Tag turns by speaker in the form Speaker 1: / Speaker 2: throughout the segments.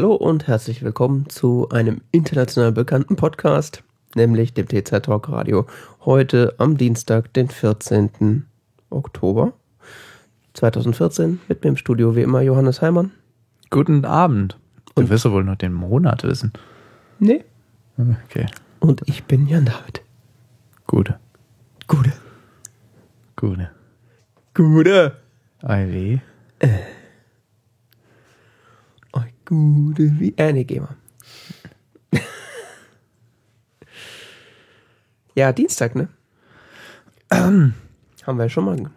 Speaker 1: Hallo und herzlich willkommen zu einem international bekannten Podcast, nämlich dem TZ Talk Radio. Heute am Dienstag, den 14. Oktober 2014, mit mir im Studio wie immer Johannes Heimann.
Speaker 2: Guten Abend. Du wirst ja wohl noch den Monat wissen.
Speaker 1: Nee.
Speaker 2: Okay.
Speaker 1: Und ich bin Jan David.
Speaker 2: Gute.
Speaker 1: Gute.
Speaker 2: Gute.
Speaker 1: Gute.
Speaker 2: IW.
Speaker 1: Oh, gute wie. Äh, nee, geh mal. ja, Dienstag, ne? Haben wir schon mal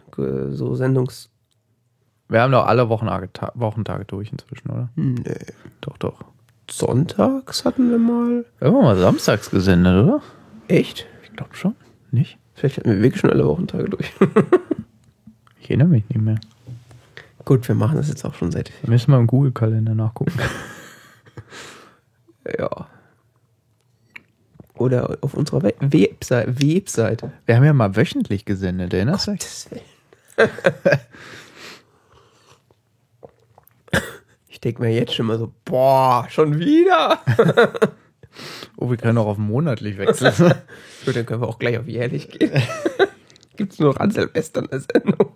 Speaker 1: so Sendungs.
Speaker 2: Wir haben doch alle Wochentage, Ta- Wochentage durch inzwischen, oder?
Speaker 1: Nee.
Speaker 2: Doch, doch.
Speaker 1: Sonntags hatten wir mal.
Speaker 2: Wir haben mal samstags gesendet, oder?
Speaker 1: Echt?
Speaker 2: Ich glaube schon. Nicht?
Speaker 1: Vielleicht hatten wir wirklich schon alle Wochentage durch.
Speaker 2: Ich erinnere mich nicht mehr.
Speaker 1: Gut, wir machen das jetzt auch schon seit.
Speaker 2: Wir müssen mal im Google-Kalender nachgucken.
Speaker 1: Ja. Oder auf unserer We Webseite. Webseite.
Speaker 2: Wir haben ja mal wöchentlich gesendet, erinnerst du dich?
Speaker 1: Ich denke mir jetzt schon mal so, boah, schon wieder.
Speaker 2: Oh, wir können auch auf monatlich wechseln.
Speaker 1: Gut, dann können wir auch gleich auf jährlich gehen. Gibt's nur noch an Silvester eine Sendung.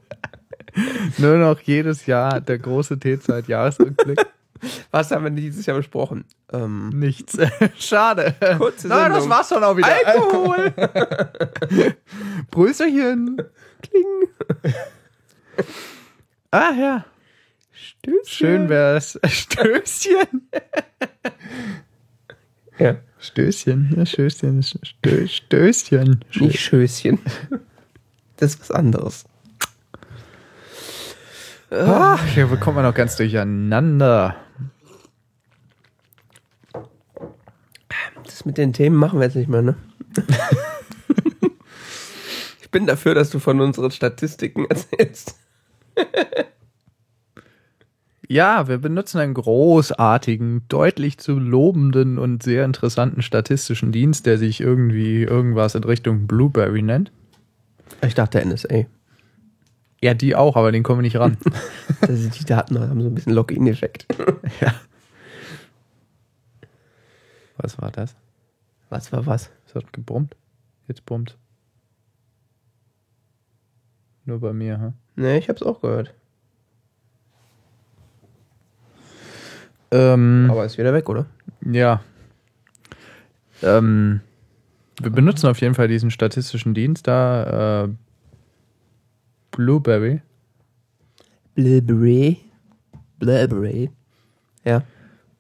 Speaker 2: Nur noch jedes Jahr der große T-Zeit-Jahresrückblick.
Speaker 1: Was haben wir dieses Jahr besprochen? Ähm,
Speaker 2: Nichts. Schade.
Speaker 1: Kurze
Speaker 2: Na, das war's schon auch wieder.
Speaker 1: Alkohol!
Speaker 2: Prösterchen.
Speaker 1: Kling.
Speaker 2: Ah ja.
Speaker 1: Stößchen.
Speaker 2: Schön wär's. Stößchen.
Speaker 1: Ja.
Speaker 2: Stößchen. Ja, Stößchen. Stö Stößchen.
Speaker 1: Nicht Schößchen. Das ist was anderes.
Speaker 2: Ach, hier bekommt man noch ganz durcheinander.
Speaker 1: Das mit den Themen machen wir jetzt nicht mehr, ne? ich bin dafür, dass du von unseren Statistiken erzählst.
Speaker 2: Ja, wir benutzen einen großartigen, deutlich zu lobenden und sehr interessanten statistischen Dienst, der sich irgendwie irgendwas in Richtung Blueberry nennt.
Speaker 1: Ich dachte NSA.
Speaker 2: Ja, die auch, aber den kommen wir nicht ran.
Speaker 1: Also die Daten haben so ein bisschen Login-Effekt.
Speaker 2: ja. Was war das?
Speaker 1: Was war was?
Speaker 2: Es hat gebrummt. Jetzt brummt. Nur bei mir, ha?
Speaker 1: Nee, ich hab's auch gehört.
Speaker 2: Ähm,
Speaker 1: Aber ist wieder weg, oder?
Speaker 2: Ja. Ähm, wir benutzen auf jeden Fall diesen statistischen Dienst da. Äh, Blueberry.
Speaker 1: Blueberry. Blueberry. Ja.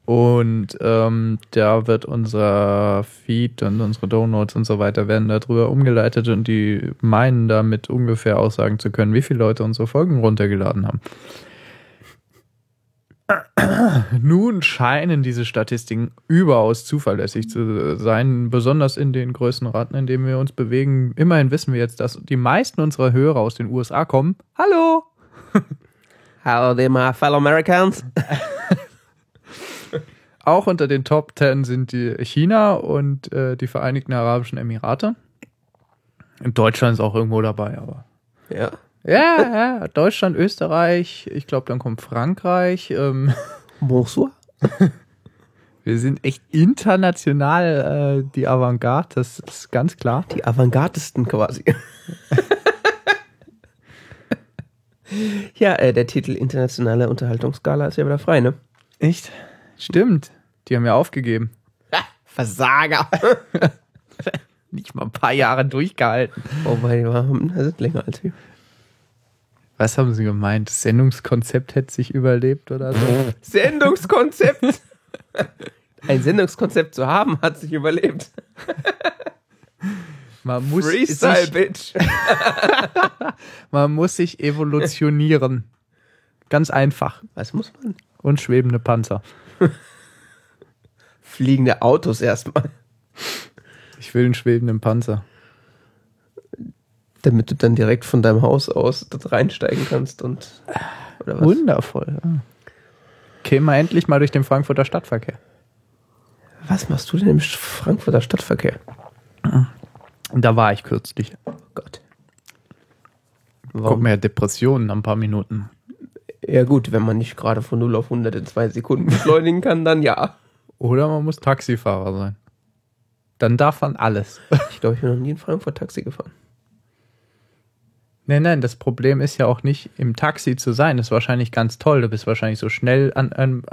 Speaker 2: Und ähm, da wird unser Feed und unsere Downloads und so weiter werden darüber umgeleitet und die meinen damit ungefähr aussagen zu können, wie viele Leute unsere Folgen runtergeladen haben. Nun scheinen diese Statistiken überaus zuverlässig zu sein, besonders in den Größenraten, in denen wir uns bewegen. Immerhin wissen wir jetzt, dass die meisten unserer Hörer aus den USA kommen. Hallo!
Speaker 1: Hello there, my fellow Americans.
Speaker 2: Auch unter den Top 10 sind die China und äh, die Vereinigten Arabischen Emirate. In Deutschland ist auch irgendwo dabei, aber.
Speaker 1: Ja.
Speaker 2: Ja, ja, Deutschland, Österreich, ich glaube, dann kommt Frankreich. Ähm,
Speaker 1: Bonsoir.
Speaker 2: wir sind echt international äh, die Avantgarde, das ist ganz klar.
Speaker 1: Die Avantgardesten quasi. ja, äh, der Titel Internationale Unterhaltungsskala ist ja wieder frei, ne?
Speaker 2: Echt? Stimmt. Die haben ja aufgegeben.
Speaker 1: Versager.
Speaker 2: Nicht mal ein paar Jahre durchgehalten.
Speaker 1: Wobei, die waren, das sind länger als wir.
Speaker 2: Was haben sie gemeint? Das Sendungskonzept hätte sich überlebt oder so?
Speaker 1: Sendungskonzept. Ein Sendungskonzept zu haben, hat sich überlebt.
Speaker 2: Man muss,
Speaker 1: Freestyle,
Speaker 2: sich,
Speaker 1: Bitch.
Speaker 2: man muss sich evolutionieren. Ganz einfach.
Speaker 1: Was muss man?
Speaker 2: Und schwebende Panzer.
Speaker 1: Fliegende Autos erstmal.
Speaker 2: Ich will einen schwebenden Panzer.
Speaker 1: Damit du dann direkt von deinem Haus aus dort reinsteigen kannst und.
Speaker 2: Wundervoll. Ja. Käme endlich mal durch den Frankfurter Stadtverkehr.
Speaker 1: Was machst du denn im Frankfurter Stadtverkehr?
Speaker 2: Da war ich kürzlich.
Speaker 1: Oh Gott.
Speaker 2: Kommt
Speaker 1: Warum?
Speaker 2: mir ja Depressionen nach ein paar Minuten.
Speaker 1: Ja gut, wenn man nicht gerade von 0 auf 100 in zwei Sekunden beschleunigen kann, dann ja.
Speaker 2: Oder man muss Taxifahrer sein. Dann darf man alles.
Speaker 1: Ich glaube, ich bin noch nie in Frankfurt Taxi gefahren.
Speaker 2: Nein, nein, das Problem ist ja auch nicht im Taxi zu sein. Das ist wahrscheinlich ganz toll. Du bist wahrscheinlich so schnell an, an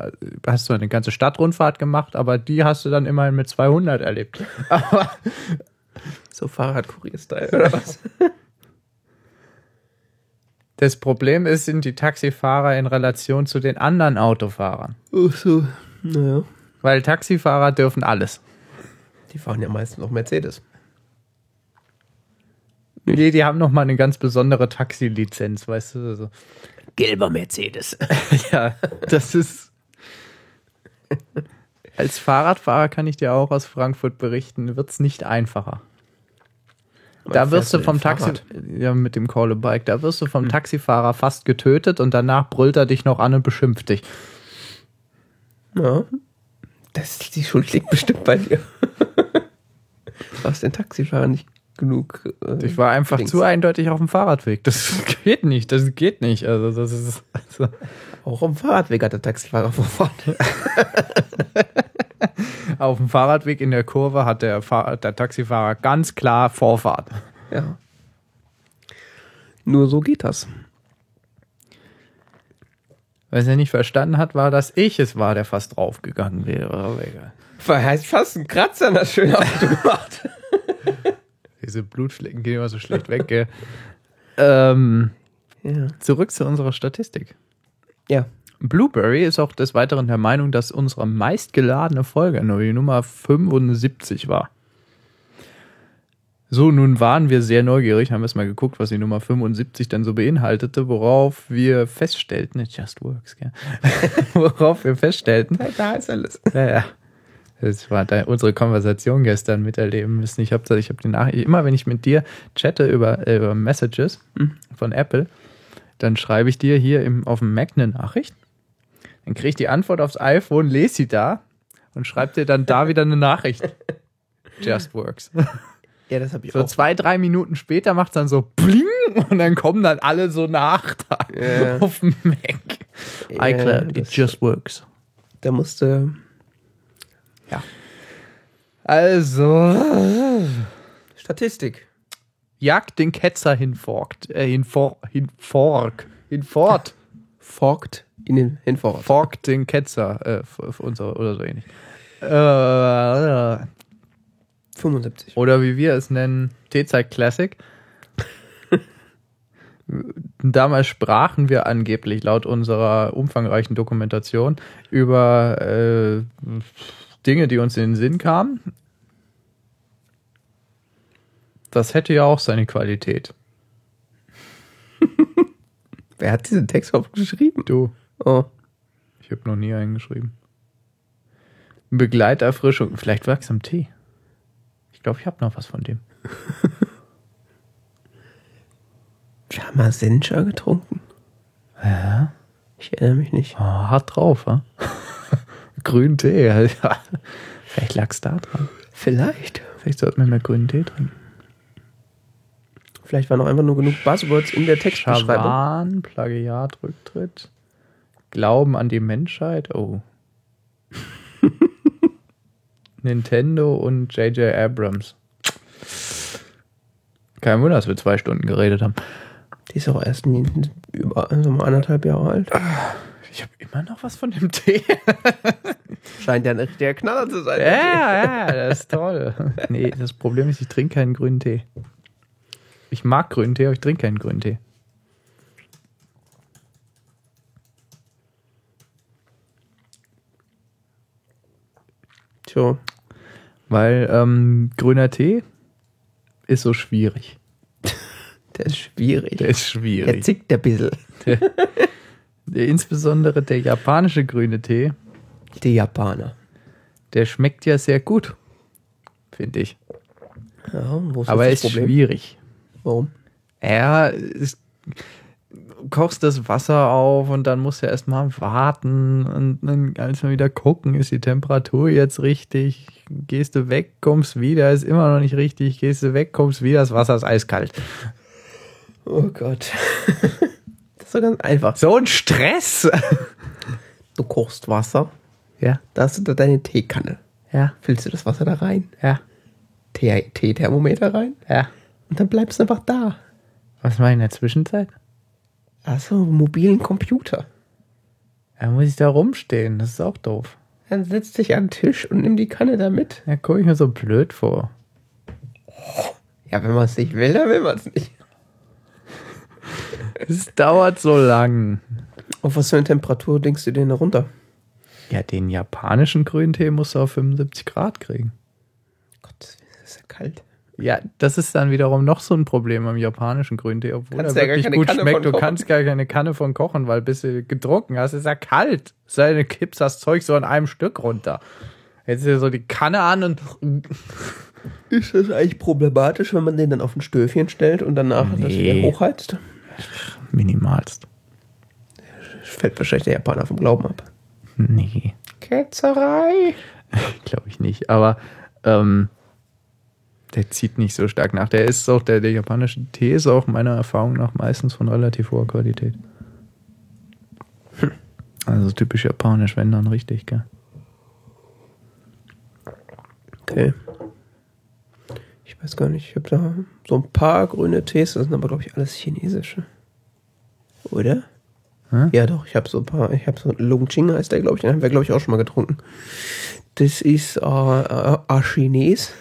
Speaker 2: hast du eine ganze Stadtrundfahrt gemacht, aber die hast du dann immerhin mit 200 erlebt. Aber
Speaker 1: So Fahrradkurier-Style oder was?
Speaker 2: das Problem ist, sind die Taxifahrer in Relation zu den anderen Autofahrern.
Speaker 1: Ach so, naja.
Speaker 2: Weil Taxifahrer dürfen alles.
Speaker 1: Die fahren ja meistens noch Mercedes.
Speaker 2: Nee, die haben nochmal eine ganz besondere Taxilizenz, weißt du? So.
Speaker 1: Gelber Mercedes.
Speaker 2: Ja, das ist. Als Fahrradfahrer kann ich dir auch aus Frankfurt berichten, wird es nicht einfacher. Da wirst du vom Taxi, ja, mit dem Call a Bike, da wirst du vom Taxifahrer fast getötet und danach brüllt er dich noch an und beschimpft dich.
Speaker 1: Ja. Das, die Schuld liegt bestimmt bei dir. Du hast den Taxifahrer nicht genug. Äh,
Speaker 2: Ich war einfach
Speaker 1: Dings.
Speaker 2: zu eindeutig auf dem Fahrradweg. Das geht nicht, das geht nicht. Also, das ist. Also,
Speaker 1: Auch am Fahrradweg hat der Taxifahrer vorfahren.
Speaker 2: auf dem Fahrradweg in der Kurve hat der, Fahr der Taxifahrer ganz klar Vorfahrt.
Speaker 1: Ja. Nur so geht das.
Speaker 2: Was er nicht verstanden hat, war, dass ich es war, der fast draufgegangen wäre. Aber egal.
Speaker 1: Heißt fast ein Kratzer an das schöne Auto gemacht.
Speaker 2: Diese Blutflecken gehen immer so schlecht weg, gell? Ähm,
Speaker 1: Ja.
Speaker 2: zurück zu unserer Statistik.
Speaker 1: Ja.
Speaker 2: Blueberry ist auch des Weiteren der Meinung, dass unsere meistgeladene Folge nur die Nummer 75 war. So, nun waren wir sehr neugierig, haben wir es mal geguckt, was die Nummer 75 dann so beinhaltete, worauf wir feststellten, it just works, gell? worauf wir feststellten,
Speaker 1: Da ist alles.
Speaker 2: ja, ja. Das war da unsere Konversation gestern miterleben müssen. Ich habe ich hab die Nachricht, immer wenn ich mit dir chatte über, äh, über Messages von Apple, dann schreibe ich dir hier im, auf dem Mac eine Nachricht. Dann kriege ich die Antwort aufs iPhone, lese sie da und schreibe dir dann da wieder eine Nachricht. Just works.
Speaker 1: Ja, das habe ich
Speaker 2: So
Speaker 1: auch.
Speaker 2: zwei, drei Minuten später macht es dann so bling und dann kommen dann alle so nach da
Speaker 1: Ja.
Speaker 2: auf dem Mac.
Speaker 1: Ja,
Speaker 2: iCloud, it just works.
Speaker 1: Da musste.
Speaker 2: Also,
Speaker 1: Statistik.
Speaker 2: jagt den Ketzer hinforkt, äh, hinfor, hinfork, hinfort,
Speaker 1: Forkt in den Hinfort.
Speaker 2: forkt den Ketzer, äh, f- f- und so, oder so ähnlich. Äh,
Speaker 1: 75.
Speaker 2: oder wie wir es nennen, T-Zeit Classic. Damals sprachen wir angeblich laut unserer umfangreichen Dokumentation über äh, Dinge, die uns in den Sinn kamen. Das hätte ja auch seine Qualität.
Speaker 1: Wer hat diesen Text überhaupt geschrieben?
Speaker 2: Du,
Speaker 1: Oh.
Speaker 2: ich habe noch nie einen geschrieben. Begleiterfrischung, vielleicht wirksam Tee. Ich glaube, ich habe noch was von dem.
Speaker 1: Wir haben mal Sencha getrunken.
Speaker 2: Ja.
Speaker 1: Ich erinnere mich nicht.
Speaker 2: Oh, hart drauf, ha? Grünen Tee, ja. Vielleicht lag es da dran.
Speaker 1: Vielleicht.
Speaker 2: Vielleicht sollten wir mehr grünen Tee trinken.
Speaker 1: Vielleicht waren noch einfach nur genug Buzzwords in der Textbeschreibung.
Speaker 2: Schawan, Plagiat, Rücktritt, Glauben an die Menschheit, oh. Nintendo und J.J. Abrams. Kein Wunder, dass wir zwei Stunden geredet haben.
Speaker 1: Die ist auch erst über also anderthalb Jahre alt.
Speaker 2: Ich habe immer noch was von dem Tee.
Speaker 1: Scheint ja ein richtiger Knaller zu sein.
Speaker 2: Ja, ja, das ist toll. Nee, das Problem ist, ich trinke keinen grünen Tee. Ich mag grünen Tee, aber ich trinke keinen grünen Tee.
Speaker 1: Tja,
Speaker 2: Weil ähm, grüner Tee ist so schwierig.
Speaker 1: der ist schwierig.
Speaker 2: Der ist
Speaker 1: Der
Speaker 2: schwierig.
Speaker 1: zickt der bisschen.
Speaker 2: Insbesondere der japanische grüne Tee,
Speaker 1: Die Japaner.
Speaker 2: der schmeckt ja sehr gut, finde ich.
Speaker 1: Ja, ist
Speaker 2: Aber er ist schwierig.
Speaker 1: Warum?
Speaker 2: Ja, es, du kochst das Wasser auf und dann musst du erstmal warten und dann kannst du wieder gucken, ist die Temperatur jetzt richtig? Gehst du weg, kommst wieder, ist immer noch nicht richtig, gehst du weg, kommst wieder, das Wasser ist eiskalt.
Speaker 1: Oh Gott. So ganz einfach.
Speaker 2: So ein Stress.
Speaker 1: Du kochst Wasser,
Speaker 2: Ja,
Speaker 1: da hast du da deine Teekanne.
Speaker 2: ja,
Speaker 1: Füllst du das Wasser da rein,
Speaker 2: ja,
Speaker 1: Tee- Teethermometer rein
Speaker 2: ja.
Speaker 1: und dann bleibst du einfach da.
Speaker 2: Was mache ich in der Zwischenzeit?
Speaker 1: Achso, einen mobilen Computer.
Speaker 2: Da muss ich da rumstehen. Das ist auch doof.
Speaker 1: Dann setz dich an den Tisch und nimm die Kanne da mit.
Speaker 2: Ja, gucke ich mir so blöd vor.
Speaker 1: Ja, wenn man es nicht will, dann will man es nicht.
Speaker 2: Es dauert so lang.
Speaker 1: Auf was für eine Temperatur denkst du denn da runter?
Speaker 2: Ja, den japanischen Grüntee musst du auf 75 Grad kriegen.
Speaker 1: Gott, das ist ja kalt.
Speaker 2: Ja, das ist dann wiederum noch so ein Problem am japanischen Grüntee, obwohl
Speaker 1: Kannst
Speaker 2: er
Speaker 1: ja gar
Speaker 2: wirklich
Speaker 1: keine
Speaker 2: gut
Speaker 1: Kanne
Speaker 2: schmeckt. Du kannst gar keine Kanne von kochen, weil bis du getrunken hast, ist er kalt. Sei denn, du kippst das Zeug so an einem Stück runter. Jetzt ist ja so die Kanne an und
Speaker 1: Ist das eigentlich problematisch, wenn man den dann auf ein Stöfchen stellt und danach das
Speaker 2: Nee.
Speaker 1: wieder hochheizt?
Speaker 2: Minimalst.
Speaker 1: Fällt wahrscheinlich der Japaner vom Glauben ab.
Speaker 2: Nee,
Speaker 1: Ketzerei.
Speaker 2: glaube ich nicht. Aber ähm, der zieht nicht so stark nach. Der ist auch, der, der japanische Tee ist auch meiner Erfahrung nach meistens von relativ hoher Qualität. Also typisch japanisch, wenn dann richtig, gell?
Speaker 1: Okay. Ich weiß gar nicht, ich habe da so ein paar grüne Tees, das sind aber, glaube ich, alles chinesische. Oder?
Speaker 2: Hä?
Speaker 1: Ja, doch, ich habe so ein paar, ich habe so Longqing heißt der, glaube ich, den haben wir, glaube ich, auch schon mal getrunken. Das ist äh, äh, äh, Chines.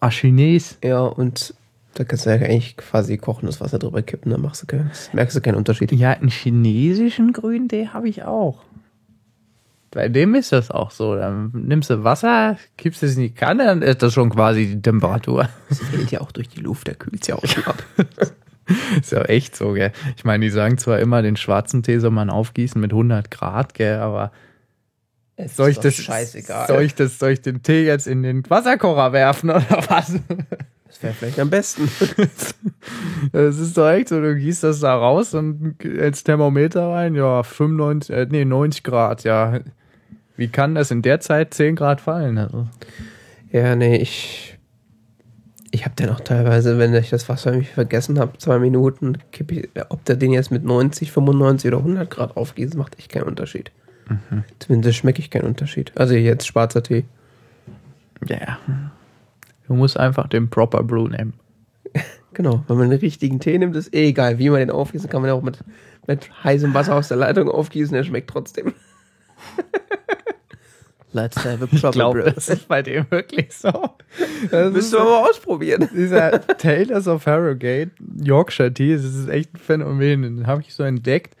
Speaker 2: Ah, Chines.
Speaker 1: Ja, und da kannst du ja eigentlich quasi kochendes Wasser drüber kippen, dann machst du kein, merkst du keinen Unterschied.
Speaker 2: Ja, einen chinesischen Grüntee habe ich auch. Bei dem ist das auch so. Dann nimmst du Wasser, kippst es in die Kanne, dann ist das schon quasi die Temperatur.
Speaker 1: Das fällt ja auch durch die Luft, der kühlt ja auch ab.
Speaker 2: Ist ja echt so, gell. Ich meine, die sagen zwar immer, den schwarzen Tee soll man aufgießen mit 100 Grad, gell, aber
Speaker 1: Es
Speaker 2: soll ich, das,
Speaker 1: scheißegal.
Speaker 2: soll, ich das, soll ich den Tee jetzt in den Wasserkocher werfen oder was?
Speaker 1: das wäre vielleicht am besten.
Speaker 2: Das ist doch echt so, du gießt das da raus und ins Thermometer rein, ja, 95, äh, nee, 90 Grad, ja. Wie kann das in der Zeit 10 Grad fallen? Also,
Speaker 1: Ja, nee, ich. Ich habe dann auch teilweise, wenn ich das Wasser irgendwie vergessen habe, zwei Minuten, kipp ich, ob der den jetzt mit 90, 95 oder 100 Grad aufgießt, macht echt keinen Unterschied. Zumindest schmecke ich keinen Unterschied. Also jetzt schwarzer Tee.
Speaker 2: ja. Du musst einfach den Proper Brew nehmen.
Speaker 1: Genau, wenn man den richtigen Tee nimmt, ist eh egal, wie man den aufgießt, kann man ja auch mit, mit heißem Wasser aus der Leitung aufgießen, der schmeckt trotzdem. Let's have a proper
Speaker 2: Ich
Speaker 1: brew.
Speaker 2: das ist bei dem wirklich so. Das
Speaker 1: du aber mal ausprobieren.
Speaker 2: dieser Taylors of Harrogate Yorkshire Tea, das ist echt ein Phänomen. Den habe ich so entdeckt.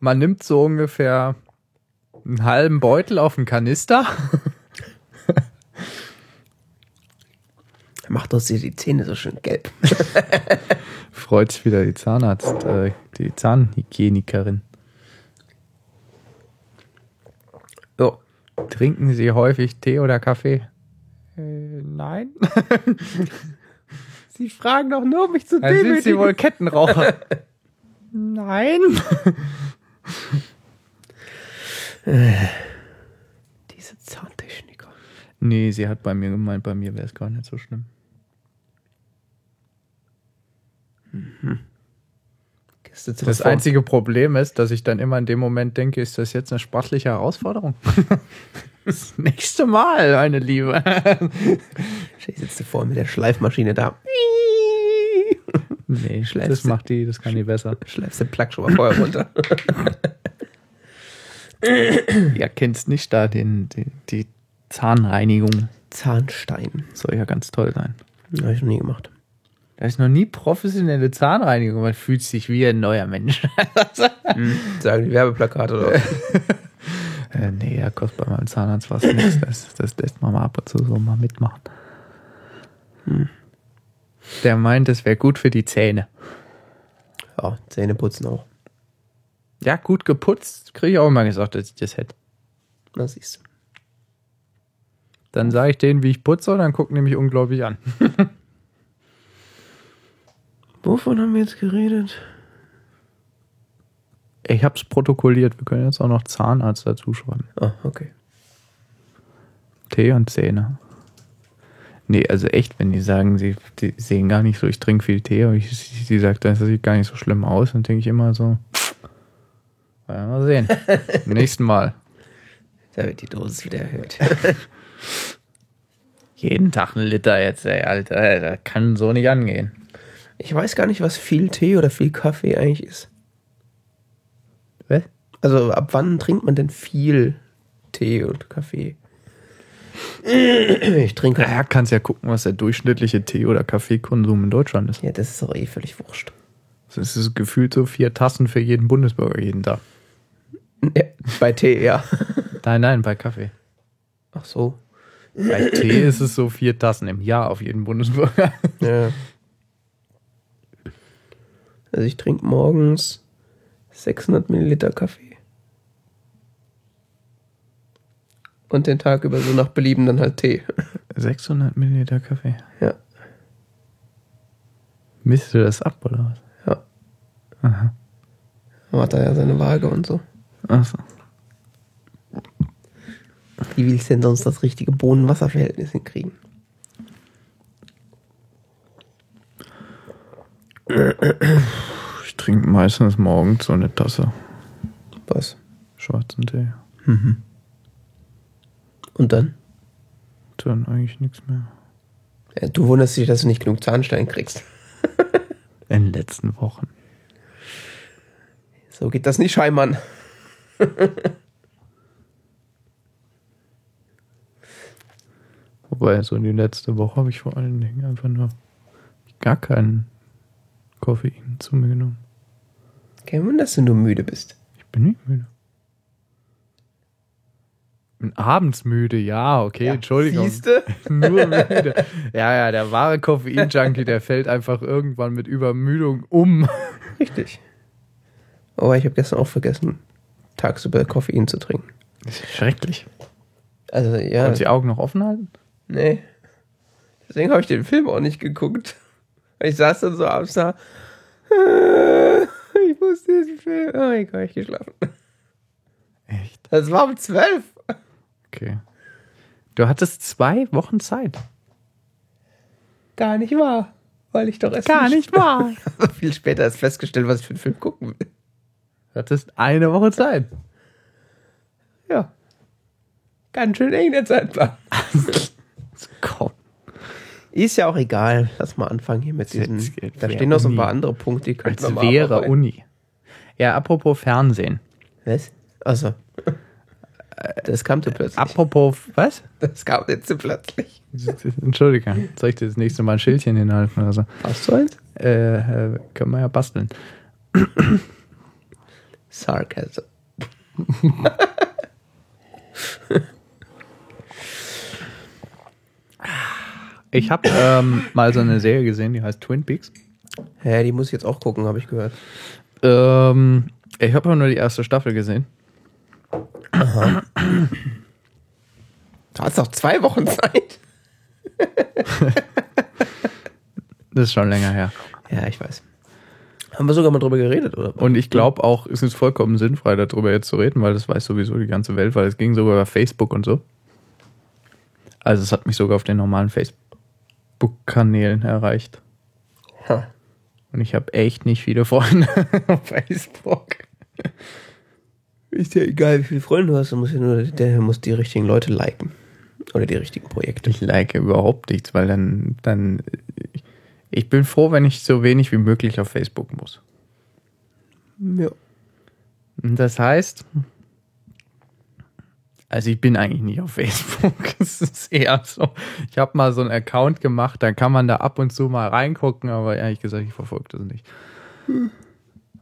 Speaker 2: Man nimmt so ungefähr einen halben Beutel auf einen Kanister.
Speaker 1: Macht uns hier die Zähne so schön gelb.
Speaker 2: Freut sich wieder die Zahnarzt, äh, die Zahnhygienikerin. Trinken Sie häufig Tee oder Kaffee? Äh, nein.
Speaker 1: Sie fragen doch nur, um mich zu
Speaker 2: Dann sind Sie
Speaker 1: demütigen.
Speaker 2: wohl Kettenraucher. nein.
Speaker 1: Diese Zahntechniker.
Speaker 2: Nee, sie hat bei mir gemeint, bei mir wäre es gar nicht so schlimm.
Speaker 1: Gehst zu
Speaker 2: Das einzige Problem ist, dass ich dann immer in dem Moment denke, ist das jetzt eine sportliche Herausforderung? das nächste Mal, meine Liebe.
Speaker 1: Ich sitze vor mit der Schleifmaschine da.
Speaker 2: Nee,
Speaker 1: Schläfst
Speaker 2: das macht die, das kann die besser.
Speaker 1: Schleifst den Plug schon mal vorher runter.
Speaker 2: Ja, kennst nicht da den, die, die Zahnreinigung.
Speaker 1: Zahnstein.
Speaker 2: Soll ja ganz toll sein.
Speaker 1: Habe ich noch nie gemacht.
Speaker 2: Da ist noch nie professionelle Zahnreinigung. Man fühlt sich wie ein neuer Mensch.
Speaker 1: Sagen die Werbeplakate oder
Speaker 2: äh, nee, ja, kostet bei meinem Zahnarzt was nichts. Das, das lässt man mal ab und zu so mal mitmachen. Der meint, es wäre gut für die Zähne.
Speaker 1: Ja, Zähne putzen auch.
Speaker 2: Ja, gut geputzt, kriege ich auch immer gesagt, dass ich das hätte.
Speaker 1: Na, siehst du.
Speaker 2: Dann sage ich denen, wie ich putze, und dann gucken die mich unglaublich an.
Speaker 1: Wovon haben wir jetzt geredet?
Speaker 2: Ich habe es protokolliert. Wir können jetzt auch noch Zahnarzt dazu schreiben.
Speaker 1: Ah, okay.
Speaker 2: Tee und Zähne. Nee, also echt, wenn die sagen, sie die sehen gar nicht so, ich trinke viel Tee, aber ich, sie sagt, das sieht gar nicht so schlimm aus, dann denke ich immer so, ja, mal sehen. Nächsten Mal.
Speaker 1: Da wird die Dosis wieder erhöht.
Speaker 2: Jeden Tag ein Liter jetzt, ey, Alter, das kann so nicht angehen.
Speaker 1: Ich weiß gar nicht, was viel Tee oder viel Kaffee eigentlich ist.
Speaker 2: Was?
Speaker 1: Also ab wann trinkt man denn viel Tee und Kaffee? Ich trinke.
Speaker 2: Naja, kannst ja gucken, was der durchschnittliche Tee- oder Kaffeekonsum in Deutschland ist.
Speaker 1: Ja, das ist doch eh völlig wurscht.
Speaker 2: Das ist gefühlt so vier Tassen für jeden Bundesbürger jeden Tag.
Speaker 1: Ja, bei Tee, ja.
Speaker 2: Nein, nein, bei Kaffee.
Speaker 1: Ach so.
Speaker 2: Bei Tee ist es so vier Tassen im Jahr auf jeden Bundesbürger.
Speaker 1: Ja. Also ich trinke morgens 600 Milliliter Kaffee. Und den Tag über so nach Belieben dann halt Tee.
Speaker 2: 600 Milliliter Kaffee.
Speaker 1: Ja.
Speaker 2: Misst du das ab, oder was?
Speaker 1: Ja.
Speaker 2: Aha.
Speaker 1: Man hat da ja seine Waage und so.
Speaker 2: Achso.
Speaker 1: Wie willst du denn sonst das richtige Bohnen-Wasser-Verhältnis hinkriegen?
Speaker 2: Ich trinke meistens morgens so eine Tasse
Speaker 1: Was?
Speaker 2: schwarzen Tee.
Speaker 1: Und dann?
Speaker 2: Dann eigentlich nichts mehr.
Speaker 1: Ja, du wunderst dich, dass du nicht genug Zahnstein kriegst.
Speaker 2: In den letzten Wochen.
Speaker 1: So geht das nicht, Scheimann.
Speaker 2: Wobei, so die letzte Woche habe ich vor allen Dingen einfach nur gar keinen Koffein zu mir genommen.
Speaker 1: Kein Wunder, dass du nur müde bist.
Speaker 2: Ich bin nicht müde. Bin abends müde, ja, okay, Entschuldigung.
Speaker 1: Siehste?
Speaker 2: Nur müde. Ja, ja, der wahre Koffein-Junkie, der fällt einfach irgendwann mit Übermüdung um.
Speaker 1: Richtig. Aber ich habe gestern auch vergessen, tagsüber Koffein zu trinken.
Speaker 2: Das ist schrecklich.
Speaker 1: Also ja,
Speaker 2: Kannst du die Augen noch offen halten?
Speaker 1: nee. Deswegen habe ich den Film auch nicht geguckt. Ich saß dann so abends da. Ich muss diesen Film. Oh mein Gott, ich geschlafen.
Speaker 2: Echt?
Speaker 1: Das war um zwölf.
Speaker 2: Okay. Du hattest zwei Wochen Zeit.
Speaker 1: Gar nicht wahr. Weil ich doch erst
Speaker 2: Gar nicht wahr.
Speaker 1: viel später erst festgestellt, was ich für einen Film gucken will.
Speaker 2: Du hattest eine Woche Zeit.
Speaker 1: Ja. Ganz schön eng der Zeitplan.
Speaker 2: Komm.
Speaker 1: Ist ja auch egal. Lass mal anfangen hier mit diesen.
Speaker 2: Jetzt- jetzt
Speaker 1: Da stehen noch so ein paar andere Punkte, die könnten
Speaker 2: Als
Speaker 1: wir mal
Speaker 2: wäre
Speaker 1: abarbeiten.
Speaker 2: Uni. Ja, apropos Fernsehen.
Speaker 1: Was? Also. Das kam zu plötzlich.
Speaker 2: Apropos, was?
Speaker 1: Das kam jetzt zu plötzlich.
Speaker 2: Entschuldige, soll ich dir das nächste Mal ein Schildchen hinhalten oder so?
Speaker 1: Hast du eins?
Speaker 2: Äh, äh, können wir ja basteln.
Speaker 1: Sarcasm.
Speaker 2: Ich habe ähm, mal so eine Serie gesehen, die heißt Twin Peaks.
Speaker 1: Hä, die muss ich jetzt auch gucken, habe ich gehört.
Speaker 2: Ähm, ich habe nur die erste Staffel gesehen.
Speaker 1: Du hast noch zwei Wochen Zeit.
Speaker 2: Das ist schon länger her.
Speaker 1: Ja, ich weiß. Haben wir sogar mal drüber geredet, oder?
Speaker 2: Und ich glaube auch, es ist vollkommen sinnfrei, darüber jetzt zu reden, weil das weiß sowieso die ganze Welt, weil es ging sogar über Facebook und so. Also es hat mich sogar auf den normalen Facebook-Kanälen erreicht.
Speaker 1: Ha.
Speaker 2: Und ich habe echt nicht viele Freunde auf Facebook.
Speaker 1: Ist ja egal, wie viele Freunde du hast, du musst ja nur, der muss die richtigen Leute liken. Oder die richtigen Projekte.
Speaker 2: Ich like überhaupt nichts, weil dann, dann, ich bin froh, wenn ich so wenig wie möglich auf Facebook muss.
Speaker 1: Ja.
Speaker 2: Das heißt, also ich bin eigentlich nicht auf Facebook. Es ist eher so, ich habe mal so einen Account gemacht, dann kann man da ab und zu mal reingucken, aber ehrlich gesagt, ich verfolge das nicht.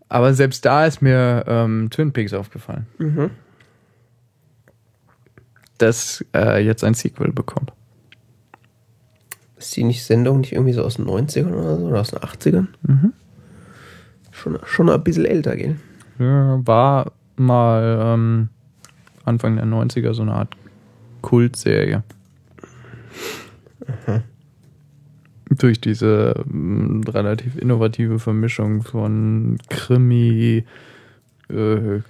Speaker 2: Aber selbst da ist mir ähm, Twin Peaks aufgefallen.
Speaker 1: Mhm.
Speaker 2: Das äh, jetzt ein Sequel bekommt.
Speaker 1: Ist die nicht Sendung nicht irgendwie so aus den 90ern oder so? Oder aus den 80ern? Schon, schon ein bisschen älter gehen.
Speaker 2: Ja, war mal ähm, Anfang der 90er so eine Art Kultserie. Durch diese ähm, relativ innovative Vermischung von Krimi, äh,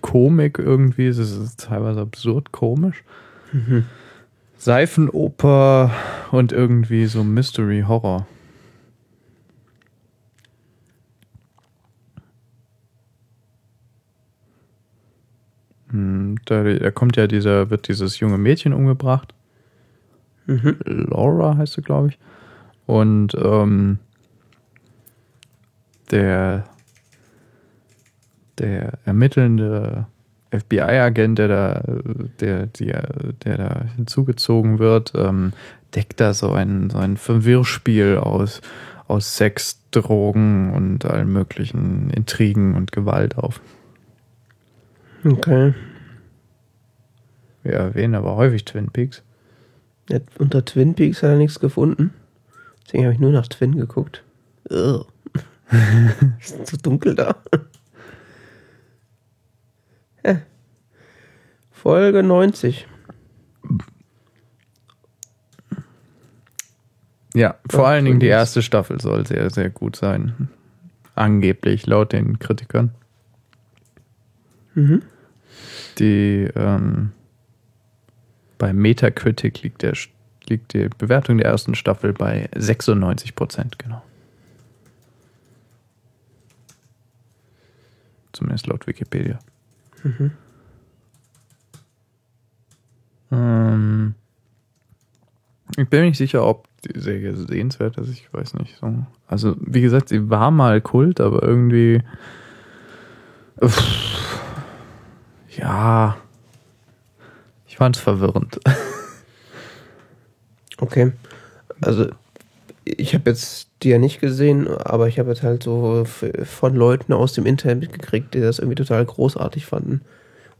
Speaker 2: Komik irgendwie. Es ist teilweise absurd komisch. Seifenoper und irgendwie so Mystery Horror. Da, da kommt ja dieser, wird dieses junge Mädchen umgebracht.
Speaker 1: Mhm.
Speaker 2: Laura heißt sie, glaube ich. Und ähm, der, der ermittelnde FBI-Agent, der da, der, der, der da hinzugezogen wird, ähm, deckt da so ein, so ein Verwirrspiel aus, aus Sex, Drogen und allen möglichen Intrigen und Gewalt auf.
Speaker 1: Okay.
Speaker 2: Wir erwähnen aber häufig Twin Peaks.
Speaker 1: Ja, unter Twin Peaks hat er nichts gefunden. Deswegen habe ich nur nach Twin geguckt. Ist zu dunkel da. Hä? Folge 90.
Speaker 2: Ja, vor
Speaker 1: Ach,
Speaker 2: allen Dingen die erste Staffel soll sehr, sehr gut sein. Angeblich, laut den Kritikern.
Speaker 1: Mhm.
Speaker 2: Die ähm, bei Metacritic liegt, der, liegt die Bewertung der ersten Staffel bei 96 Prozent, genau. Zumindest laut Wikipedia. Ähm, ich bin mir nicht sicher, ob die Serie sehenswert ist, ich weiß nicht. So. Also, wie gesagt, sie war mal Kult, aber irgendwie. Uff, ja. Ich fand es verwirrend.
Speaker 1: Okay. Also, ich habe jetzt die ja nicht gesehen, aber ich habe jetzt halt so von Leuten aus dem Internet mitgekriegt, die das irgendwie total großartig fanden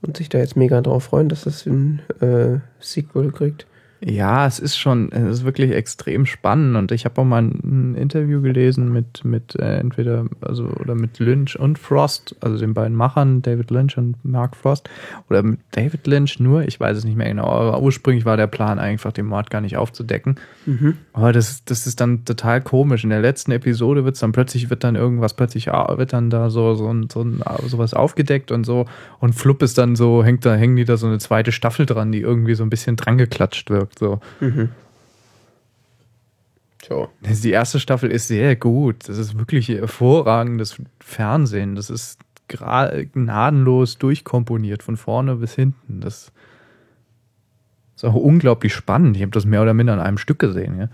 Speaker 1: und sich da jetzt mega drauf freuen, dass das ein äh, Sequel kriegt.
Speaker 2: Ja, es ist schon, es ist wirklich extrem spannend und ich habe auch mal ein Interview gelesen mit, mit äh, entweder, also oder mit Lynch und Frost, also den beiden Machern, David Lynch und Mark Frost, oder mit David Lynch nur, ich weiß es nicht mehr genau, aber ursprünglich war der Plan einfach, den Mord gar nicht aufzudecken. Aber das, das ist dann total komisch. In der letzten Episode wird es dann plötzlich, wird dann irgendwas plötzlich, ah, wird dann da so, so, ein, so ein, sowas aufgedeckt und so und flupp ist dann so, hängt da, hängen die da so eine zweite Staffel dran, die irgendwie so ein bisschen dran geklatscht wirkt. So.
Speaker 1: So.
Speaker 2: Die erste Staffel ist sehr gut. Das ist wirklich hervorragendes Fernsehen. Das ist gnadenlos durchkomponiert, von vorne bis hinten. Das ist auch unglaublich spannend. Ich habe das mehr oder minder an einem Stück gesehen. Ja?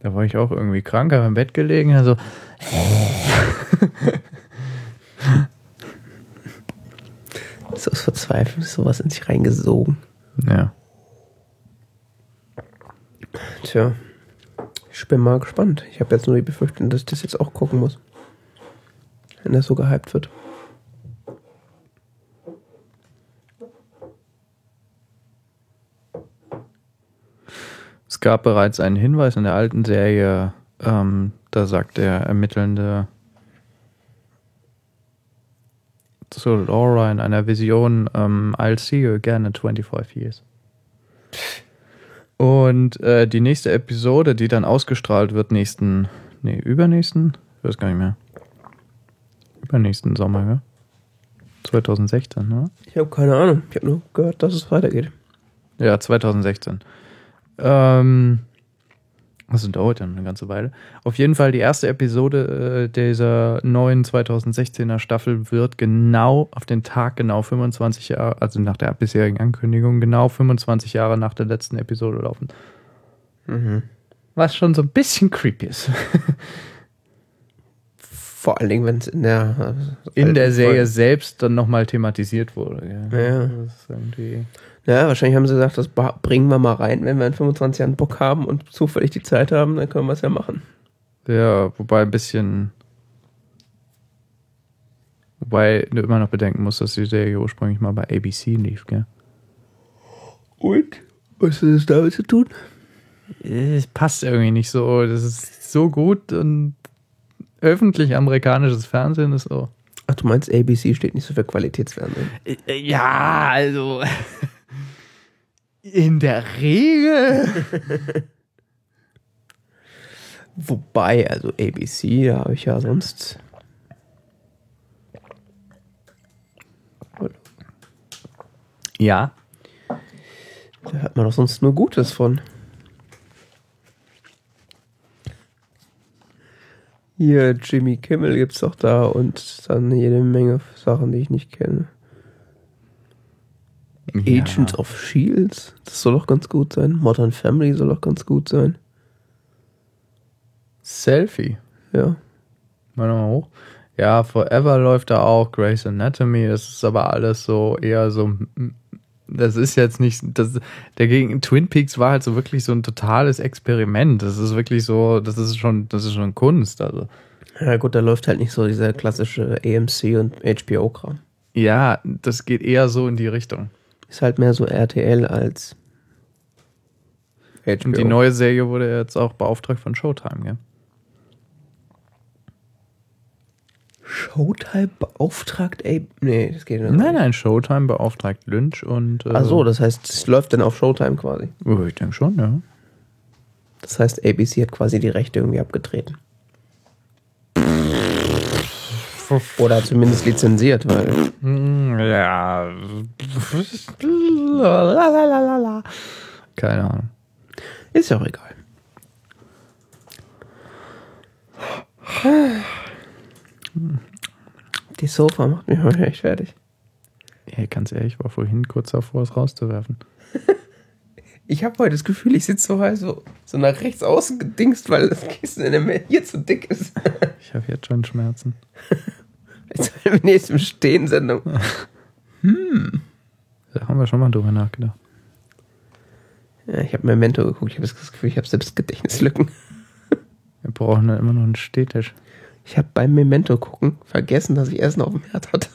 Speaker 2: Da war ich auch irgendwie krank, habe im Bett gelegen. Also,
Speaker 1: So aus Verzweiflung ist sowas in sich reingesogen.
Speaker 2: Ja.
Speaker 1: Tja. Ich bin mal gespannt. Ich habe jetzt nur die Befürchtung, dass ich das jetzt auch gucken muss. Wenn das so gehypt wird.
Speaker 2: Es gab bereits einen Hinweis in der alten Serie, ähm, da sagt der Ermittelnde zu Laura in einer Vision, ähm, I'll see you again in 25 years. Und äh, die nächste Episode, die dann ausgestrahlt wird, nächsten, nee, übernächsten, ich weiß gar nicht mehr. Übernächsten Sommer, ja? 2016, ne?
Speaker 1: Ich habe keine Ahnung. Ich habe nur gehört, dass es weitergeht.
Speaker 2: Ja, 2016. Ähm, das dauert dann eine ganze Weile. Auf jeden Fall, die erste Episode äh, dieser neuen 2016er Staffel wird genau auf den Tag genau 25 Jahre, also nach der bisherigen Ankündigung, genau 25 Jahre nach der letzten Episode laufen. Was schon so ein bisschen creepy ist.
Speaker 1: Vor allen Dingen, wenn es in der äh,
Speaker 2: In der Serie
Speaker 1: Folge-
Speaker 2: selbst dann nochmal thematisiert wurde. Ja.
Speaker 1: Ja.
Speaker 2: Das ist irgendwie.
Speaker 1: Ja, wahrscheinlich haben sie gesagt, das bringen wir mal rein, wenn wir in 25 Jahren Bock haben und zufällig die Zeit haben, dann können wir es ja machen.
Speaker 2: Ja, wobei ein bisschen. Wobei du immer noch bedenken musst, dass die Serie ursprünglich mal bei ABC lief, gell?
Speaker 1: Und? Was hat das damit zu tun?
Speaker 2: Es passt irgendwie nicht so. Das ist so gut und öffentlich amerikanisches Fernsehen ist so.
Speaker 1: Ach, du meinst, ABC steht nicht so für Qualitätsfernsehen.
Speaker 2: Ja, also. In der Regel.
Speaker 1: Wobei, also ABC, da habe ich ja sonst.
Speaker 2: Ja.
Speaker 1: Da hört man doch sonst nur Gutes von. Hier, Jimmy Kimmel gibt's doch da und dann jede Menge Sachen, die ich nicht kenne.
Speaker 2: Ja.
Speaker 1: Agents of Shields, das soll doch ganz gut sein. Modern Family soll doch ganz gut sein.
Speaker 2: Selfie.
Speaker 1: Ja.
Speaker 2: Mal nochmal hoch. Ja, Forever läuft da auch, Grey's Anatomy, das ist aber alles so eher so. Das ist jetzt nicht. Das, dagegen, Twin Peaks war halt so wirklich so ein totales Experiment. Das ist wirklich so, das ist schon, das ist schon Kunst. Also.
Speaker 1: Ja gut, da läuft halt nicht so dieser klassische AMC und HBO-Kram.
Speaker 2: Ja, das geht eher so in die Richtung.
Speaker 1: Ist halt mehr so RTL als HBO.
Speaker 2: Und die neue Serie wurde jetzt auch beauftragt von Showtime, gell?
Speaker 1: Showtime beauftragt, ey. Nee, das geht nicht.
Speaker 2: Nein, nein, Showtime beauftragt Lynch und. Äh,
Speaker 1: Ach so, das heißt, es läuft dann auf Showtime quasi.
Speaker 2: Ich denke schon, ja.
Speaker 1: Das heißt, ABC hat quasi die Rechte irgendwie abgetreten. Oder zumindest lizenziert, weil.
Speaker 2: Ja. Keine Ahnung.
Speaker 1: Ist ja auch egal. Die Sofa macht mich heute echt fertig.
Speaker 2: Ey, ganz ehrlich, ich war vorhin kurz davor, es rauszuwerfen.
Speaker 1: Ich habe heute das Gefühl, ich sitze so, halt so, so nach rechts außen gedingst, weil das Kissen in der Mitte hier zu dick ist.
Speaker 2: Ich habe jetzt schon Schmerzen.
Speaker 1: Jetzt wir nächsten Stehensendung.
Speaker 2: Da haben wir schon mal drüber nachgedacht.
Speaker 1: Ja, ich habe Memento geguckt. Ich habe das Gefühl, ich habe selbst Gedächtnislücken.
Speaker 2: Wir brauchen dann immer noch einen Stehtisch.
Speaker 1: Ich habe beim Memento gucken vergessen, dass ich Essen auf dem Herd hatte.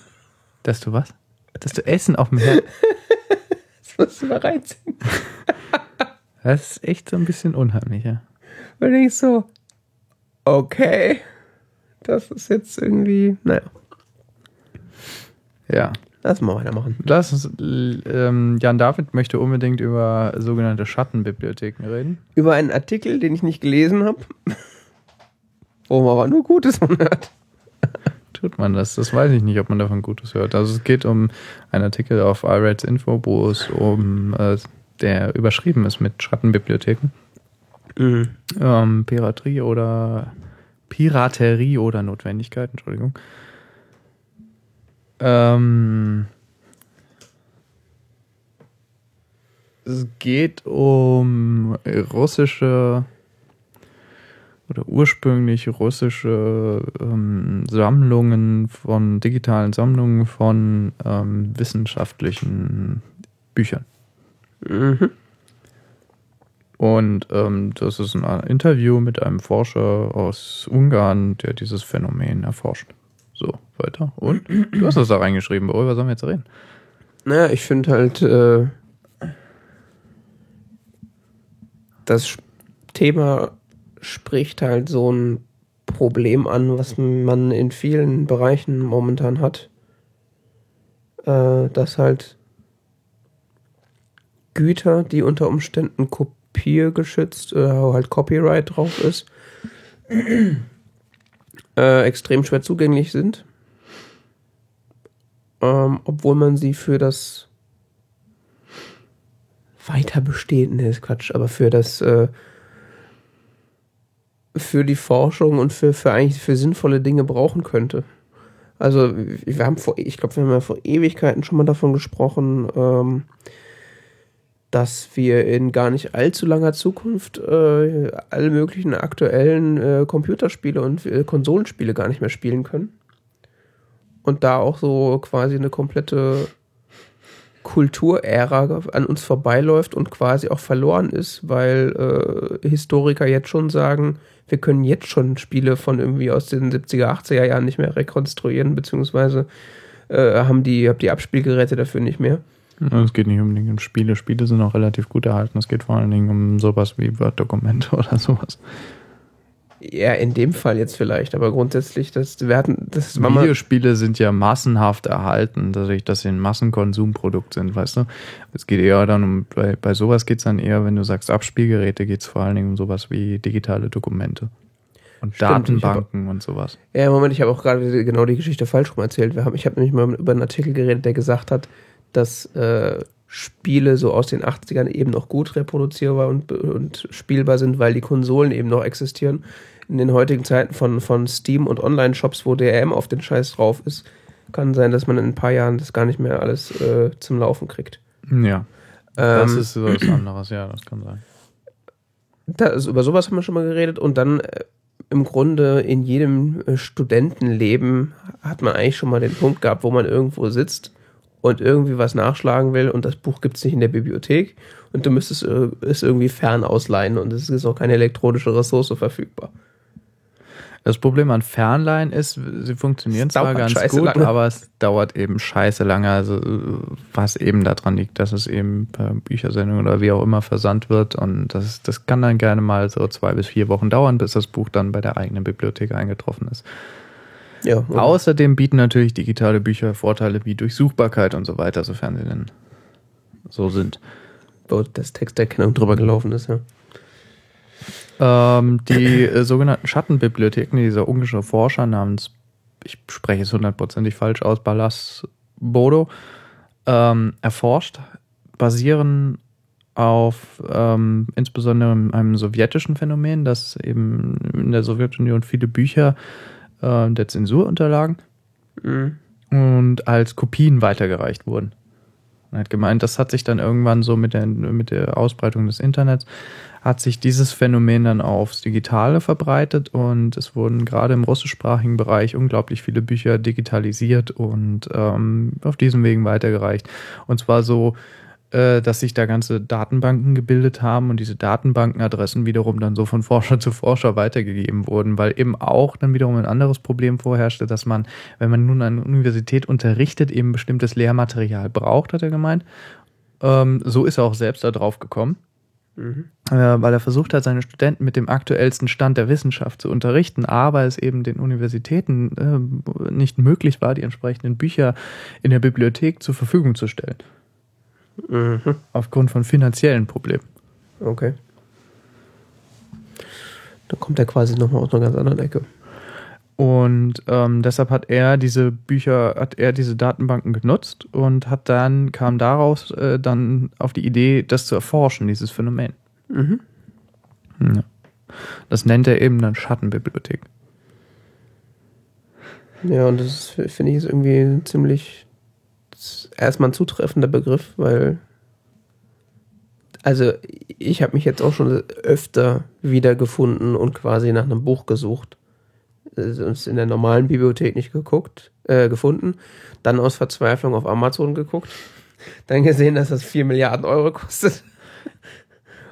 Speaker 2: Dass du was? Dass du Essen auf dem Herd.
Speaker 1: Das musst du mal reinziehen.
Speaker 2: Das ist echt so ein bisschen unheimlich, ja.
Speaker 1: Und ich so, okay, das ist jetzt irgendwie, naja,
Speaker 2: Ja.
Speaker 1: lass mal weitermachen.
Speaker 2: Lass uns, ähm, Jan David möchte unbedingt über sogenannte Schattenbibliotheken reden.
Speaker 1: Über einen Artikel, den ich nicht gelesen habe, wo man aber nur Gutes von hört.
Speaker 2: Tut man das? Das weiß ich nicht, ob man davon Gutes hört. Also es geht um einen Artikel auf iRates Info, wo es um, äh, der überschrieben ist mit Schattenbibliotheken. Ähm, Piraterie oder Piraterie oder Notwendigkeit, Entschuldigung. Ähm, es geht um russische oder ursprünglich russische ähm, Sammlungen von digitalen Sammlungen von ähm, wissenschaftlichen Büchern.
Speaker 1: Mhm.
Speaker 2: Und ähm, das ist ein Interview mit einem Forscher aus Ungarn, der dieses Phänomen erforscht. So, weiter. Und du hast das da reingeschrieben, worüber sollen wir jetzt reden?
Speaker 1: Naja, ich finde halt, äh, das Thema spricht halt so ein Problem an, was man in vielen Bereichen momentan hat. Äh, dass halt Güter, die unter Umständen kopiergeschützt oder halt Copyright drauf ist, äh, extrem schwer zugänglich sind. Ähm, obwohl man sie für das Weiterbestehen, nee, ist Quatsch, aber für das äh, für die Forschung und für, für eigentlich für sinnvolle Dinge brauchen könnte. Also wir haben vor, ich glaube, wir haben ja vor Ewigkeiten schon mal davon gesprochen, ähm, dass wir in gar nicht allzu langer Zukunft äh, alle möglichen aktuellen äh, Computerspiele und äh, Konsolenspiele gar nicht mehr spielen können. Und da auch so quasi eine komplette Kulturära an uns vorbeiläuft und quasi auch verloren ist, weil äh, Historiker jetzt schon sagen, wir können jetzt schon Spiele von irgendwie aus den 70er, 80er Jahren nicht mehr rekonstruieren, beziehungsweise äh, haben die, hab die Abspielgeräte dafür nicht mehr.
Speaker 2: Es geht nicht unbedingt um Spiele. Spiele sind auch relativ gut erhalten. Es geht vor allen Dingen um sowas wie Word-Dokumente oder sowas.
Speaker 1: Ja, in dem Fall jetzt vielleicht, aber grundsätzlich, das, wir hatten, das war
Speaker 2: Videospiele sind ja massenhaft erhalten, dadurch, dass sie ein Massenkonsumprodukt sind, weißt du? Es geht eher dann um, bei, bei sowas geht es dann eher, wenn du sagst Abspielgeräte, geht es vor allen Dingen um sowas wie digitale Dokumente. Und
Speaker 1: Stimmt,
Speaker 2: Datenbanken und sowas.
Speaker 1: Ja, Moment, ich habe auch gerade genau die Geschichte falsch rum erzählt. Wir haben, ich habe nämlich mal über einen Artikel geredet, der gesagt hat, dass äh, Spiele so aus den 80ern eben noch gut reproduzierbar und, und spielbar sind, weil die Konsolen eben noch existieren. In den heutigen Zeiten von, von Steam und Online-Shops, wo DRM auf den Scheiß drauf ist, kann sein, dass man in ein paar Jahren das gar nicht mehr alles äh, zum Laufen kriegt.
Speaker 2: Ja. Das ähm, ist was anderes, ja, das kann sein.
Speaker 1: Da, also über sowas haben wir schon mal geredet und dann äh, im Grunde in jedem äh, Studentenleben hat man eigentlich schon mal den Punkt gehabt, wo man irgendwo sitzt und irgendwie was nachschlagen will und das Buch gibt es nicht in der Bibliothek und du müsstest äh, es irgendwie fern ausleihen und es ist auch keine elektronische Ressource verfügbar.
Speaker 2: Das Problem an Fernleihen ist, sie funktionieren zwar ganz gut, lange. aber es dauert eben scheiße lange. Also was eben daran liegt, dass es eben per Büchersendung oder wie auch immer versandt wird. Und das, das kann dann gerne mal so zwei bis vier Wochen dauern, bis das Buch dann bei der eigenen Bibliothek eingetroffen ist. Ja, okay. Außerdem bieten natürlich digitale Bücher Vorteile wie Durchsuchbarkeit und so weiter, sofern sie denn so sind.
Speaker 1: Wo das Texterkennung drüber gelaufen ist, ja.
Speaker 2: Ähm, die äh, sogenannten Schattenbibliotheken, dieser ungarische Forscher namens, ich spreche es hundertprozentig falsch aus, Balas Bodo, ähm, erforscht, basieren auf ähm, insbesondere einem sowjetischen Phänomen, dass eben in der Sowjetunion viele Bücher äh, der Zensur unterlagen mhm. und als Kopien weitergereicht wurden. Er hat gemeint, das hat sich dann irgendwann so mit der, mit der Ausbreitung des Internets hat sich dieses Phänomen dann aufs Digitale verbreitet und es wurden gerade im russischsprachigen Bereich unglaublich viele Bücher digitalisiert und ähm, auf diesem Wegen weitergereicht. Und zwar so, äh, dass sich da ganze Datenbanken gebildet haben und diese Datenbankenadressen wiederum dann so von Forscher zu Forscher weitergegeben wurden, weil eben auch dann wiederum ein anderes Problem vorherrschte, dass man, wenn man nun an der Universität unterrichtet, eben bestimmtes Lehrmaterial braucht, hat er gemeint. Ähm, so ist er auch selbst da drauf gekommen. Mhm. Äh, weil er versucht hat, seine Studenten mit dem aktuellsten Stand der Wissenschaft zu unterrichten, aber es eben den Universitäten äh, nicht möglich war, die entsprechenden Bücher in der Bibliothek zur Verfügung zu stellen. Mhm. Aufgrund von finanziellen Problemen.
Speaker 1: Okay. Da kommt er quasi nochmal aus einer ganz anderen Ecke.
Speaker 2: Und ähm, deshalb hat er diese Bücher, hat er diese Datenbanken genutzt und hat dann, kam daraus äh, dann auf die Idee, das zu erforschen, dieses Phänomen. Mhm. Ja. Das nennt er eben dann Schattenbibliothek.
Speaker 1: Ja, und das finde ich, ist irgendwie ein erstmal ein zutreffender Begriff, weil also ich habe mich jetzt auch schon öfter wiedergefunden und quasi nach einem Buch gesucht uns in der normalen Bibliothek nicht geguckt, äh, gefunden, dann aus Verzweiflung auf Amazon geguckt, dann gesehen, dass das 4 Milliarden Euro kostet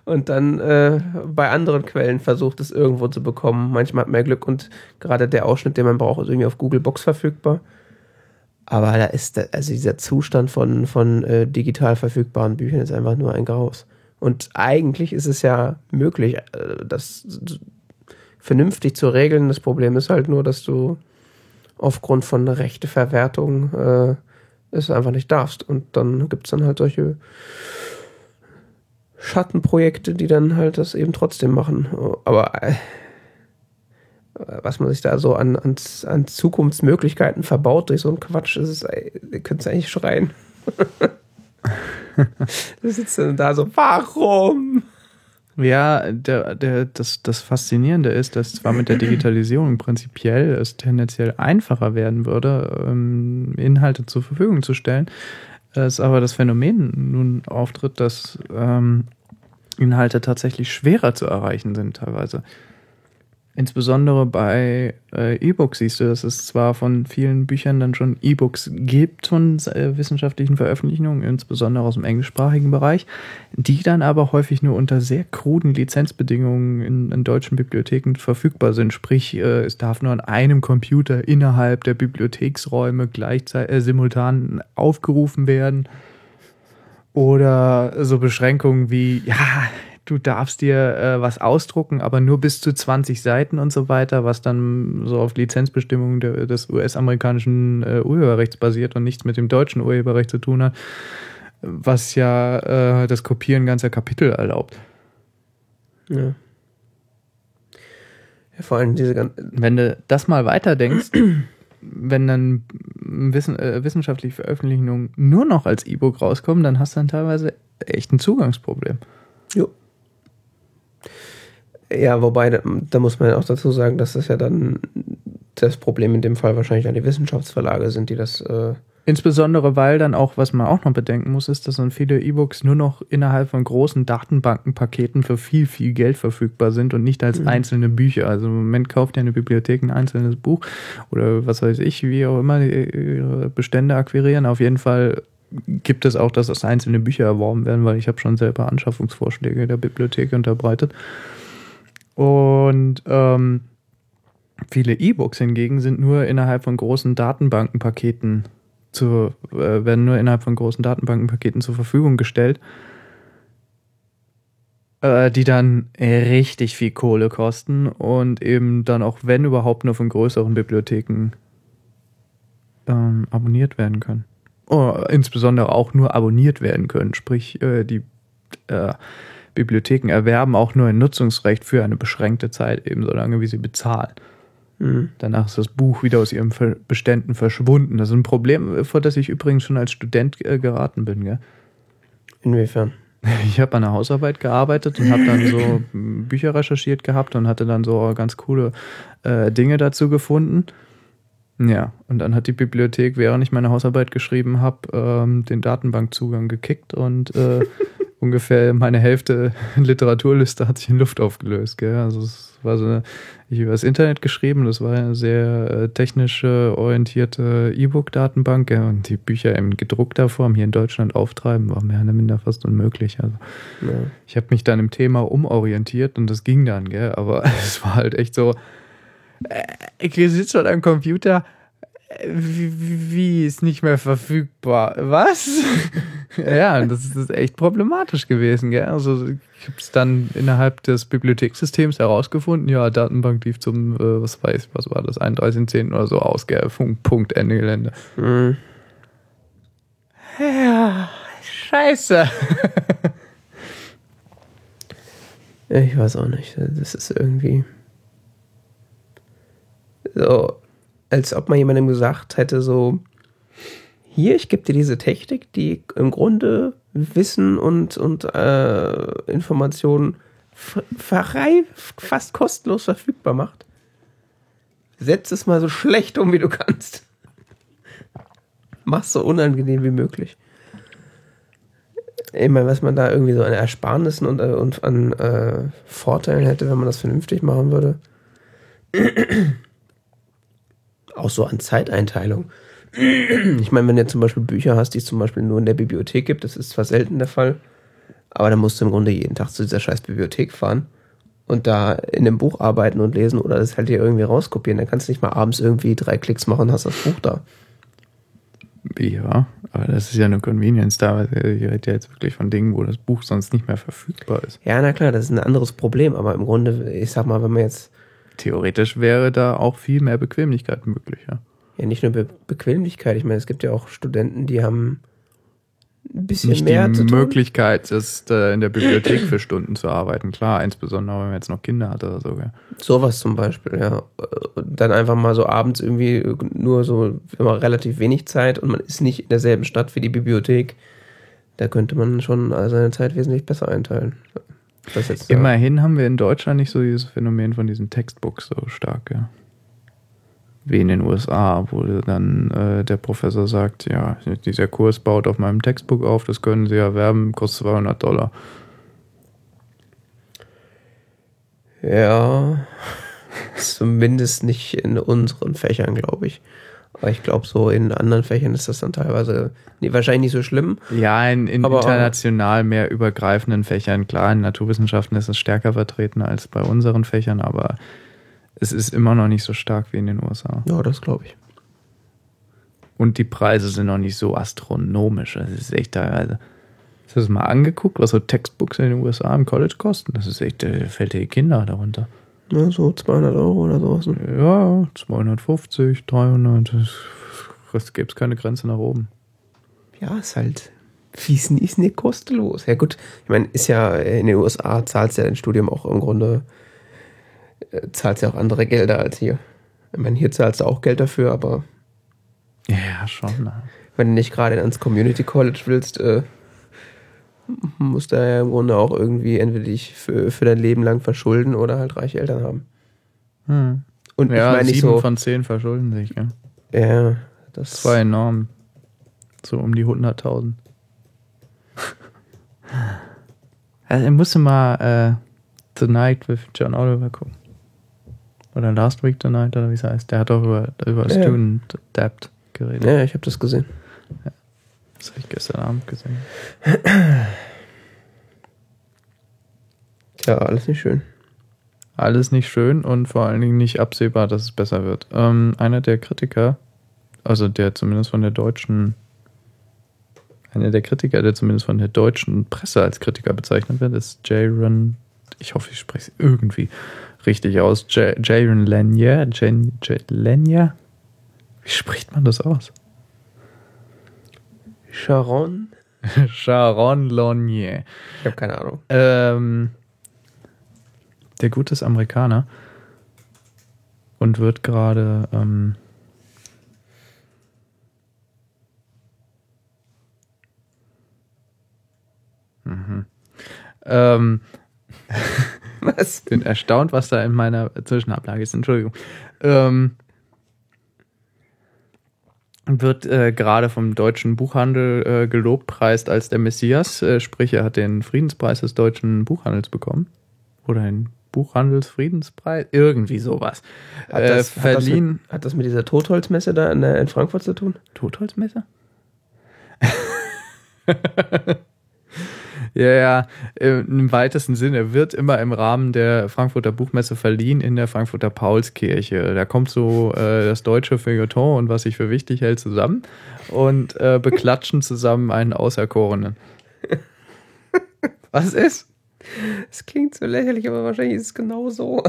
Speaker 1: und dann äh, bei anderen Quellen versucht, es irgendwo zu bekommen. Manchmal hat man Glück und gerade der Ausschnitt, den man braucht, ist irgendwie auf Google Box verfügbar. Aber da ist also dieser Zustand von, von äh, digital verfügbaren Büchern ist einfach nur ein Graus. Und eigentlich ist es ja möglich, äh, das vernünftig zu regeln. Das Problem ist halt nur, dass du aufgrund von Rechteverwertung äh, es einfach nicht darfst. Und dann gibt es dann halt solche Schattenprojekte, die dann halt das eben trotzdem machen. Aber äh, was man sich da so an, an, an Zukunftsmöglichkeiten verbaut durch so einen Quatsch, das ist, ihr könnt es eigentlich schreien. du sitzt dann da so, warum?
Speaker 2: Ja, der, der, das, das Faszinierende ist, dass zwar mit der Digitalisierung prinzipiell es tendenziell einfacher werden würde, ähm, Inhalte zur Verfügung zu stellen, es aber das Phänomen nun auftritt, dass ähm, Inhalte tatsächlich schwerer zu erreichen sind teilweise. Insbesondere bei äh, E-Books siehst du, dass es zwar von vielen Büchern dann schon E-Books gibt von äh, wissenschaftlichen Veröffentlichungen, insbesondere aus dem englischsprachigen Bereich, die dann aber häufig nur unter sehr kruden Lizenzbedingungen in, in deutschen Bibliotheken verfügbar sind. Sprich, äh, es darf nur an einem Computer innerhalb der Bibliotheksräume gleichzeitig äh, simultan aufgerufen werden. Oder so Beschränkungen wie, ja, du darfst dir äh, was ausdrucken, aber nur bis zu 20 Seiten und so weiter, was dann so auf Lizenzbestimmungen der, des US-amerikanischen äh, Urheberrechts basiert und nichts mit dem deutschen Urheberrecht zu tun hat, was ja äh, das Kopieren ganzer Kapitel erlaubt.
Speaker 1: Ja. ja vor allem diese ganzen.
Speaker 2: Wenn du das mal weiterdenkst, wenn dann Wissen, äh, wissenschaftliche Veröffentlichungen nur noch als E-Book rauskommen, dann hast du dann teilweise echt ein Zugangsproblem.
Speaker 1: Jo. Ja, wobei, da, da muss man auch dazu sagen, dass das ja dann das Problem in dem Fall wahrscheinlich an die Wissenschaftsverlage sind, die das. Äh
Speaker 2: Insbesondere, weil dann auch, was man auch noch bedenken muss, ist, dass dann viele E-Books nur noch innerhalb von großen Datenbankenpaketen für viel, viel Geld verfügbar sind und nicht als mhm. einzelne Bücher. Also im Moment kauft ja eine Bibliothek ein einzelnes Buch oder was weiß ich, wie auch immer ihre Bestände akquirieren. Auf jeden Fall gibt es auch, dass das einzelne Bücher erworben werden, weil ich habe schon selber Anschaffungsvorschläge der Bibliothek unterbreitet. Und ähm, viele E-Books hingegen sind nur innerhalb von großen Datenbankenpaketen zu, äh, werden nur innerhalb von großen Datenbankenpaketen zur Verfügung gestellt, äh, die dann richtig viel Kohle kosten und eben dann auch, wenn überhaupt, nur von größeren Bibliotheken ähm, abonniert werden können. Oh, insbesondere auch nur abonniert werden können, sprich äh, die äh, Bibliotheken erwerben auch nur ein Nutzungsrecht für eine beschränkte Zeit, eben so lange wie sie bezahlen. Mhm. Danach ist das Buch wieder aus ihren Beständen verschwunden. Das ist ein Problem, vor das ich übrigens schon als Student äh, geraten bin. Gell?
Speaker 1: Inwiefern?
Speaker 2: Ich habe an der Hausarbeit gearbeitet und habe dann so Bücher recherchiert gehabt und hatte dann so ganz coole äh, Dinge dazu gefunden. Ja, und dann hat die Bibliothek, während ich meine Hausarbeit geschrieben habe, ähm, den Datenbankzugang gekickt und äh, ungefähr meine Hälfte Literaturliste hat sich in Luft aufgelöst. Gell? Also es war so eine, ich über das Internet geschrieben, das war eine sehr äh, technisch orientierte E-Book-Datenbank und die Bücher in gedruckter Form hier in Deutschland auftreiben, war mehr oder minder fast unmöglich. Also ja. ich habe mich dann im Thema umorientiert und das ging dann, gell? aber es war halt echt so, ich sitze an einem Computer, wie, wie ist nicht mehr verfügbar? Was? ja, das ist echt problematisch gewesen, gell? Also ich habe es dann innerhalb des Bibliothekssystems herausgefunden, ja, Datenbank lief zum, äh, was weiß, was war das, 31.10. oder so aus, gell? Punkt, Ende Gelände. Mhm. Ja, scheiße.
Speaker 1: ich weiß auch nicht. Das ist irgendwie so als ob man jemandem gesagt hätte, so, hier, ich gebe dir diese Technik, die im Grunde Wissen und, und äh, Informationen frei, fast kostenlos verfügbar macht. Setz es mal so schlecht um, wie du kannst. Mach so unangenehm wie möglich. Ich meine, was man da irgendwie so an Ersparnissen und, äh, und an äh, Vorteilen hätte, wenn man das vernünftig machen würde auch so an Zeiteinteilung. Ich meine, wenn du zum Beispiel Bücher hast, die es zum Beispiel nur in der Bibliothek gibt, das ist zwar selten der Fall, aber dann musst du im Grunde jeden Tag zu dieser scheiß Bibliothek fahren und da in dem Buch arbeiten und lesen oder das halt hier irgendwie rauskopieren. Dann kannst du nicht mal abends irgendwie drei Klicks machen und hast das Buch da.
Speaker 2: Ja, aber das ist ja eine Convenience da. Ich rede ja jetzt wirklich von Dingen, wo das Buch sonst nicht mehr verfügbar ist.
Speaker 1: Ja, na klar, das ist ein anderes Problem, aber im Grunde, ich sag mal, wenn man jetzt
Speaker 2: theoretisch wäre da auch viel mehr Bequemlichkeit möglich, ja.
Speaker 1: Ja, nicht nur Be Bequemlichkeit. Ich meine, es gibt ja auch Studenten, die haben ein bisschen nicht mehr
Speaker 2: die Möglichkeit, ist, in der Bibliothek für Stunden zu arbeiten. Klar, insbesondere wenn man jetzt noch Kinder hat oder so. Gell?
Speaker 1: Sowas zum Beispiel, ja. Dann einfach mal so abends irgendwie nur so immer relativ wenig Zeit und man ist nicht in derselben Stadt wie die Bibliothek. Da könnte man schon seine Zeit wesentlich besser einteilen.
Speaker 2: Jetzt, Immerhin haben wir in Deutschland nicht so dieses Phänomen von diesen Textbooks so stark, ja. Wie in den USA, wo dann äh, der Professor sagt, ja, dieser Kurs baut auf meinem Textbook auf, das können Sie erwerben, kostet 200 Dollar.
Speaker 1: Ja, zumindest nicht in unseren Fächern, glaube ich. Aber ich glaube, so in anderen Fächern ist das dann teilweise nee, wahrscheinlich nicht so schlimm.
Speaker 2: Ja, in, in international mehr übergreifenden Fächern, klar, in Naturwissenschaften ist es stärker vertreten als bei unseren Fächern, aber es ist immer noch nicht so stark wie in den USA.
Speaker 1: Ja, das glaube ich.
Speaker 2: Und die Preise sind noch nicht so astronomisch. Das ist echt teilweise. Hast du das mal angeguckt, was so Textbooks in den USA im College kosten? Das ist echt, äh, fällt dir Kinder darunter.
Speaker 1: Ja, so 200 Euro oder sowas. Ne?
Speaker 2: Ja, 250, 300. Es gibt keine Grenze nach oben.
Speaker 1: Ja, ist halt. Fließen ist nicht kostenlos. Ja, gut. Ich meine, ist ja in den USA zahlt ja ein Studium auch im Grunde. Äh, zahlt ja auch andere Gelder als hier. Ich meine, hier zahlst du auch Geld dafür, aber
Speaker 2: Ja, schon.
Speaker 1: Wenn du nicht gerade ans Community College willst, äh, musst du ja im Grunde auch irgendwie entweder dich für, für dein Leben lang verschulden oder halt reiche Eltern haben.
Speaker 2: Hm.
Speaker 1: Und
Speaker 2: Ja,
Speaker 1: ich meine
Speaker 2: sieben
Speaker 1: so.
Speaker 2: von zehn verschulden sich. Gell?
Speaker 1: Ja, das,
Speaker 2: Das war enorm. So um die 100.000. also, ich musste mal äh, Tonight with John Oliver gucken. Oder Last Week Tonight, oder wie es heißt. Der hat auch über, über
Speaker 1: Ja.
Speaker 2: Student Debt geredet.
Speaker 1: Ja, ich habe das gesehen.
Speaker 2: Das habe ich gestern Abend gesehen.
Speaker 1: Ja, alles nicht schön.
Speaker 2: Alles nicht schön und vor allen Dingen nicht absehbar, dass es besser wird. Ähm, einer der Kritiker, also der zumindest von der deutschen, einer der Kritiker, der zumindest von der deutschen Presse als Kritiker bezeichnet wird, ist Jaron, ich hoffe, ich spreche es irgendwie richtig aus, Ja- Jaron Lanier, Jan, Jan, Lanier? Wie spricht man das aus?
Speaker 1: Sharon?
Speaker 2: Sharon Lanier.
Speaker 1: Ich habe keine Ahnung.
Speaker 2: Ähm, der Gute ist Amerikaner und wird gerade ähm, mhm. ähm,
Speaker 1: Was?
Speaker 2: bin erstaunt, was da in meiner Zwischenablage ist. Entschuldigung. Ähm, wird äh, gerade vom deutschen Buchhandel äh, gelobpreist als der Messias. Äh, sprich, er hat den Friedenspreis des deutschen Buchhandels bekommen. Oder den Buchhandelsfriedenspreis. Irgendwie sowas.
Speaker 1: Hat
Speaker 2: äh,
Speaker 1: das, hat, das
Speaker 2: verliehen.
Speaker 1: mit, hat das mit dieser Totholzmesse da in, der- in Frankfurt zu tun?
Speaker 2: Totholzmesse? ja, ja, im weitesten Sinne wird immer im Rahmen der Frankfurter Buchmesse verliehen in der Frankfurter Paulskirche. Da kommt so äh, das deutsche Feuilleton und was ich für wichtig hält zusammen und äh, beklatschen zusammen einen Auserkorenen. Was ist?
Speaker 1: Es klingt so lächerlich, aber wahrscheinlich ist es genau so.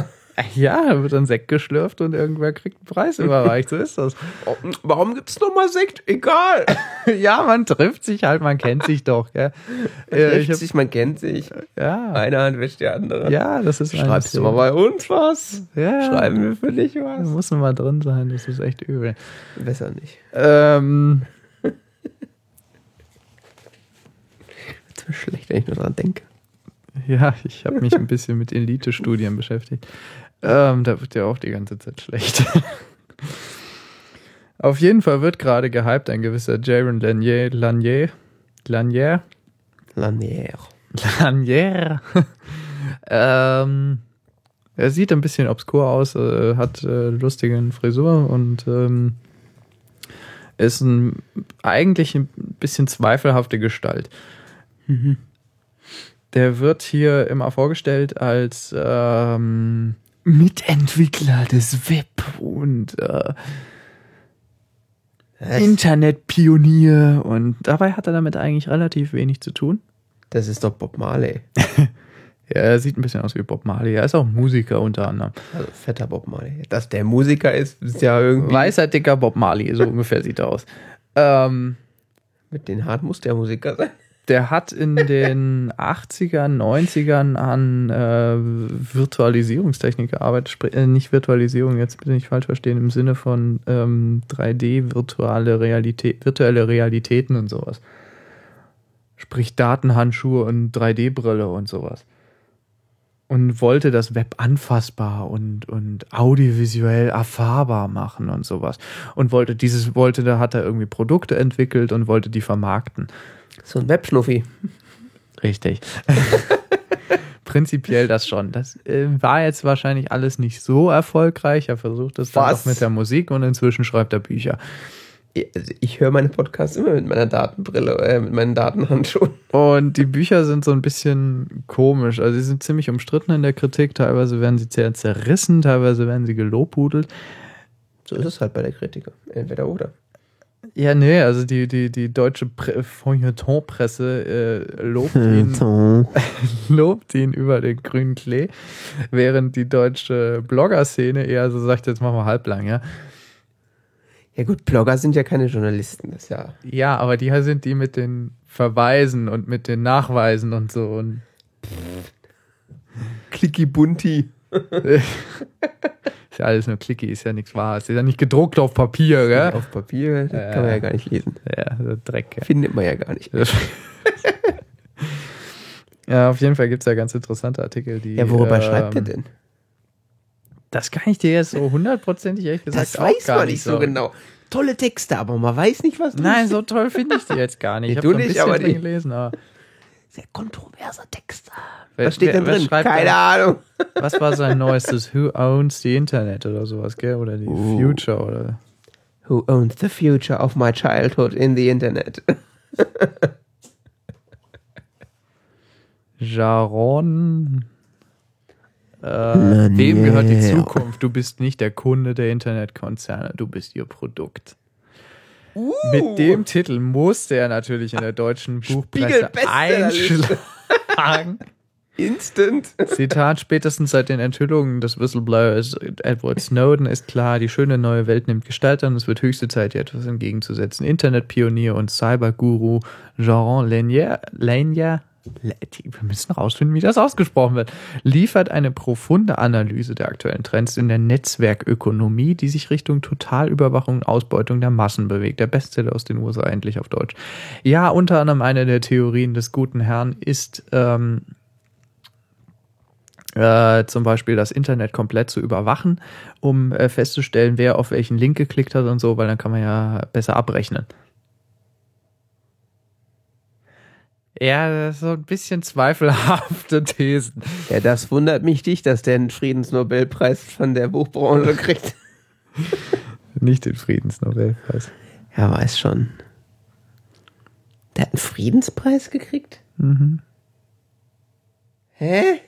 Speaker 2: Ja, da wird dann Sekt geschlürft und irgendwer kriegt einen Preis überreicht. So ist das.
Speaker 1: Oh, warum gibt's nochmal Sekt? Egal.
Speaker 2: Ja, man trifft sich halt, man kennt sich doch. Gell? Äh, ich
Speaker 1: Trifft
Speaker 2: hab,
Speaker 1: sich, man kennt sich.
Speaker 2: ja,
Speaker 1: Eine Hand wäscht die andere.
Speaker 2: ja, das ist
Speaker 1: Schreibst du mal bei uns was?
Speaker 2: Ja.
Speaker 1: Schreiben wir für dich
Speaker 2: Da
Speaker 1: was?
Speaker 2: muss mal drin sein, das ist echt übel.
Speaker 1: Besser nicht.
Speaker 2: Ähm,
Speaker 1: Wird's mir schlecht, wenn ich nur dran denke.
Speaker 2: ja, ich habe mich ein bisschen mit Elite-Studien beschäftigt. Ähm, da wird ja auch die ganze Zeit schlecht. Auf jeden Fall wird gerade gehypt ein gewisser Jaron Lanier, Lanier, Lanier,
Speaker 1: Lanier.
Speaker 2: Lanier. ähm, er sieht ein bisschen obskur aus, äh, hat äh, lustige Frisur und ähm, ist ein, eigentlich ein bisschen zweifelhafte Gestalt. Der wird hier immer vorgestellt als ähm, Mitentwickler des Web und äh, Internetpionier und dabei hat er damit eigentlich relativ wenig zu tun.
Speaker 1: Das ist doch Bob Marley.
Speaker 2: Ja, er sieht ein bisschen aus wie Bob Marley. Er ist auch Musiker unter anderem.
Speaker 1: Also fetter Bob Marley. Dass der Musiker ist, ist ja irgendwie.
Speaker 2: Weißer, dicker Bob Marley, so ungefähr sieht er aus. Ähm,
Speaker 1: Mit den Haaren muss der Musiker sein.
Speaker 2: Der hat in den 80ern, 90ern an äh, Virtualisierungstechnik gearbeitet. Äh, nicht Virtualisierung, jetzt bitte nicht falsch verstehen, im Sinne von ähm, 3D, virtuelle Realität, virtuelle Realitäten und sowas. Sprich Datenhandschuhe und 3D-Brille und sowas. Und wollte das Web anfassbar und, und audiovisuell erfahrbar machen und sowas. Und wollte dieses, wollte, da hat er irgendwie Produkte entwickelt und wollte die vermarkten.
Speaker 1: So ein Webschnuffi.
Speaker 2: Richtig. Prinzipiell das schon. Das äh, war jetzt wahrscheinlich alles nicht so erfolgreich. Er versucht es dann auch mit der Musik und inzwischen schreibt er Bücher.
Speaker 1: Also ich höre meine Podcasts immer mit meiner Datenbrille, äh, mit meinen Datenhandschuhen.
Speaker 2: Und die Bücher sind so ein bisschen komisch. Also sie sind ziemlich umstritten in der Kritik. Teilweise werden sie sehr zerrissen, teilweise werden sie gelobhudelt.
Speaker 1: So ist es halt bei der Kritiker. Entweder oder.
Speaker 2: Ja, nee, also die, die, die deutsche Pre Feuilleton-Presse äh, lobt, ihn, lobt ihn über den grünen Klee, während die deutsche Blogger-Szene eher so sagt, jetzt machen wir halblang, ja.
Speaker 1: Ja gut, Blogger sind ja keine Journalisten, das ist ja.
Speaker 2: Ja, aber die sind die mit den Verweisen und mit den Nachweisen und so. Und
Speaker 1: Clicky Bunti.
Speaker 2: Ist ja alles nur clicky, ist ja nichts wahr. Ist ja nicht gedruckt auf Papier, gell?
Speaker 1: Auf Papier das kann man ja gar nicht lesen.
Speaker 2: Ja, so Dreck. Ja.
Speaker 1: Findet man ja gar nicht.
Speaker 2: ja, auf jeden Fall gibt es ja ganz interessante Artikel, die.
Speaker 1: Ja, worüber
Speaker 2: ähm,
Speaker 1: schreibt er denn?
Speaker 2: Das kann ich dir jetzt so hundertprozentig ehrlich gesagt
Speaker 1: Das weiß
Speaker 2: gar
Speaker 1: man nicht so genau. Tolle Texte, aber man weiß nicht, was drin
Speaker 2: Nein, so toll finde ich die jetzt gar nicht. Ich
Speaker 1: Nee,
Speaker 2: habe
Speaker 1: du
Speaker 2: ein
Speaker 1: nicht,
Speaker 2: bisschen
Speaker 1: aber
Speaker 2: drin
Speaker 1: die-
Speaker 2: gelesen. Aber
Speaker 1: Sehr kontroverser Text.
Speaker 2: Wer-
Speaker 1: Was steht
Speaker 2: wer- wer
Speaker 1: drin? Keine
Speaker 2: da?
Speaker 1: Ahnung.
Speaker 2: was war sein neuestes Who Owns the Internet oder sowas, gell? Oder die
Speaker 1: Oh.
Speaker 2: Future oder.
Speaker 1: Who owns the future of my childhood in the internet?
Speaker 2: Jaron. Äh, wem gehört die Zukunft? Du bist nicht der Kunde der Internetkonzerne, du bist ihr Produkt. Mit dem Titel musste er natürlich in der deutschen Buchpresse einschlagen.
Speaker 1: Instant.
Speaker 2: Zitat, spätestens seit den Enthüllungen des Whistleblowers Edward Snowden ist klar, die schöne neue Welt nimmt Gestalt an. Es wird höchste Zeit, ihr etwas entgegenzusetzen. Internetpionier und Cyberguru Jean Lanier, Lanier wir müssen rausfinden, wie das ausgesprochen wird, liefert eine profunde Analyse der aktuellen Trends in der Netzwerkökonomie, die sich Richtung Totalüberwachung und Ausbeutung der Massen bewegt. Der Bestseller aus den USA endlich auf Deutsch. Ja, unter anderem eine der Theorien des guten Herrn ist, ähm, äh, zum Beispiel das Internet komplett zu überwachen, um äh, festzustellen, wer auf welchen Link geklickt hat und so, weil dann kann man ja besser abrechnen. Ja, das ist so ein bisschen zweifelhafte Thesen.
Speaker 1: Ja, das wundert mich nicht, dass der einen Friedensnobelpreis von der Buchbranche kriegt.
Speaker 2: Nicht den Friedensnobelpreis.
Speaker 1: Er weiß schon. Der hat einen Friedenspreis gekriegt?
Speaker 2: Mhm.
Speaker 1: Hä?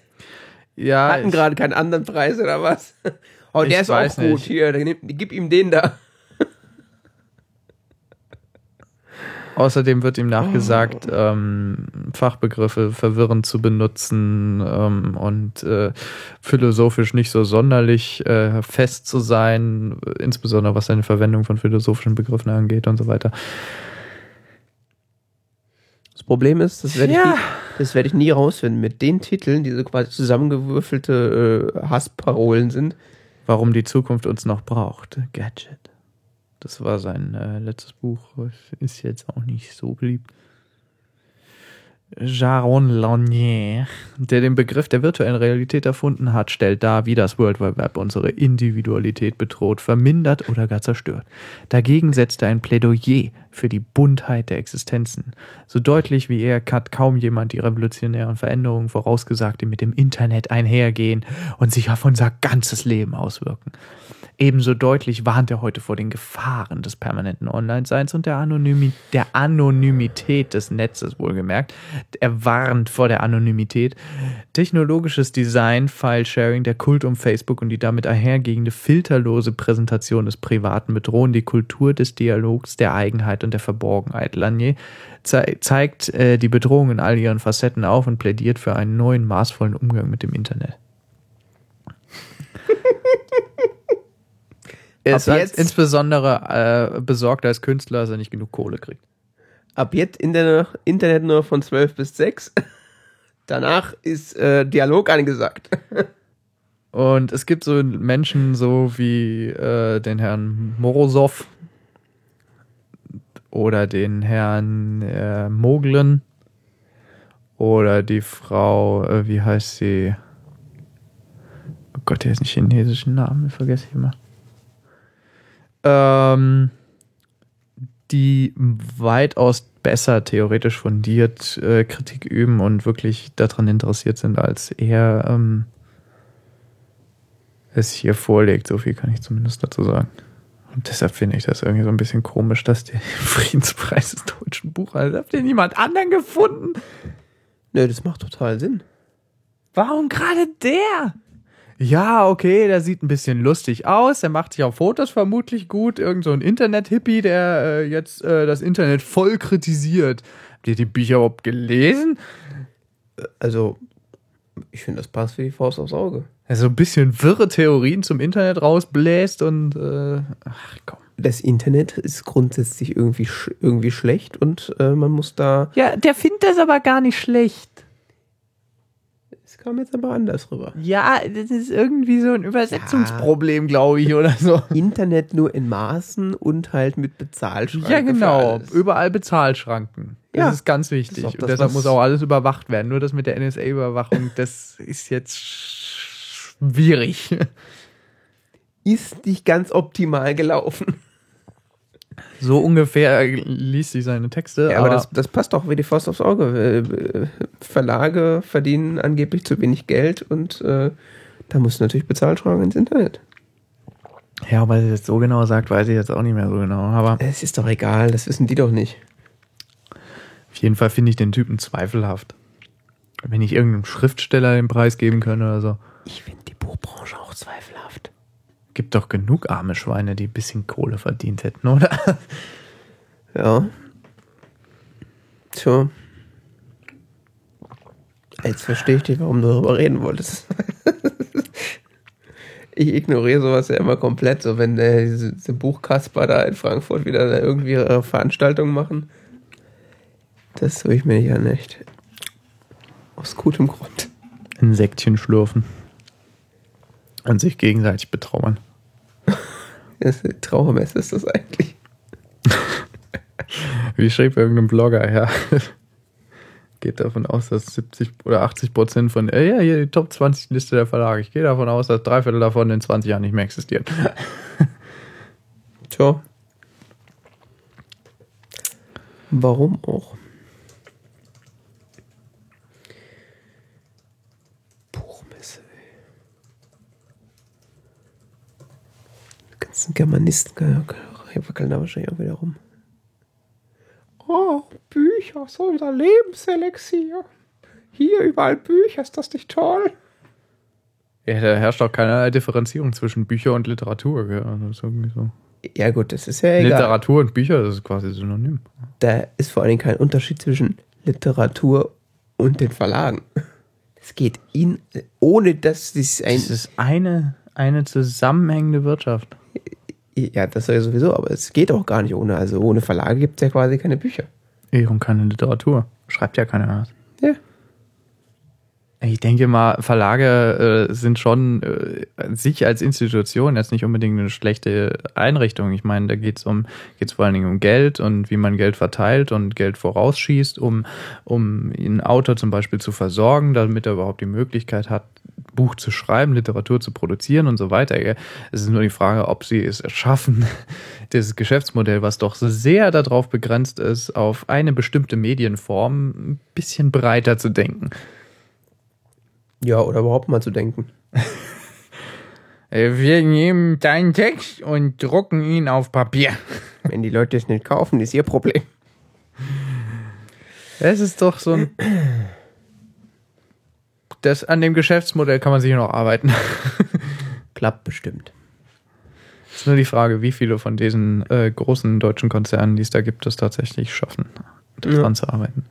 Speaker 2: Ja,
Speaker 1: Hatten gerade keinen anderen Preis oder was? Oh, der ist auch gut.
Speaker 2: nicht.
Speaker 1: Hier, gib ihm den da.
Speaker 2: Außerdem wird ihm nachgesagt, ähm, Fachbegriffe verwirrend zu benutzen ähm, und äh, philosophisch nicht so sonderlich äh, fest zu sein, insbesondere was seine Verwendung von philosophischen Begriffen angeht und so weiter.
Speaker 1: Das Problem ist, das werde ich,
Speaker 2: Ja.
Speaker 1: nie- das werde ich nie rausfinden. Mit den Titeln, die so quasi zusammengewürfelte äh, Hassparolen sind.
Speaker 2: Warum die Zukunft uns noch braucht. Gadget. Das war sein äh, letztes Buch. Ist jetzt auch nicht so beliebt. Jaron Lanier, der den Begriff der virtuellen Realität erfunden hat, stellt dar, wie das World Wide Web unsere Individualität bedroht, vermindert oder gar zerstört. Dagegen setzt er ein Plädoyer für die Buntheit der Existenzen. So deutlich wie er hat kaum jemand die revolutionären Veränderungen vorausgesagt, die mit dem Internet einhergehen und sich auf unser ganzes Leben auswirken. Ebenso deutlich warnt er heute vor den Gefahren des permanenten Online-Seins und der, Anonymi der Anonymität des Netzes, wohlgemerkt. Er warnt vor der Anonymität. Technologisches Design, File-Sharing, der Kult um Facebook und die damit einhergehende filterlose Präsentation des Privaten bedrohen die Kultur des Dialogs, der Eigenheit und der Verborgenheit. Lanier zei zeigt äh, die Bedrohung in all ihren Facetten auf und plädiert für einen neuen, maßvollen Umgang mit dem Internet. Er ist als
Speaker 1: jetzt-
Speaker 2: insbesondere äh, besorgt als Künstler, dass er nicht genug Kohle kriegt.
Speaker 1: Ab jetzt Internet nur von 12 bis 6. Danach ist äh, Dialog angesagt.
Speaker 2: Und es gibt so Menschen so wie äh, den Herrn Morozov oder den Herrn äh, Moglen oder die Frau, äh, wie heißt sie? Oh Gott, der ist nicht chinesischen Namen, vergesse ich immer. Ähm, die weitaus besser theoretisch fundiert äh, Kritik üben und wirklich daran interessiert sind, als er ähm, es hier vorlegt. So viel kann ich zumindest dazu sagen. Und deshalb finde ich das irgendwie so ein bisschen komisch, dass der Friedenspreis des deutschen Buchhandels, habt ihr niemand anderen gefunden?
Speaker 1: Nö, das macht total Sinn.
Speaker 2: Warum gerade der? Ja, okay, der sieht ein bisschen lustig aus. Der macht sich auf Fotos vermutlich gut. Irgend so ein Internet-Hippie, der äh, jetzt äh, das Internet voll kritisiert. Habt ihr die Bücher überhaupt gelesen?
Speaker 1: Also, ich finde, das passt wie die Faust aufs Auge.
Speaker 2: Er so ein bisschen wirre Theorien zum Internet rausbläst und äh, ach komm.
Speaker 1: Das Internet ist grundsätzlich irgendwie, sch irgendwie schlecht und äh, man muss da.
Speaker 2: Ja, der findet das aber gar nicht schlecht.
Speaker 1: Kam jetzt aber anders rüber.
Speaker 2: Ja, das ist irgendwie so ein Übersetzungsproblem, glaube ich, oder so.
Speaker 1: Internet nur in Maßen und halt mit Bezahlschranken.
Speaker 2: Ja, genau. Überall Bezahlschranken. Das
Speaker 1: Ja.
Speaker 2: ist ganz wichtig.
Speaker 1: Das ist
Speaker 2: und deshalb muss auch alles überwacht werden. Nur das mit der NSA-Überwachung, das ist jetzt schwierig.
Speaker 1: Ist nicht ganz optimal gelaufen.
Speaker 2: So ungefähr liest sich seine Texte.
Speaker 1: Ja, aber das, das passt doch wie die Faust aufs Auge. Äh, äh, Verlage verdienen angeblich zu wenig Geld und äh, da muss natürlich Bezahlschranken ins Internet.
Speaker 2: ja, aber er jetzt so genau sagt, weiß ich jetzt auch nicht mehr so genau. Aber
Speaker 1: Es ist doch egal, das wissen die doch nicht.
Speaker 2: auf jeden Fall finde ich den Typen zweifelhaft. Wenn ich irgendeinem Schriftsteller den Preis geben könnte oder so.
Speaker 1: Ich finde die Buchbranche auch zweifelhaft.
Speaker 2: Gibt doch genug arme Schweine, die ein bisschen Kohle verdient hätten, oder?
Speaker 1: Ja. Tja. Jetzt verstehe ich dich, warum du darüber reden wolltest. ich ignoriere sowas ja immer komplett. So, wenn äh, diese, diese Buchkasper da in Frankfurt wieder irgendwie ihre Veranstaltungen machen. Das tue ich mir ja nicht. Aus gutem Grund.
Speaker 2: Insektchen schlürfen. Und sich gegenseitig betrauern.
Speaker 1: Trauermesse ist das eigentlich.
Speaker 2: Wie schrieb irgendein Blogger, ja. Geht davon aus, dass 70 oder 80 Prozent von, äh, ja, hier die Top 20 Liste der Verlage. Ich gehe davon aus, dass drei Viertel davon in 20 Jahren nicht mehr existieren.
Speaker 1: Tja. Warum auch? Buchmesse, ey. Die ganzen Germanisten wackeln da wahrscheinlich auch wieder rum. Oh, Bücher, so unser Lebenselixier. Hier überall Bücher, ist das nicht toll?
Speaker 2: Ja, da herrscht auch keine Differenzierung zwischen Bücher und Literatur. Gell? Also das so.
Speaker 1: Ja gut, das ist ja egal.
Speaker 2: Literatur und Bücher, das ist quasi synonym.
Speaker 1: da ist vor allen Dingen kein Unterschied zwischen Literatur und den Verlagen. Es geht in, ohne dass es ein,
Speaker 2: Es ist eine, eine zusammenhängende Wirtschaft.
Speaker 1: Ja, das ja sowieso, aber es geht auch gar nicht ohne. Also ohne Verlage gibt es ja quasi keine Bücher.
Speaker 2: Eh, Und keine Literatur. Schreibt ja keiner was.
Speaker 1: Ja.
Speaker 2: Ich denke mal, Verlage äh, sind schon äh, sich als Institution jetzt nicht unbedingt eine schlechte Einrichtung. Ich meine, da geht es um, geht's vor allen Dingen um Geld und wie man Geld verteilt und Geld vorausschießt, um, um einen Autor zum Beispiel zu versorgen, damit er überhaupt die Möglichkeit hat, Buch zu schreiben, Literatur zu produzieren und so weiter. gell. Es ist nur die Frage, ob sie es schaffen, dieses Geschäftsmodell, was doch so sehr darauf begrenzt ist, auf eine bestimmte Medienform ein bisschen breiter zu denken.
Speaker 1: Ja, oder überhaupt mal zu denken.
Speaker 2: Äh, Wir nehmen deinen Text und drucken ihn auf Papier.
Speaker 1: Wenn die Leute es nicht kaufen, ist ihr Problem.
Speaker 2: Es ist doch so ein. Das, an dem Geschäftsmodell kann man sich noch arbeiten.
Speaker 1: Klappt bestimmt.
Speaker 2: Es ist nur die Frage, wie viele von diesen äh, großen deutschen Konzernen, die es da gibt, das tatsächlich schaffen, daran zu arbeiten.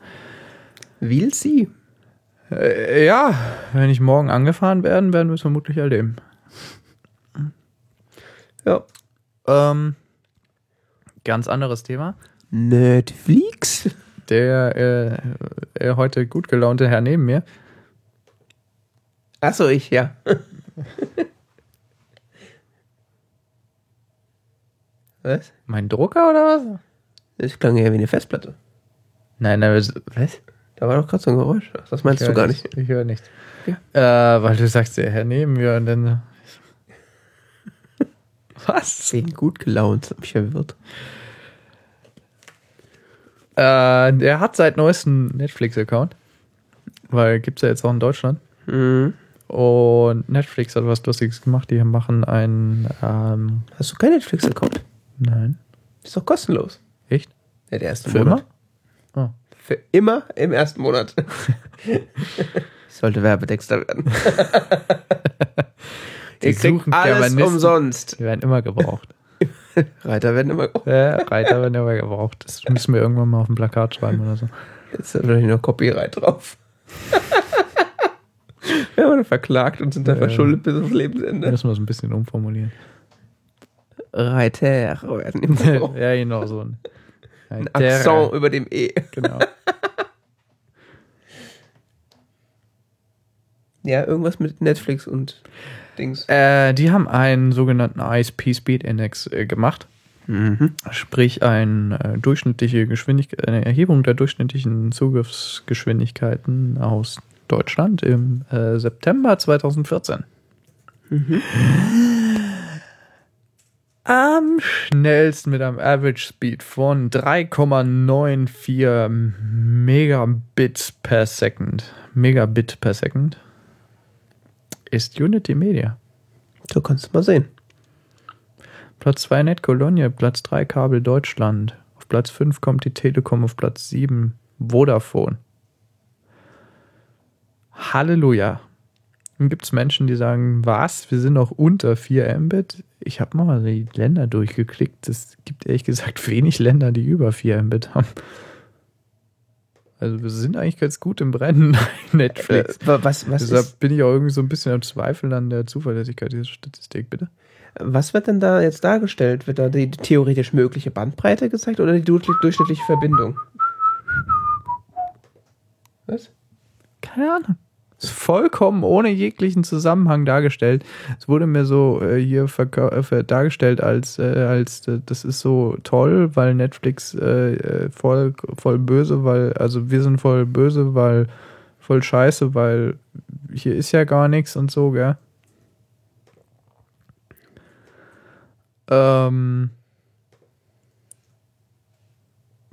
Speaker 1: Will sie?
Speaker 2: Äh, ja, wenn ich morgen angefahren werden, werden wir es vermutlich erleben.
Speaker 1: Ja.
Speaker 2: Ähm, ganz anderes Thema.
Speaker 1: Netflix?
Speaker 2: Der äh, äh, heute gut gelaunte Herr neben mir
Speaker 1: Achso, ich, ja. was?
Speaker 2: Mein Drucker oder was?
Speaker 1: Das klang ja wie eine Festplatte.
Speaker 2: Nein, nein, was?
Speaker 1: Da war doch gerade so ein Geräusch. Das meinst
Speaker 2: Ich
Speaker 1: du gar
Speaker 2: nichts.
Speaker 1: nicht.
Speaker 2: Ich höre nichts. Äh, weil du sagst, der Herr neben mir und dann. Was?
Speaker 1: Wegen gut gelaunt, hab mich verwirrt.
Speaker 2: Äh, der hat seit neuestem Netflix-Account. Weil gibt's ja jetzt auch in Deutschland.
Speaker 1: Mhm.
Speaker 2: Und Netflix hat was Lustiges gemacht. Die machen ein. Ähm,
Speaker 1: Hast du keinen Netflix-Account?
Speaker 2: nein.
Speaker 1: Ist doch kostenlos.
Speaker 2: Echt?
Speaker 1: Ja, der erste
Speaker 2: Für
Speaker 1: Monat.
Speaker 2: immer? Oh.
Speaker 1: Für immer im ersten Monat. ich sollte Werbetexter werden.
Speaker 2: Die
Speaker 1: Ihr kriegt
Speaker 2: suchen
Speaker 1: alles umsonst.
Speaker 2: Die werden immer gebraucht.
Speaker 1: Reiter werden immer.
Speaker 2: ja, Reiter werden immer gebraucht. Das müssen wir irgendwann mal auf ein Plakat schreiben oder so.
Speaker 1: Jetzt ist natürlich noch Copyright drauf. Wir wurden verklagt und sind da verschuldet bis aufs Lebensende.
Speaker 2: Müssen wir es ein bisschen umformulieren.
Speaker 1: Reiter werden gebraucht.
Speaker 2: ja, genau so ein,
Speaker 1: Ein Akzent über dem E.
Speaker 2: Genau.
Speaker 1: Ja, irgendwas mit Netflix und Dings.
Speaker 2: Äh, die haben einen sogenannten ISP Speed Index äh, gemacht.
Speaker 1: Mhm.
Speaker 2: Sprich, eine äh, durchschnittliche Geschwindigkeit, eine Erhebung der durchschnittlichen Zugriffsgeschwindigkeiten aus Deutschland im äh, September 2014. Am schnellsten mit einem Average Speed von 3,94 Megabits per Second. Megabit per Second ist Unity Media.
Speaker 1: So kannst du mal sehen.
Speaker 2: Platz 2 NetCologne, Platz 3 Kabel Deutschland. Auf Platz 5 kommt die Telekom, auf Platz 7 Vodafone. Halleluja. Dann gibt es Menschen, die sagen, was, wir sind noch unter 4 Mbit. Ich habe mal die Länder durchgeklickt. Es gibt ehrlich gesagt wenig Länder, die über 4 Mbit haben. Also wir sind eigentlich ganz gut im Brennen, Netflix.
Speaker 1: Äh, was, was,
Speaker 2: Deshalb
Speaker 1: ist,
Speaker 2: bin ich auch irgendwie so ein bisschen am Zweifeln an der Zuverlässigkeit dieser Statistik, bitte.
Speaker 1: was wird denn da jetzt dargestellt? Wird da die theoretisch mögliche Bandbreite gezeigt oder die du- durchschnittliche Verbindung? Was?
Speaker 2: Keine Ahnung. Vollkommen ohne jeglichen Zusammenhang dargestellt. Es wurde mir so äh, hier äh, dargestellt als, äh, als äh, das ist so toll, weil Netflix äh, voll, voll böse, weil, also wir sind voll böse, weil voll scheiße, weil hier ist ja gar nichts und so, gell? Ähm,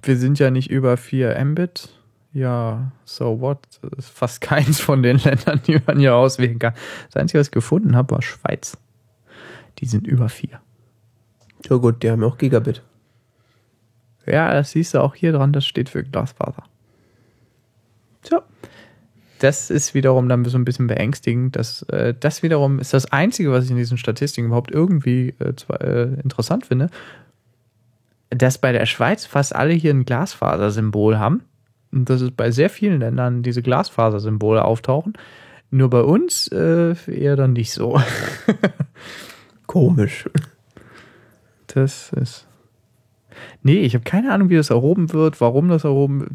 Speaker 2: wir sind ja nicht über 4 Mbit. Ja, so what? Das ist fast keins von den Ländern, die man hier auswählen kann. Das Einzige, was ich gefunden habe, war Schweiz. Die sind über 4.
Speaker 1: Ja gut, die haben auch Gigabit.
Speaker 2: Ja, das siehst du auch hier dran, das steht für Glasfaser.
Speaker 1: Tja.
Speaker 2: Das ist wiederum dann so ein bisschen beängstigend. Dass, äh, das wiederum ist das Einzige, was ich in diesen Statistiken überhaupt irgendwie äh, zwar, äh, interessant finde, dass bei der Schweiz fast alle hier ein Glasfasersymbol haben. Dass es bei sehr vielen Ländern diese Glasfasersymbole auftauchen. Nur bei uns äh, eher dann nicht so.
Speaker 1: Komisch.
Speaker 2: Das ist. Nee, ich habe keine Ahnung, wie das erhoben wird, warum das erhoben,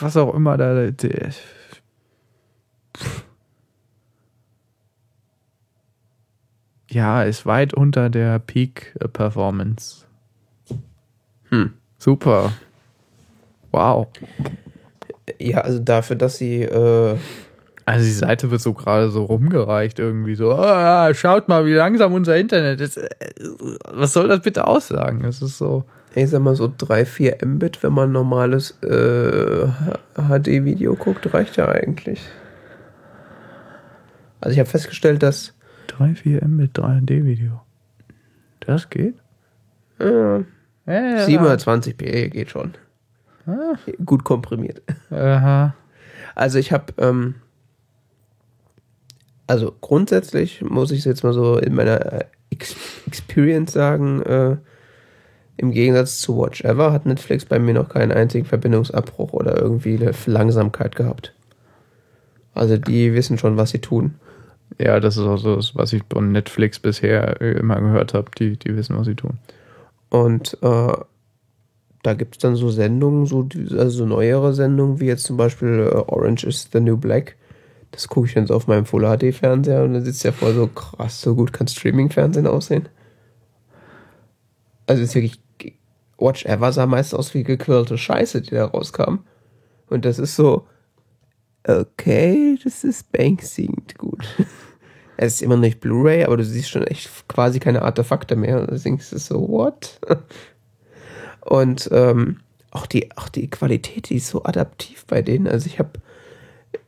Speaker 2: was auch immer da. Ja, ist weit unter der Peak äh, Performance.
Speaker 1: Hm.
Speaker 2: Super. Wow.
Speaker 1: Ja, also dafür, dass sie äh,
Speaker 2: Also die Seite wird so gerade so rumgereicht irgendwie so. Ah, schaut mal, wie langsam unser Internet ist. Äh, Was soll das bitte aussagen? Es ist so.
Speaker 1: ich sag mal so 3, 4 Mbit, wenn man normales äh, HD-Video guckt, reicht ja eigentlich. Also ich habe festgestellt, dass
Speaker 2: 3, 4 Mbit 3D-Video. Das geht?
Speaker 1: äh,
Speaker 2: Ja,
Speaker 1: 720p geht schon.
Speaker 2: Ah.
Speaker 1: Gut komprimiert.
Speaker 2: Aha.
Speaker 1: Also ich habe, ähm, also grundsätzlich muss ich es jetzt mal so in meiner äh, Ex Experience sagen, äh, im Gegensatz zu Watch Ever hat Netflix bei mir noch keinen einzigen Verbindungsabbruch oder irgendwie eine Langsamkeit gehabt. Also die wissen schon, was sie tun.
Speaker 2: Ja, das ist auch so, was ich von Netflix bisher äh, immer gehört habe. Die, die wissen, was sie tun.
Speaker 1: Und äh, da gibt es dann so Sendungen, so, also so neuere Sendungen, wie jetzt zum Beispiel äh, Orange is the New Black. Das gucke ich dann so auf meinem Full HD-Fernseher und dann sitzt ja voll so krass, so gut kann Streaming-Fernsehen aussehen. Also es ist wirklich, Watch Ever sah meist aus wie gequirlte Scheiße, die da rauskam. Und das ist so, okay, das ist beängstigend gut. Es ist immer noch nicht Blu-ray, aber du siehst schon echt quasi keine Artefakte mehr. Du denkst du so, what? Und ähm, auch, die, auch die Qualität, die ist so adaptiv bei denen. Also ich habe,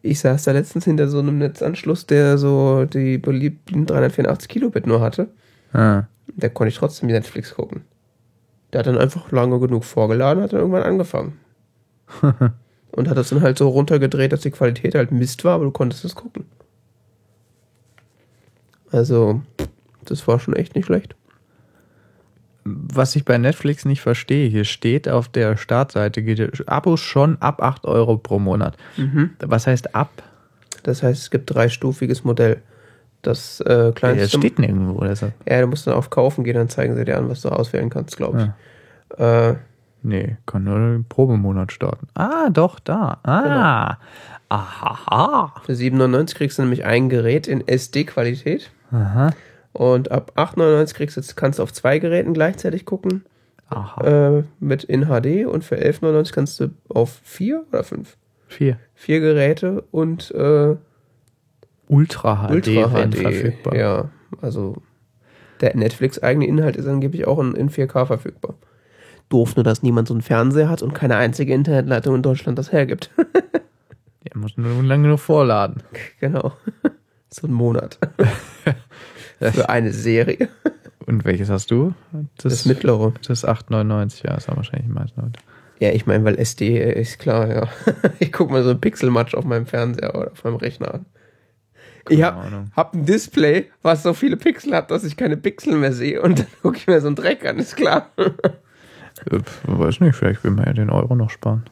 Speaker 1: ich saß da letztens hinter so einem Netzanschluss, der so die beliebten 384 Kilobit nur hatte.
Speaker 2: Ah.
Speaker 1: Da konnte ich trotzdem Netflix gucken. Der hat dann einfach lange genug vorgeladen, hat dann irgendwann angefangen. Und hat das dann halt so runtergedreht, dass die Qualität halt Mist war, aber du konntest es gucken. Also, das war schon echt nicht schlecht.
Speaker 2: Was ich bei Netflix nicht verstehe, hier steht auf der Startseite, geht Abos schon ab 8 Euro pro Monat. Was heißt ab?
Speaker 1: Das heißt, es gibt dreistufiges Modell. Das äh, kleinste.
Speaker 2: Das steht nirgendwo. Deshalb.
Speaker 1: ja, du musst dann auf Kaufen gehen, dann zeigen sie dir an, was du auswählen kannst, glaube ich. Äh,
Speaker 2: Nee, kann nur den Probemonat starten. Ah, doch, da. Ah. Aha.
Speaker 1: Für 7,99 kriegst du nämlich ein Gerät in SD-Qualität.
Speaker 2: Aha.
Speaker 1: Und ab 8,99 kriegst du, kannst du auf zwei Geräten gleichzeitig gucken.
Speaker 2: Aha.
Speaker 1: Äh, mit in HD. Und für 11,99 kannst du auf vier oder fünf?
Speaker 2: Vier.
Speaker 1: Vier Geräte und äh,
Speaker 2: Ultra HD
Speaker 1: Ultra HD.
Speaker 2: verfügbar.
Speaker 1: Ja, also der Netflix-eigene Inhalt ist angeblich auch in, in 4K verfügbar. Doof nur, dass niemand so einen Fernseher hat und keine einzige Internetleitung in Deutschland das hergibt.
Speaker 2: Der muss nur lange genug vorladen.
Speaker 1: genau. So ein Monat. Für eine Serie.
Speaker 2: Und welches hast du?
Speaker 1: Das, mittlere.
Speaker 2: Das 8,99, ja, das haben wahrscheinlich die meisten Leute.
Speaker 1: Ja, ich meine, weil SD ist klar, ja. Ich guck mal so ein Pixelmatch auf meinem Fernseher oder auf meinem Rechner an. Ich
Speaker 2: Keine
Speaker 1: hab,
Speaker 2: Ahnung.
Speaker 1: hab ein Display, was so viele Pixel hat, dass ich keine Pixel mehr sehe und dann gucke ich mir so einen Dreck an, ist klar.
Speaker 2: Äh, weiß nicht, vielleicht will man ja den Euro noch sparen.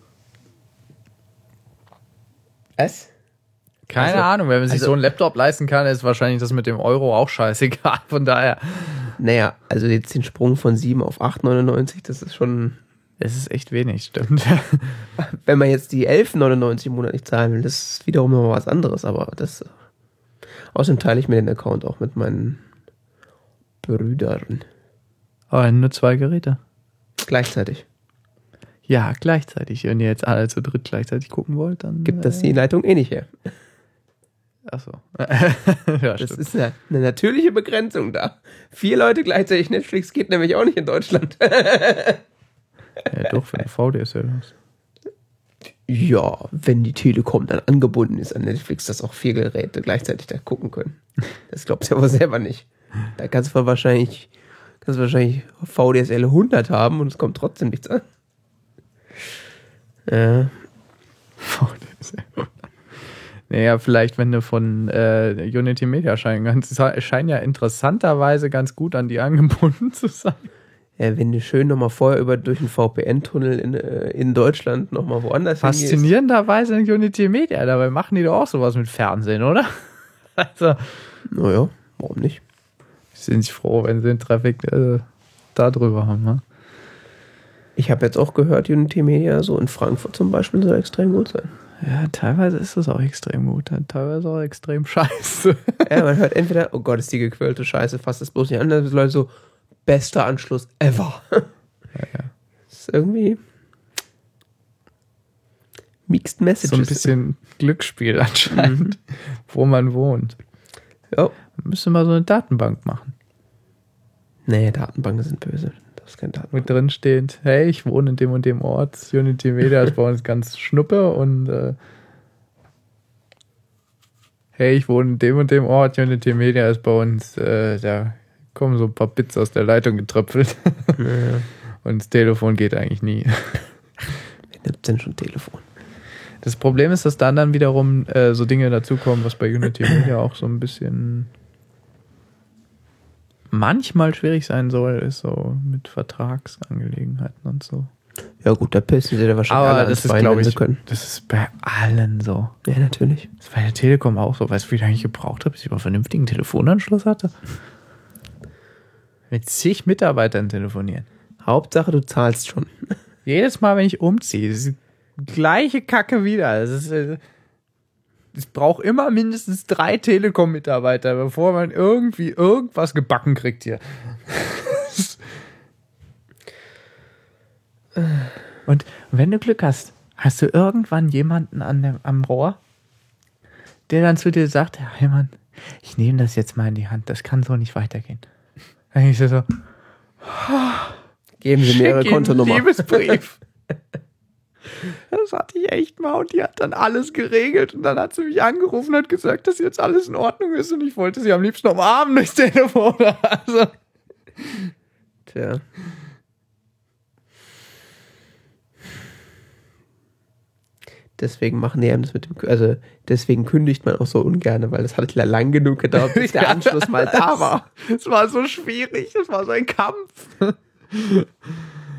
Speaker 1: Was?
Speaker 2: Keine
Speaker 1: Also-
Speaker 2: Ahnung, wenn man sich
Speaker 1: also-
Speaker 2: so einen Laptop leisten kann, ist wahrscheinlich das mit dem Euro auch scheißegal. Von daher,
Speaker 1: Naja, also jetzt den Sprung von 7 auf 8,99, das ist schon,
Speaker 2: es ist echt wenig, stimmt.
Speaker 1: wenn man jetzt die 11,99 im Monat nicht zahlen will, das ist wiederum noch was anderes, aber das, außerdem teile ich mir den Account auch mit meinen Brüdern.
Speaker 2: Aber nur zwei Geräte.
Speaker 1: Gleichzeitig.
Speaker 2: Ja, gleichzeitig. Wenn ihr jetzt alle zu dritt gleichzeitig gucken wollt, dann.
Speaker 1: Gibt das die Leitung eh nicht her.
Speaker 2: Achso. ja,
Speaker 1: Das ist eine, eine natürliche Begrenzung da. Vier Leute gleichzeitig Netflix geht nämlich auch nicht in Deutschland.
Speaker 2: Ja, doch, wenn du VDSL hast.
Speaker 1: ja, wenn die Telekom dann angebunden ist an Netflix, dass auch vier Geräte gleichzeitig da gucken können. Das glaubst du aber selber nicht. Da kannst du wahrscheinlich, kannst du wahrscheinlich VDSL 100 haben und es kommt trotzdem nichts an. Ja,
Speaker 2: VDSL. Naja, vielleicht, wenn du von äh, Unity Media scheinen kannst. Es scheint ja interessanterweise ganz gut an die angebunden zu sein.
Speaker 1: ja wenn du schön nochmal vorher über durch einen VPN-Tunnel in, äh, in Deutschland nochmal woanders.
Speaker 2: Faszinierenderweise in Unity Media. Dabei machen die doch auch sowas mit Fernsehen, oder? Also,
Speaker 1: Naja, warum nicht?
Speaker 2: sind sich froh, wenn sie den Traffic äh, da drüber haben. Ne?
Speaker 1: Ich habe jetzt auch gehört, Unity Media so in Frankfurt zum Beispiel soll extrem gut sein.
Speaker 2: Ja, teilweise ist das auch extrem gut, teilweise auch extrem scheiße.
Speaker 1: Ja, man hört entweder, oh Gott, ist die gequälte Scheiße, fasst das bloß nicht an, dann sind Leute so, bester Anschluss ever.
Speaker 2: ja.
Speaker 1: Das ist irgendwie Mixed Messages.
Speaker 2: So ein bisschen Glücksspiel anscheinend, wo man wohnt.
Speaker 1: Ja.
Speaker 2: Man müsste mal so eine Datenbank machen.
Speaker 1: Nee, Datenbanken sind böse. Datenbank.
Speaker 2: Mit drin steht, hey, ich wohne in dem und dem Ort, Unity Media ist bei uns ganz schnuppe und äh, hey, ich wohne in dem und dem Ort, Unity Media ist bei uns, äh, da kommen so ein paar Bits aus der Leitung getröpfelt
Speaker 1: Ja.
Speaker 2: und das Telefon geht eigentlich nie.
Speaker 1: Wer nimmt denn schon Telefon?
Speaker 2: Das Problem ist, dass dann dann wiederum äh, so Dinge dazukommen, was bei Unity Media auch so ein bisschen manchmal schwierig sein soll, ist so mit Vertragsangelegenheiten und so.
Speaker 1: Ja gut, da pissen sie da wahrscheinlich alle
Speaker 2: Aber das
Speaker 1: ans
Speaker 2: ist, glaube ich,
Speaker 1: können.
Speaker 2: das ist bei allen so.
Speaker 1: Ja, natürlich.
Speaker 2: Das war bei der Telekom auch so. Weißt du, wie lange ich gebraucht habe, bis ich mal einen vernünftigen Telefonanschluss hatte? Mit zig Mitarbeitern telefonieren.
Speaker 1: Hauptsache, du zahlst schon.
Speaker 2: Jedes Mal, wenn ich umziehe, das ist die gleiche Kacke wieder. Es ist, äh, es braucht immer mindestens drei Telekom-Mitarbeiter, bevor man irgendwie irgendwas gebacken kriegt hier. Und wenn du Glück hast, hast du irgendwann jemanden an dem, am Rohr, der dann zu dir sagt, ja, Heimann, ich nehme das jetzt mal in die Hand, das kann so nicht weitergehen. Dann ich so,
Speaker 1: Geben sie mir ihre Kontonummer.
Speaker 2: Liebesbrief. Das hatte ich echt mal und die hat dann alles geregelt und dann hat sie mich angerufen und hat gesagt, dass jetzt alles in Ordnung ist und ich wollte sie am liebsten umarmen durchs Telefon. Also,
Speaker 1: Tja. Deswegen machen die einem das mit dem, also deswegen kündigt man auch so ungern, weil das hat ja lang genug gedauert, bis der. Anschluss mal da war.
Speaker 2: es war so schwierig, es war so ein Kampf.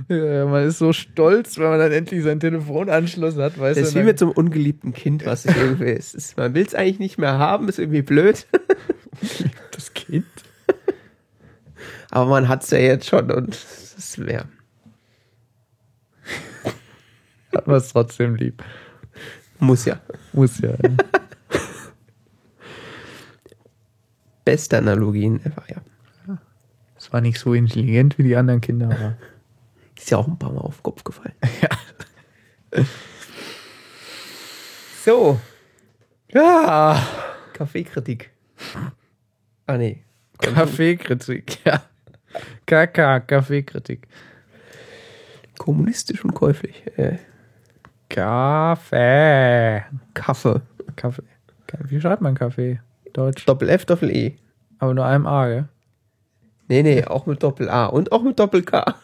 Speaker 2: Ja, man ist so stolz, wenn man dann endlich seinen Telefonanschluss hat, weißt
Speaker 1: Das ist wie mit so einem ungeliebten Kind, was sich irgendwie ist. ist man will es eigentlich nicht mehr haben, ist irgendwie blöd,
Speaker 2: das Kind.
Speaker 1: aber man hat es ja jetzt schon und es ist mehr.
Speaker 2: Hat man es trotzdem lieb.
Speaker 1: Muss ja.
Speaker 2: Muss ja. ja.
Speaker 1: Beste Analogien ever, ja.
Speaker 2: Es war nicht so intelligent wie die anderen Kinder, aber.
Speaker 1: Ist ja auch ein paar Mal auf den Kopf gefallen.
Speaker 2: Ja.
Speaker 1: So,
Speaker 2: Ja.
Speaker 1: Kaffeekritik. Ah, nee.
Speaker 2: Kaffeekritik, ja. KK, Kaffeekritik.
Speaker 1: Kommunistisch und käuflich. Äh,
Speaker 2: Kaffee.
Speaker 1: Kaffee.
Speaker 2: Kaffee. Wie schreibt man Kaffee? Deutsch.
Speaker 1: Doppel F, Doppel E.
Speaker 2: Aber nur einem A, gell?
Speaker 1: Nee, nee, auch mit Doppel A und auch mit Doppel K.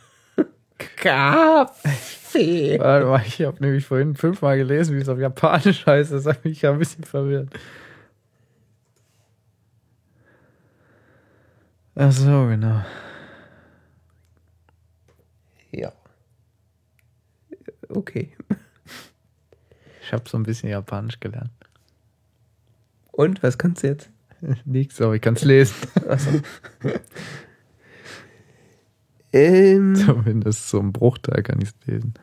Speaker 1: Kaffee.
Speaker 2: Warte mal, ich habe nämlich vorhin fünfmal gelesen, wie es auf Japanisch heißt. Das hat mich ja ein bisschen verwirrt. Ach so, genau.
Speaker 1: Ja. Okay.
Speaker 2: Ich habe so ein bisschen Japanisch gelernt.
Speaker 1: Und, was kannst du jetzt?
Speaker 2: Nichts, aber ich kann es lesen.
Speaker 1: Achso. ähm,
Speaker 2: Zumindest so ein Bruchteil kann ich es lesen.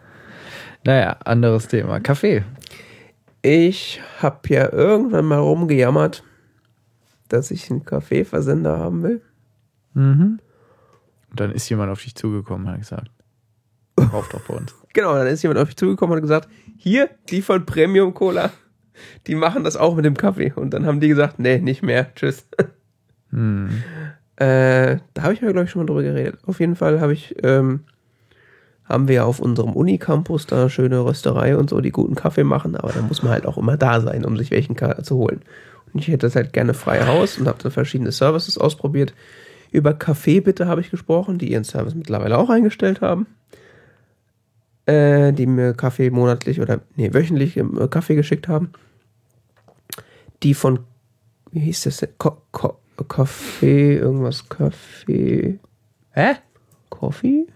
Speaker 2: Naja, anderes Thema. Kaffee.
Speaker 1: ich habe ja irgendwann mal rumgejammert, dass ich einen Kaffeeversender haben will.
Speaker 2: Mhm. Und dann ist jemand auf dich zugekommen und hat gesagt, kauf doch bei uns.
Speaker 1: Genau, dann ist jemand auf mich zugekommen und hat gesagt, hier, die von Premium Cola, die machen das auch mit dem Kaffee. Und dann haben die gesagt, nee, nicht mehr, tschüss.
Speaker 2: Hm.
Speaker 1: Äh, da habe ich ja, glaube ich, schon mal drüber geredet. Auf jeden Fall habe ich, ähm, haben wir auf unserem Unicampus da schöne Rösterei und so, die guten Kaffee machen, aber da muss man halt auch immer da sein, um sich welchen Ka zu holen. Und ich hätte das halt gerne frei Haus und habe da verschiedene Services ausprobiert. Über Kaffee bitte habe ich gesprochen, die ihren Service mittlerweile auch eingestellt haben. Äh, die mir Kaffee monatlich oder nee, wöchentlich äh, Kaffee geschickt haben. Die von, wie hieß das denn? Ko Kaffee, irgendwas Kaffee.
Speaker 2: Hä?
Speaker 1: Coffee?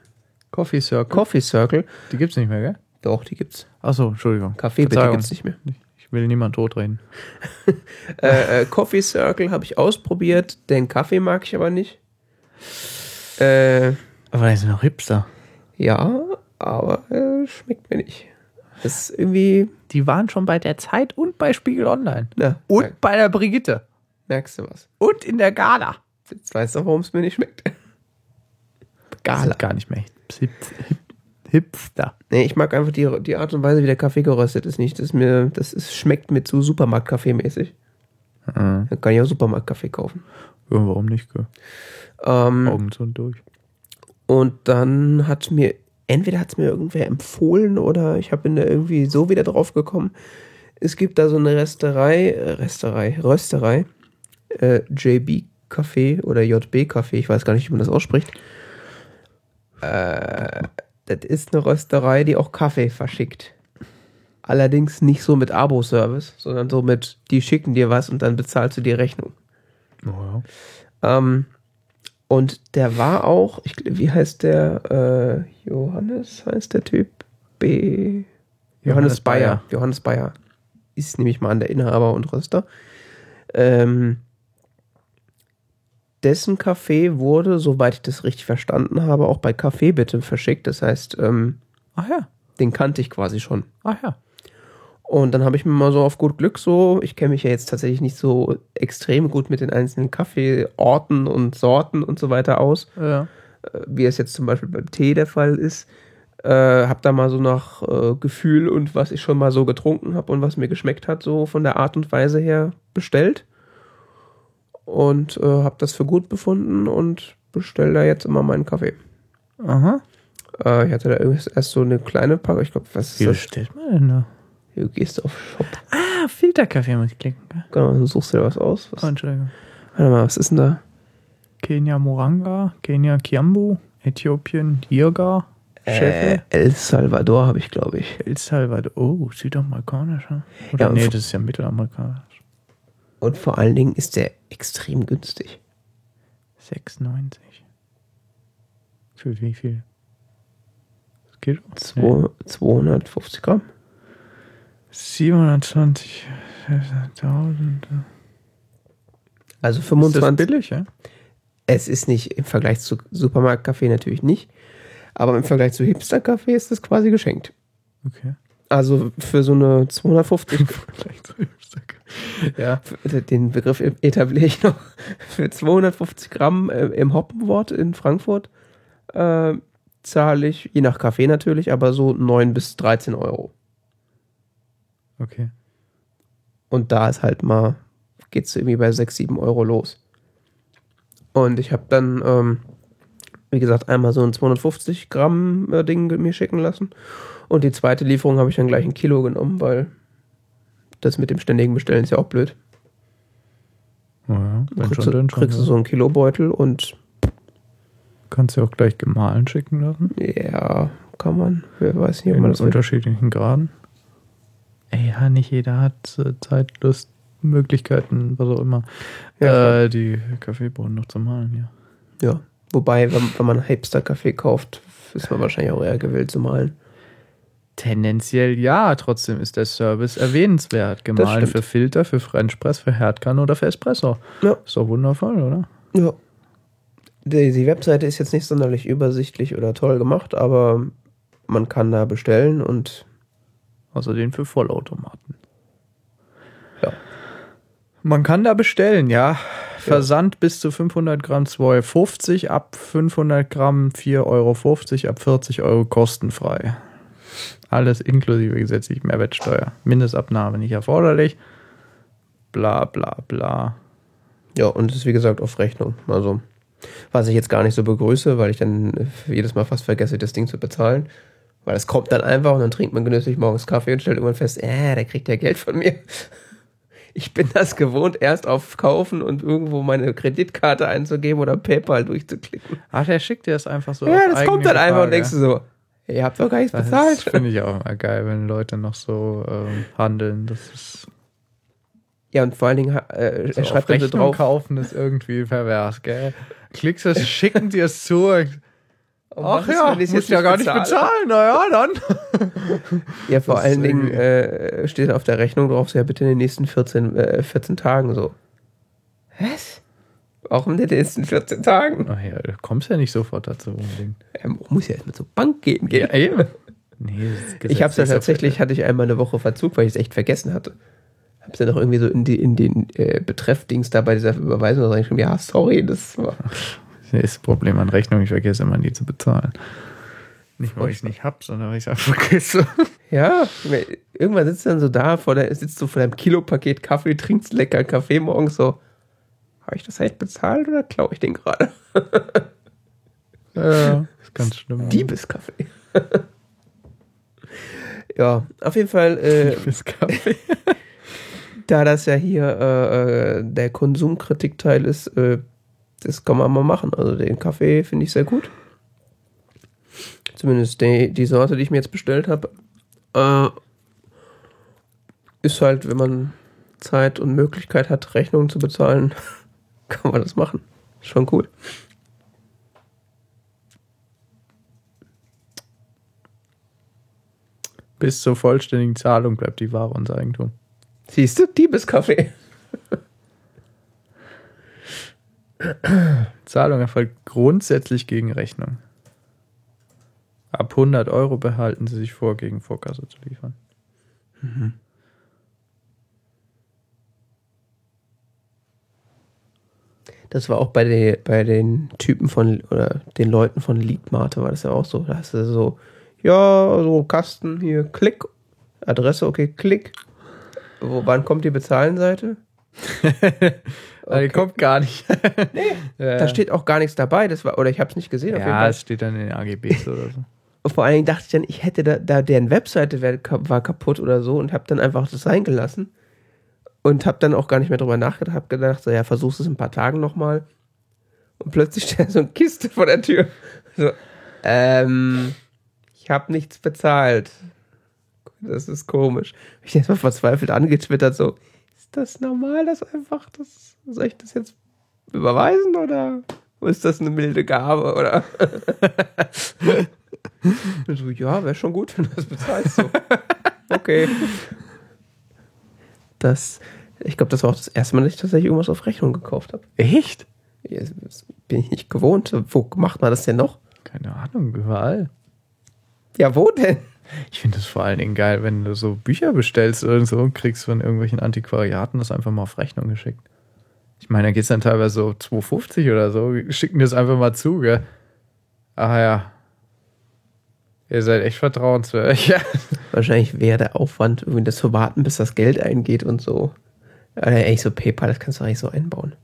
Speaker 2: Coffee Circle.
Speaker 1: Coffee Circle.
Speaker 2: Die gibt's nicht mehr, gell?
Speaker 1: Doch, die gibt's.
Speaker 2: Achso, Entschuldigung.
Speaker 1: Kaffee bitte gibt's nicht mehr.
Speaker 2: Ich will niemand totreden.
Speaker 1: Äh, äh, Coffee Circle habe ich ausprobiert. Den Kaffee mag ich aber nicht. Äh,
Speaker 2: Aber die sind noch Hipster.
Speaker 1: ja, aber äh, schmeckt mir nicht. Das ist irgendwie.
Speaker 2: Die waren schon bei der Zeit und bei Spiegel Online.
Speaker 1: Na,
Speaker 2: Und
Speaker 1: merk-
Speaker 2: bei der Brigitte.
Speaker 1: Merkst du was?
Speaker 2: Und in der Gala.
Speaker 1: Jetzt weißt du, warum es mir nicht schmeckt.
Speaker 2: Gala. Gar nicht mehr. Hip, hip, Hipster.
Speaker 1: Nee, ich mag einfach die, die Art und Weise, wie der Kaffee geröstet ist nicht. Das, ist mir, das ist, schmeckt mir zu Supermarktkaffee mäßig.
Speaker 2: Mhm.
Speaker 1: Dann kann ich auch Supermarktkaffee kaufen.
Speaker 2: Ja, warum nicht? Gell?
Speaker 1: Ähm,
Speaker 2: Augen zu und durch.
Speaker 1: Und dann hat mir, entweder hat es mir irgendwer empfohlen oder ich bin da irgendwie so wieder drauf gekommen. Es gibt da so eine Resterei, äh, Resterei, Rösterei, äh, JB Café oder JB Café, ich weiß gar nicht, wie man das ausspricht. Äh, das ist eine Rösterei, die auch Kaffee verschickt. Allerdings nicht so mit Abo-Service, sondern so mit, die schicken dir was und dann bezahlst du die Rechnung.
Speaker 2: Oh, ja.
Speaker 1: Ähm, und der war auch, ich, wie heißt der? Äh, Johannes heißt der Typ? B. Johannes,
Speaker 2: Johannes
Speaker 1: Bayer.
Speaker 2: Bayer.
Speaker 1: Johannes Bayer. Ist nämlich mal an der Inhaber und Röster. Ähm, dessen Kaffee wurde, soweit ich das richtig verstanden habe, auch bei Kaffee bitte verschickt. Das heißt, ähm,
Speaker 2: Ach ja.
Speaker 1: den kannte ich quasi schon.
Speaker 2: Ach ja.
Speaker 1: Und dann habe ich mir mal so auf gut Glück so, ich kenne mich ja jetzt tatsächlich nicht so extrem gut mit den einzelnen Kaffeeorten und Sorten und so weiter aus,
Speaker 2: Ja.
Speaker 1: äh, wie es jetzt zum Beispiel beim Tee der Fall ist. Äh, habe da mal so nach äh, Gefühl und was ich schon mal so getrunken habe und was mir geschmeckt hat, so von der Art und Weise her bestellt. Und äh, habe das für gut befunden und bestelle da jetzt immer meinen Kaffee.
Speaker 2: Aha.
Speaker 1: Äh, ich hatte da irgendwie erst so eine kleine Packung, ich glaube, was
Speaker 2: Wie
Speaker 1: ist das?
Speaker 2: bestellt man denn da?
Speaker 1: Du gehst auf Shop,
Speaker 2: Ah, Filterkaffee muss ich klicken.
Speaker 1: genau, dann suchst du dir was aus. Was,
Speaker 2: Oh, Entschuldigung.
Speaker 1: Warte mal, was ist denn da?
Speaker 2: Kenia Moranga, Kenia Kiambu, Äthiopien Jirga,
Speaker 1: Äh, El Salvador habe ich, glaube ich.
Speaker 2: El Salvador. Oh, südamerikanisch. Oder
Speaker 1: Ja,
Speaker 2: nee, das ist ja mittelamerikanisch.
Speaker 1: Und vor allen Dingen ist der extrem günstig.
Speaker 2: 6,90. Für wie viel? Das geht auch.
Speaker 1: Zwei, 250 Gramm.
Speaker 2: 720.000.
Speaker 1: Also
Speaker 2: Ist das
Speaker 1: 25.
Speaker 2: billig, ja?
Speaker 1: Es ist nicht im Vergleich zu Supermarktkaffee natürlich nicht. Aber im Vergleich zu Hipster-Kaffee ist das quasi geschenkt.
Speaker 2: Okay.
Speaker 1: Also für so eine 250,
Speaker 2: ja.
Speaker 1: den Begriff etabliere ich noch, für 250 Gramm äh, im Hoppenwort in Frankfurt äh, zahle ich, je nach Kaffee natürlich, aber so 9 bis 13 Euro.
Speaker 2: Okay.
Speaker 1: Und da ist halt mal, geht es irgendwie bei 6, 7 Euro los. Und ich habe dann, ähm, wie gesagt, einmal so ein 250 Gramm äh, Ding mir schicken lassen. Und die zweite Lieferung habe ich dann gleich ein Kilo genommen, weil das mit dem ständigen Bestellen ist ja auch blöd.
Speaker 2: Ja,
Speaker 1: Dann kriegst,
Speaker 2: schon,
Speaker 1: du,
Speaker 2: dann
Speaker 1: kriegst du so einen Kilobeutel und
Speaker 2: Kannst du auch gleich gemahlen schicken lassen.
Speaker 1: ja, kann man. Wer weiß nicht, ob
Speaker 2: In
Speaker 1: man das will.
Speaker 2: unterschiedlichen Graden. Ey, ja, nicht jeder hat äh, Zeit, Lust, Möglichkeiten, was auch immer,
Speaker 1: Ja,
Speaker 2: äh, die Kaffeebohnen noch zu malen, ja.
Speaker 1: Ja. Wobei, wenn, wenn man Hipster-Kaffee kauft, ist man wahrscheinlich auch eher gewillt zu malen.
Speaker 2: Tendenziell ja, trotzdem ist der Service erwähnenswert. Gemahlen für Filter, für French Press, für Herdkanne oder für Espresso.
Speaker 1: Ja.
Speaker 2: Ist doch wundervoll, oder?
Speaker 1: Ja. Die, die Webseite ist jetzt nicht sonderlich übersichtlich oder toll gemacht, aber man kann da bestellen und
Speaker 2: Außerdem für Vollautomaten.
Speaker 1: Ja.
Speaker 2: Man kann da bestellen, ja. Versand bis zu 500 Gramm 2,50, ab 500 Gramm 4,50 Euro, ab 40 Euro kostenfrei. Alles inklusive gesetzlich Mehrwertsteuer. Mindestabnahme nicht erforderlich. Bla bla bla.
Speaker 1: ja, und es ist wie gesagt auf Rechnung. Also, was ich jetzt gar nicht so begrüße, weil ich dann jedes Mal fast vergesse, das Ding zu bezahlen. Weil es kommt dann einfach und dann trinkt man genüsslich morgens Kaffee und stellt irgendwann fest, äh, der kriegt ja Geld von mir. Ich bin das gewohnt, erst auf Kaufen und irgendwo meine Kreditkarte einzugeben oder PayPal durchzuklicken.
Speaker 2: Ach, der schickt dir das einfach so.
Speaker 1: ja, das kommt dann einfach und denkst du so, ihr habt doch gar nichts
Speaker 2: Das
Speaker 1: bezahlt.
Speaker 2: finde ich auch immer geil, wenn Leute noch so ähm, handeln. Das ist
Speaker 1: Ja, und vor allen Dingen, äh,
Speaker 2: so
Speaker 1: er schreibt
Speaker 2: auf
Speaker 1: dann so
Speaker 2: Rechnung
Speaker 1: drauf,
Speaker 2: kaufen ist irgendwie pervers, gell? Klickst es, schicken dir es zu.
Speaker 1: Oh,
Speaker 2: Ach ja, musst
Speaker 1: jetzt
Speaker 2: ja gar nicht
Speaker 1: bezahle?
Speaker 2: bezahlen. Naja, dann.
Speaker 1: Ja, vor
Speaker 2: Das
Speaker 1: allen Dingen
Speaker 2: irgendwie-
Speaker 1: äh, steht auf der Rechnung drauf, so, ja, bitte in den nächsten 14, äh, 14 Tagen so. Was? Warum in den nächsten 14 Tagen?
Speaker 2: Ach ja, du kommst ja nicht sofort dazu unbedingt.
Speaker 1: Er muss ja erstmal zur Bank gehen. gehen.
Speaker 2: eben. Nee,
Speaker 1: ich hab's ja tatsächlich, hatte ich einmal eine Woche Verzug, weil ich es echt vergessen hatte. Hab's ja noch irgendwie so in, die, in den äh, Betreff-Dings da bei dieser Überweisung reingeschrieben, ja, sorry, das war.
Speaker 2: Ist das Problem an Rechnung, ich vergesse immer die zu bezahlen. Nicht, weil ich es nicht hab, sondern weil ich es einfach vergesse.
Speaker 1: Ja, irgendwann sitzt du dann so da, vor der, sitzt du vor deinem Kilopaket Kaffee, trinkst lecker Kaffee morgens so. Habe ich das echt bezahlt oder klaue ich den gerade?
Speaker 2: Ja, ist ganz schlimm.
Speaker 1: Diebeskaffee. ja, auf jeden Fall, äh,
Speaker 2: Liebeskaffee.
Speaker 1: da das ja hier äh, äh, der Konsumkritikteil ist, äh, das kann man mal machen. Also den Kaffee finde ich sehr gut. Zumindest die, die Sorte, die ich mir jetzt bestellt habe, äh, ist halt, wenn man Zeit und Möglichkeit hat, Rechnungen zu bezahlen, kann man das machen. Schon gut.
Speaker 2: Bis zur vollständigen Zahlung bleibt die Ware unser Eigentum.
Speaker 1: Siehst du, Diebeskaffee.
Speaker 2: Zahlung erfolgt grundsätzlich gegen Rechnung. Ab 100 Euro behalten Sie sich vor, gegen Vorkasse zu liefern.
Speaker 1: Das war auch bei, den bei den Typen von, oder den Leuten von Leadmate war das ja auch so. Da hast du so, ja, so Kasten hier, Klick, Adresse, okay, Klick. Wo, wann kommt die Bezahlenseite?
Speaker 2: Okay. kommt gar nicht. nee,
Speaker 1: Da steht auch gar nichts dabei, das war, oder ich habe es nicht gesehen.
Speaker 2: Ja, es steht dann in den AGBs oder so.
Speaker 1: Und vor allen Dingen dachte ich dann, ich hätte da, da deren Webseite war kaputt oder so und habe dann einfach das sein gelassen und habe dann auch gar nicht mehr drüber nachgedacht, habe gedacht, so ja, versuchst es in ein paar Tagen nochmal und plötzlich steht so eine Kiste vor der Tür. So, ähm, ich habe nichts bezahlt. Das ist komisch. Ich jetzt mal verzweifelt angetwittert, so, ist das normal, dass einfach das, soll ich das jetzt überweisen oder ist das eine milde Gabe oder? So, ja, wäre schon gut, wenn du das bezahlst. So. Okay. Das, ich glaube, das war auch das erste Mal, dass ich tatsächlich irgendwas auf Rechnung gekauft habe.
Speaker 2: Echt?
Speaker 1: Das bin ich nicht gewohnt. Wo macht man das denn noch?
Speaker 2: Keine Ahnung, überall.
Speaker 1: Ja, wo denn?
Speaker 2: Ich finde es vor allen Dingen geil, wenn du so Bücher bestellst oder so und kriegst von irgendwelchen Antiquariaten das einfach mal auf Rechnung geschickt. Ich meine, da geht es dann teilweise so 2,50 oder so. Schicken das einfach mal zu, gell? Ach ja. Ihr seid echt vertrauenswürdig. Ja.
Speaker 1: Wahrscheinlich wäre der Aufwand, irgendwie das zu warten, bis das Geld eingeht und so. Oder eigentlich so PayPal, das kannst du eigentlich so einbauen.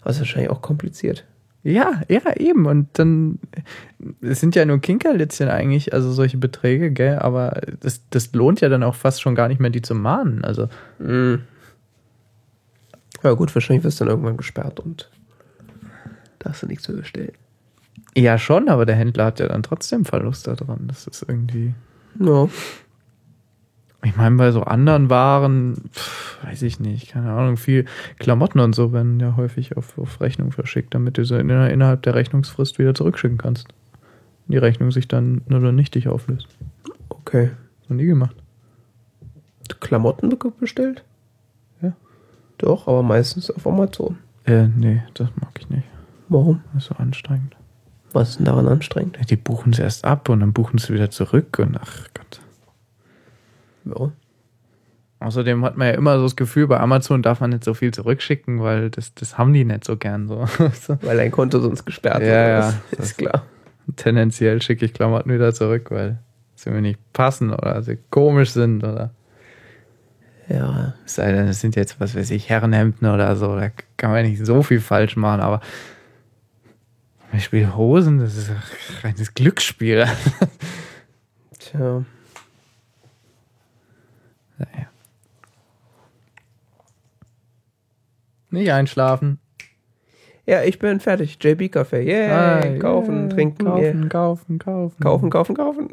Speaker 1: Aber ist wahrscheinlich auch kompliziert.
Speaker 2: Ja, ja, eben. Und dann, es sind ja nur Kinkerlitzchen eigentlich, also solche Beträge, gell? Aber das, das lohnt ja dann auch fast schon gar nicht mehr, die zu mahnen. Also,
Speaker 1: Mhm. Ja gut, wahrscheinlich wirst du dann irgendwann gesperrt und darfst du nichts mehr bestellen.
Speaker 2: ja, schon, aber der Händler hat ja dann trotzdem Verlust daran. Das ist irgendwie.
Speaker 1: Ja.
Speaker 2: Ich meine, bei so anderen Waren, pf, weiß ich nicht, keine Ahnung, viel Klamotten und so werden ja häufig auf, auf Rechnung verschickt, damit du sie in, innerhalb der Rechnungsfrist wieder zurückschicken kannst. Die Rechnung sich dann nur nichtig auflöst.
Speaker 1: Okay.
Speaker 2: Noch nie gemacht.
Speaker 1: Klamotten be- bestellt?
Speaker 2: Ja.
Speaker 1: Doch, aber meistens auf Amazon.
Speaker 2: Äh, nee, das mag ich nicht.
Speaker 1: Warum?
Speaker 2: Das ist so anstrengend.
Speaker 1: Was ist denn daran anstrengend?
Speaker 2: Die buchen es erst ab und dann buchen sie wieder zurück und ach Gott.
Speaker 1: Ja.
Speaker 2: Außerdem hat man ja immer so das Gefühl, bei Amazon darf man nicht so viel zurückschicken, weil das, das haben die nicht so gern so.
Speaker 1: Weil dein Konto sonst gesperrt
Speaker 2: Ja,
Speaker 1: wird.
Speaker 2: ja.
Speaker 1: Das ist klar.
Speaker 2: Tendenziell schicke ich Klamotten wieder zurück, weil sie mir nicht passen oder sie komisch sind oder
Speaker 1: Ja.
Speaker 2: es sei denn, es sind jetzt, was weiß ich, Herrenhemden oder so, da kann man nicht so viel falsch machen, aber zum Beispiel Hosen, das ist ein reines Glücksspiel.
Speaker 1: Tja.
Speaker 2: Naja. Nicht einschlafen.
Speaker 1: Ja, ich bin fertig. JB Kaffee. Yeah.
Speaker 2: Ah,
Speaker 1: kaufen,
Speaker 2: yeah.
Speaker 1: trinken.
Speaker 2: Kaufen,
Speaker 1: yeah.
Speaker 2: kaufen, kaufen.
Speaker 1: Kaufen, kaufen, kaufen.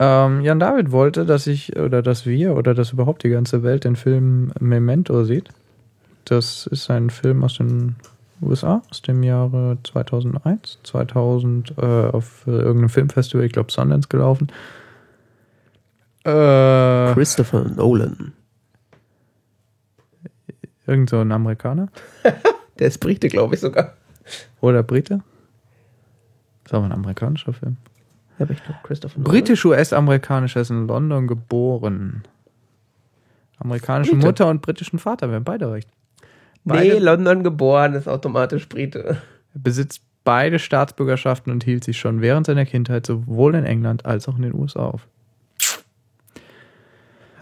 Speaker 2: Ähm, Jan David wollte, dass ich oder dass wir oder dass überhaupt die ganze Welt den Film Memento sieht. Das ist ein Film aus den USA, aus dem Jahre 2001, 2000 äh, auf äh, irgendeinem Filmfestival, ich glaube Sundance gelaufen. Äh,
Speaker 1: Christopher Nolan.
Speaker 2: irgend so ein Amerikaner
Speaker 1: Der ist Brite, glaube ich sogar.
Speaker 2: oder Brite. Ist aber ein amerikanischer Film.
Speaker 1: Ja, aber ich glaube Christopher Nolan.
Speaker 2: Britisch-US-amerikanischer ist in London geboren. Amerikanische
Speaker 1: Brite.
Speaker 2: Mutter und britischen Vater, wir haben beide recht.
Speaker 1: Nee,
Speaker 2: Beide,
Speaker 1: London geboren, ist automatisch Brite.
Speaker 2: er besitzt beide Staatsbürgerschaften und hielt sich schon während seiner Kindheit sowohl in England als auch in den USA auf.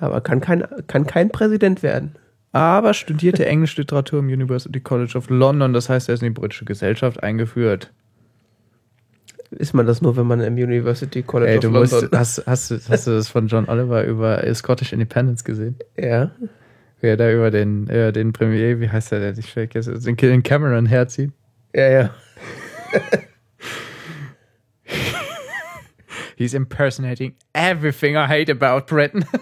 Speaker 1: Aber kann kein, kann kein Präsident werden.
Speaker 2: Aber studierte Englischliteratur im University College of London, das heißt, er ist in die britische Gesellschaft eingeführt.
Speaker 1: Ist man das nur, wenn man im University College
Speaker 2: Ey,
Speaker 1: of London...
Speaker 2: musst, hast, hast, du- hast du das von John Oliver über Scottish Independence gesehen?
Speaker 1: ja.
Speaker 2: Wie er da über den, über den Premier, wie heißt der, der ich vergesse, den den Cameron herzieht?
Speaker 1: Ja, ja.
Speaker 2: He's impersonating everything I hate about Britain.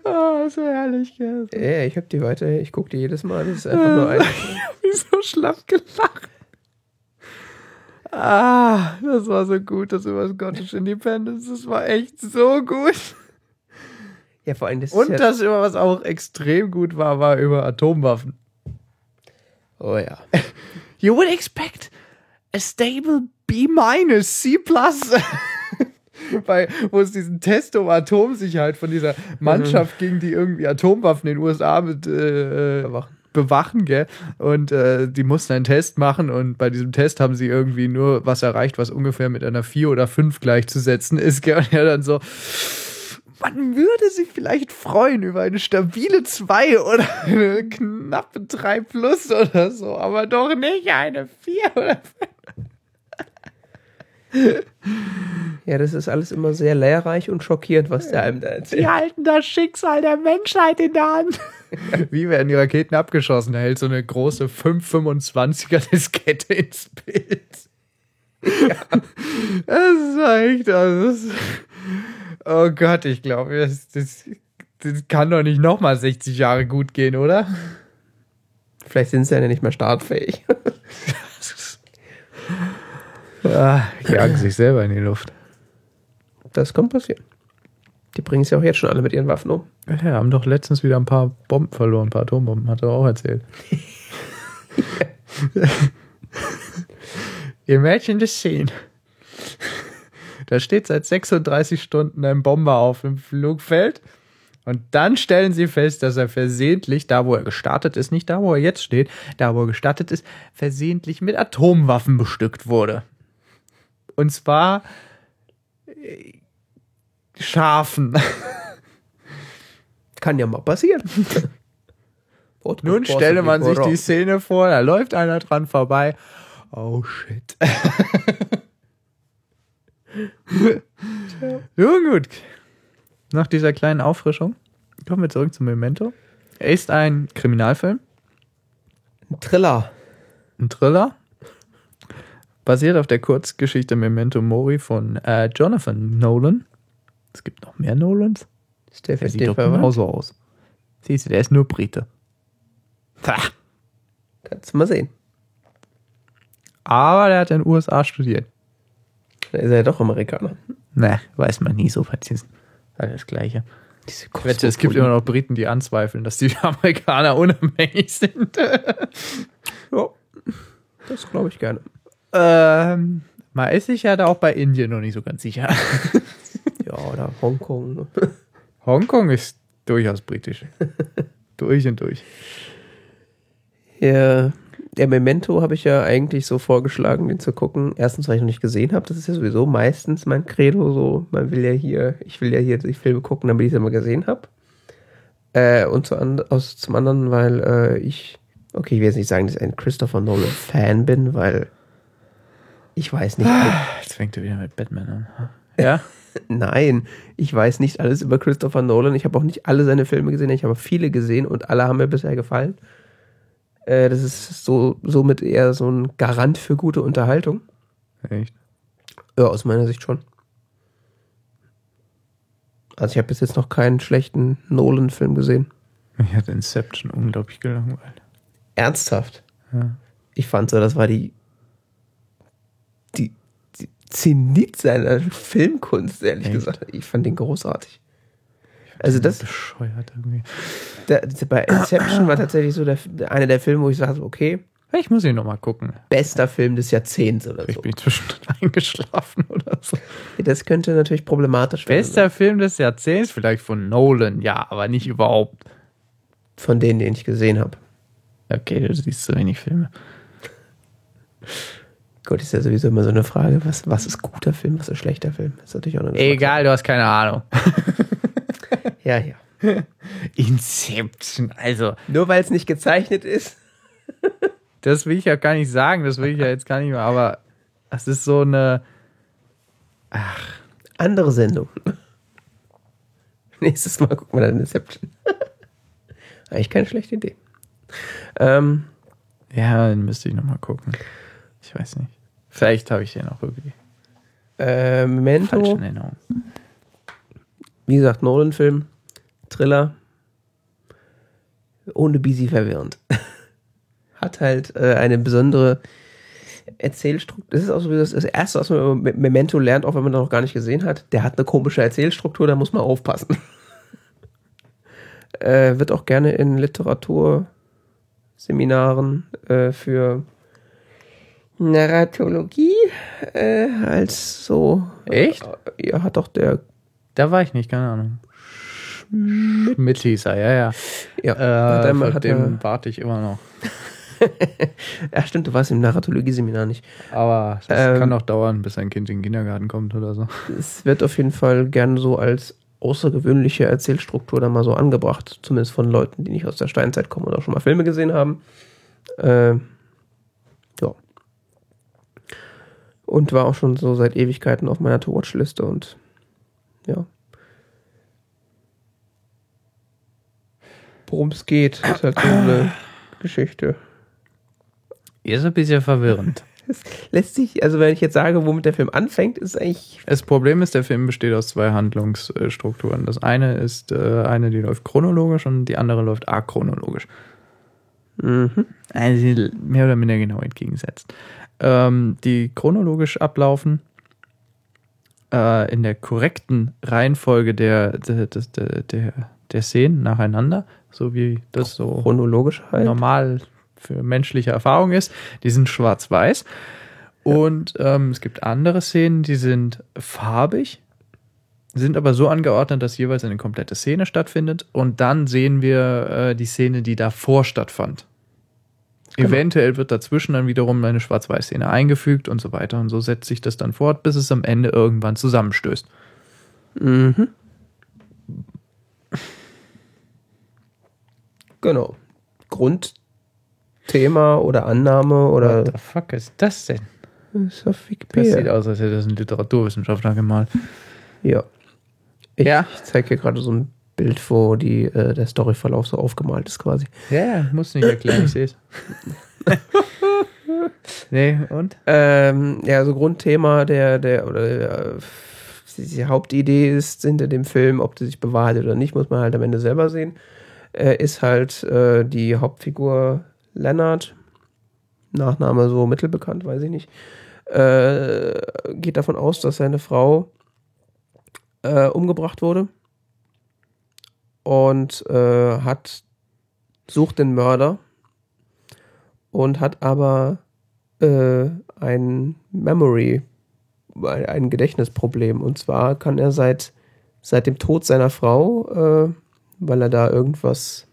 Speaker 2: oh, so herrlich, gell?
Speaker 1: Ja, ich hab die weiter, ich gucke die jedes Mal. Das ist einfach nur ein.
Speaker 2: Wie so schlapp gelacht. Ah, das war so gut, das über Scottish Independence. Das war echt so gut.
Speaker 1: Ja, vor allem das
Speaker 2: Und
Speaker 1: ja,
Speaker 2: das über was auch extrem gut war, war über Atomwaffen.
Speaker 1: Oh ja.
Speaker 2: You would expect a stable B minus C plus. Bei, wo es diesen Test um Atomsicherheit von dieser Mannschaft ging, die irgendwie Atomwaffen in den USA mit, äh,
Speaker 1: Bewachen.
Speaker 2: bewachen, gell? Und äh, die mussten einen Test machen und bei diesem Test haben sie irgendwie nur was erreicht, was ungefähr mit einer 4 oder 5 gleichzusetzen ist, gell? Und er dann so, man würde sich vielleicht freuen über eine stabile 2 oder eine knappe 3 plus oder so, aber doch nicht eine 4 oder 5.
Speaker 1: Ja, das ist alles immer sehr lehrreich und schockierend, was der einem da erzählt.
Speaker 2: Die halten das Schicksal der Menschheit in der Hand. Wie werden die Raketen abgeschossen? Er hält so eine große 525er Diskette ins Bild. Das ist echt, das ist, oh Gott, ich glaube, das, das, das kann doch nicht nochmal 60 Jahre gut gehen, oder?
Speaker 1: Vielleicht sind sie ja nicht mehr startfähig.
Speaker 2: Ja, jagen sich selber in die Luft.
Speaker 1: Das kann passieren. Die bringen es ja auch jetzt schon alle mit ihren Waffen um.
Speaker 2: Ja, haben doch letztens wieder ein paar Bomben verloren, ein paar Atombomben, hat er auch erzählt. Imagine the scene. Da steht seit 36 Stunden ein Bomber auf dem Flugfeld. Und dann stellen sie fest, dass er versehentlich, da wo er gestartet ist, nicht da wo er jetzt steht, da wo er gestartet ist, versehentlich mit Atomwaffen bestückt wurde. Und zwar äh, scharfen.
Speaker 1: Kann ja mal passieren.
Speaker 2: Nun stelle man sich die Szene vor, da läuft einer dran vorbei. Oh shit. Nun gut. Nach dieser kleinen Auffrischung kommen wir zurück zum Memento. Er ist ein Kriminalfilm,
Speaker 1: Ein Thriller.
Speaker 2: ein Thriller, basiert auf der Kurzgeschichte Memento Mori von äh, Jonathan Nolan. Es gibt noch mehr Nolans.
Speaker 1: Ist der
Speaker 2: sieht doch genauso aus. Siehst du, der ist nur Brite. Ha.
Speaker 1: Kannst du mal sehen.
Speaker 2: Aber der hat in den USA studiert.
Speaker 1: Da ist er ja doch Amerikaner.
Speaker 2: Ne, weiß man nie so präzise. Alles das Gleiche.
Speaker 1: Diese
Speaker 2: Ich wette, es gibt immer noch Briten, die anzweifeln, dass die Amerikaner unabhängig sind.
Speaker 1: Ja, das glaube ich gerne.
Speaker 2: Ähm, man ist sich ja da auch bei Indien noch nicht so ganz sicher.
Speaker 1: Ja, oder Hongkong.
Speaker 2: Hongkong ist durchaus britisch. durch und durch.
Speaker 1: Ja, der Memento habe ich ja eigentlich so vorgeschlagen, den zu gucken. Erstens, weil ich noch nicht gesehen habe. Das ist ja sowieso meistens mein Credo. So, man will ja hier, ich will ja hier die Filme gucken, damit ich sie mal gesehen habe. Äh, und zu and, aus, zum anderen, weil äh, ich, okay, ich will jetzt nicht sagen, dass ich ein Christopher Nolan Fan bin, weil ich weiß nicht.
Speaker 2: Jetzt fängt er wieder mit Batman an. Ja?
Speaker 1: Nein, ich weiß nicht alles über Christopher Nolan. Ich habe auch nicht alle seine Filme gesehen. Ich habe viele gesehen und alle haben mir bisher gefallen. Äh, das ist so somit eher so ein Garant für gute Unterhaltung.
Speaker 2: Echt?
Speaker 1: Ja, aus meiner Sicht schon. Also ich habe bis jetzt noch keinen schlechten Nolan-Film gesehen.
Speaker 2: Mich hat Inception unglaublich gelangweilt.
Speaker 1: Ernsthaft.
Speaker 2: Ja.
Speaker 1: Ich fand so, das war die Zenit seiner Filmkunst, ehrlich
Speaker 2: Echt?
Speaker 1: gesagt. Ich fand den großartig. Also das,
Speaker 2: Bescheuert irgendwie.
Speaker 1: der, bei Inception war tatsächlich so der, einer der Filme, wo ich sage, okay,
Speaker 2: Ich muss ihn nochmal gucken.
Speaker 1: bester Film des Jahrzehnts oder
Speaker 2: Ich
Speaker 1: so.
Speaker 2: bin zwischendrin eingeschlafen oder so.
Speaker 1: Das könnte natürlich problematisch werden.
Speaker 2: Bester Film des Jahrzehnts, vielleicht von Nolan, ja, aber nicht überhaupt.
Speaker 1: Von denen, den ich gesehen habe.
Speaker 2: Okay, du siehst so wenig Filme.
Speaker 1: Gott, ist ja sowieso immer so eine Frage, was, was ist guter Film, was ist schlechter Film? Das ist natürlich auch eine
Speaker 2: Egal, du hast keine Ahnung.
Speaker 1: Ja, ja.
Speaker 2: Inception, also,
Speaker 1: Nur weil es nicht gezeichnet ist.
Speaker 2: das will ich ja gar nicht sagen, das will ich ja jetzt gar nicht mehr, aber das ist so eine.
Speaker 1: Andere Sendung. Nächstes Mal gucken wir dann Inception. Eigentlich keine schlechte Idee. Ähm,
Speaker 2: Ja, den müsste ich nochmal gucken. Ich weiß nicht. Vielleicht habe ich den auch irgendwie
Speaker 1: äh, Memento,
Speaker 2: in Erinnerung.
Speaker 1: wie gesagt, Nolan-Film, Thriller, ohne Busy verwirrend. Hat halt äh, eine besondere Erzählstruktur. Das ist auch so wie das, das Erste, was man über Me- Memento lernt, auch wenn man das noch gar nicht gesehen hat. Der hat eine komische Erzählstruktur, da muss man aufpassen. äh, wird auch gerne in Literaturseminaren äh, für Narratologie äh, als so.
Speaker 2: Echt?
Speaker 1: Äh, ja, hat doch der.
Speaker 2: Da war ich nicht, keine Ahnung. Schmidt hieß er, ja, ja.
Speaker 1: Ja,
Speaker 2: Äh, von
Speaker 1: hat
Speaker 2: dem
Speaker 1: er,
Speaker 2: warte ich immer noch.
Speaker 1: ja, stimmt, du warst im Narratologie-Seminar nicht.
Speaker 2: Aber das
Speaker 1: Ähm,
Speaker 2: kann noch dauern, bis ein Kind in den Kindergarten kommt oder so.
Speaker 1: Es wird auf jeden Fall gerne so als außergewöhnliche Erzählstruktur da mal so angebracht, zumindest von Leuten, die nicht aus der Steinzeit kommen oder auch schon mal Filme gesehen haben. Äh, ja. Und war auch schon so seit Ewigkeiten auf meiner To-Watch-Liste und ja. Worum es geht, ist halt so eine Geschichte.
Speaker 2: Ist ein bisschen verwirrend.
Speaker 1: Es lässt sich, also wenn ich jetzt sage, womit der Film anfängt, ist eigentlich
Speaker 2: Das Problem ist, der Film besteht aus zwei Handlungsstrukturen. Das eine ist äh, eine, die läuft chronologisch und die andere läuft achronologisch.
Speaker 1: mhm.
Speaker 2: Also mehr oder minder genau entgegensetzt. Ähm, die chronologisch ablaufen äh, in der korrekten Reihenfolge der, der, der, der, der, Szenen nacheinander, so wie das so
Speaker 1: chronologisch halt.
Speaker 2: normal für menschliche Erfahrung ist. Die sind schwarz-weiß. Und ähm, es gibt andere Szenen, die sind farbig, sind aber so angeordnet, dass jeweils eine komplette Szene stattfindet. Und dann sehen wir äh, die Szene, die davor stattfand.
Speaker 1: Genau.
Speaker 2: Eventuell wird dazwischen dann wiederum eine Schwarz-Weiß-Szene eingefügt und so weiter. Und so setzt sich das dann fort, bis es am Ende irgendwann zusammenstößt.
Speaker 1: Mhm. Genau. Grundthema oder Annahme oder.
Speaker 2: What the fuck ist das denn?
Speaker 1: ist auf
Speaker 2: Das sieht
Speaker 1: Wikipedia.
Speaker 2: aus, als hätte das ein Literaturwissenschaftler gemalt.
Speaker 1: Ja. Ich,
Speaker 2: Ja.
Speaker 1: ich zeige hier gerade so ein Bild, wo die, äh, der Storyverlauf so aufgemalt ist quasi.
Speaker 2: Ja, muss nicht erklären, ich sehe es. nee, und?
Speaker 1: Ähm, ja, also Grundthema der, der, oder der, äh, die Hauptidee ist hinter dem Film, ob die sich bewahrheitet oder nicht, muss man halt am Ende selber sehen. Äh, ist halt äh, die Hauptfigur Leonard, Nachname so mittelbekannt, weiß ich nicht, äh, geht davon aus, dass seine Frau äh, umgebracht wurde und äh, hat sucht den Mörder und hat aber äh, ein Memory, ein ein Gedächtnisproblem. Und zwar kann er seit, seit dem Tod seiner Frau, äh, weil er da irgendwas,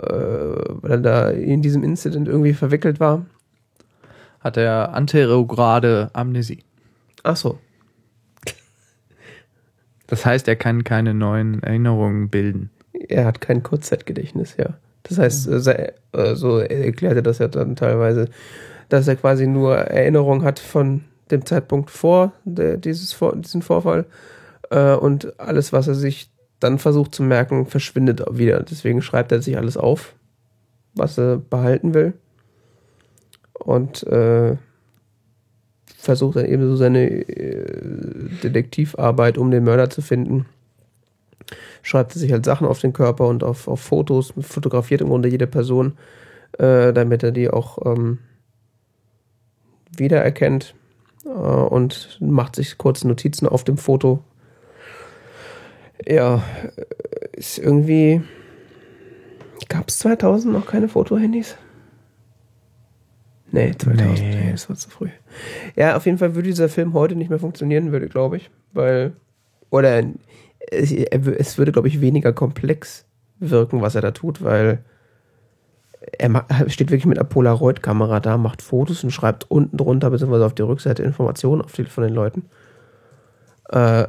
Speaker 1: äh, weil er da in diesem Incident irgendwie verwickelt war.
Speaker 2: Hat er anterograde Amnesie.
Speaker 1: Ach so.
Speaker 2: Das heißt, er kann keine neuen Erinnerungen bilden.
Speaker 1: Er hat kein Kurzzeitgedächtnis, ja. Das heißt, äh, so erklärte das ja dann teilweise, dass er quasi nur Erinnerung hat von dem Zeitpunkt vor der, dieses, diesen Vorfall äh, und alles, was er sich dann versucht zu merken, verschwindet wieder. Deswegen schreibt er sich alles auf, was er behalten will und äh, versucht dann eben so seine äh, Detektivarbeit, um den Mörder zu finden schreibt sich halt Sachen auf den Körper und auf, auf Fotos, fotografiert im Grunde jede Person, äh, damit er die auch ähm, wiedererkennt äh, und macht sich kurze Notizen auf dem Foto. Ja, ist irgendwie. Gab es 2000 noch keine Fotohandys? Nee, 2000,
Speaker 2: Nee.
Speaker 1: nee, das war zu früh. Ja, auf jeden Fall würde dieser Film heute nicht mehr funktionieren, würde, glaube ich, weil. Oder es, es würde, glaube ich, weniger komplex wirken, was er da tut, weil er steht wirklich mit einer Polaroid-Kamera da, macht Fotos und schreibt unten drunter, beziehungsweise auf die Rückseite Informationen auf die, von den Leuten. Äh,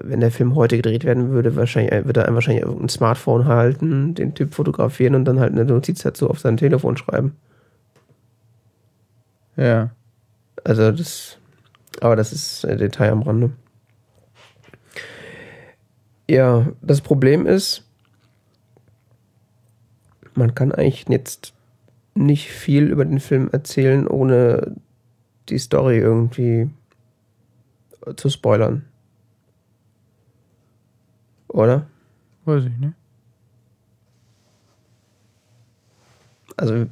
Speaker 1: wenn der Film heute gedreht werden würde, wahrscheinlich, äh, würde er wahrscheinlich irgendein Smartphone halten, den Typ fotografieren und dann halt eine Notiz dazu auf sein Telefon schreiben.
Speaker 2: Ja.
Speaker 1: Also das, aber das ist ein Detail am Rande. Ja, das Problem ist, man kann eigentlich jetzt nicht viel über den Film erzählen, ohne die Story irgendwie zu spoilern. Oder?
Speaker 2: Weiß ich nicht.
Speaker 1: Also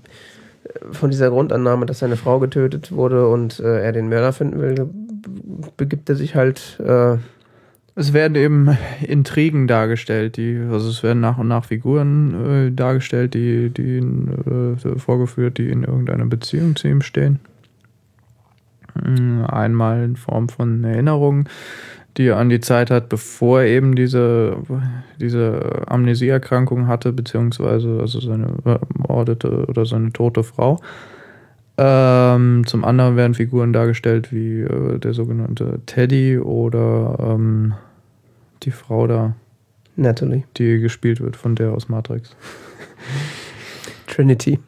Speaker 1: von dieser Grundannahme, dass seine Frau getötet wurde und äh, er den Mörder finden will, begibt er sich halt äh,
Speaker 2: Es werden eben Intrigen dargestellt, die, also es werden nach und nach Figuren äh, dargestellt, die, die in, äh, vorgeführt, die in irgendeiner Beziehung zu ihm stehen. Mm, Einmal in Form von Erinnerungen, die er an die Zeit hat, bevor er eben diese, diese Amnesieerkrankung hatte, beziehungsweise also seine äh, mordete oder seine tote Frau. Ähm, zum anderen werden Figuren dargestellt wie äh, der sogenannte Teddy oder ähm, die Frau da,
Speaker 1: Natalie.
Speaker 2: die gespielt wird von der aus Matrix.
Speaker 1: Trinity.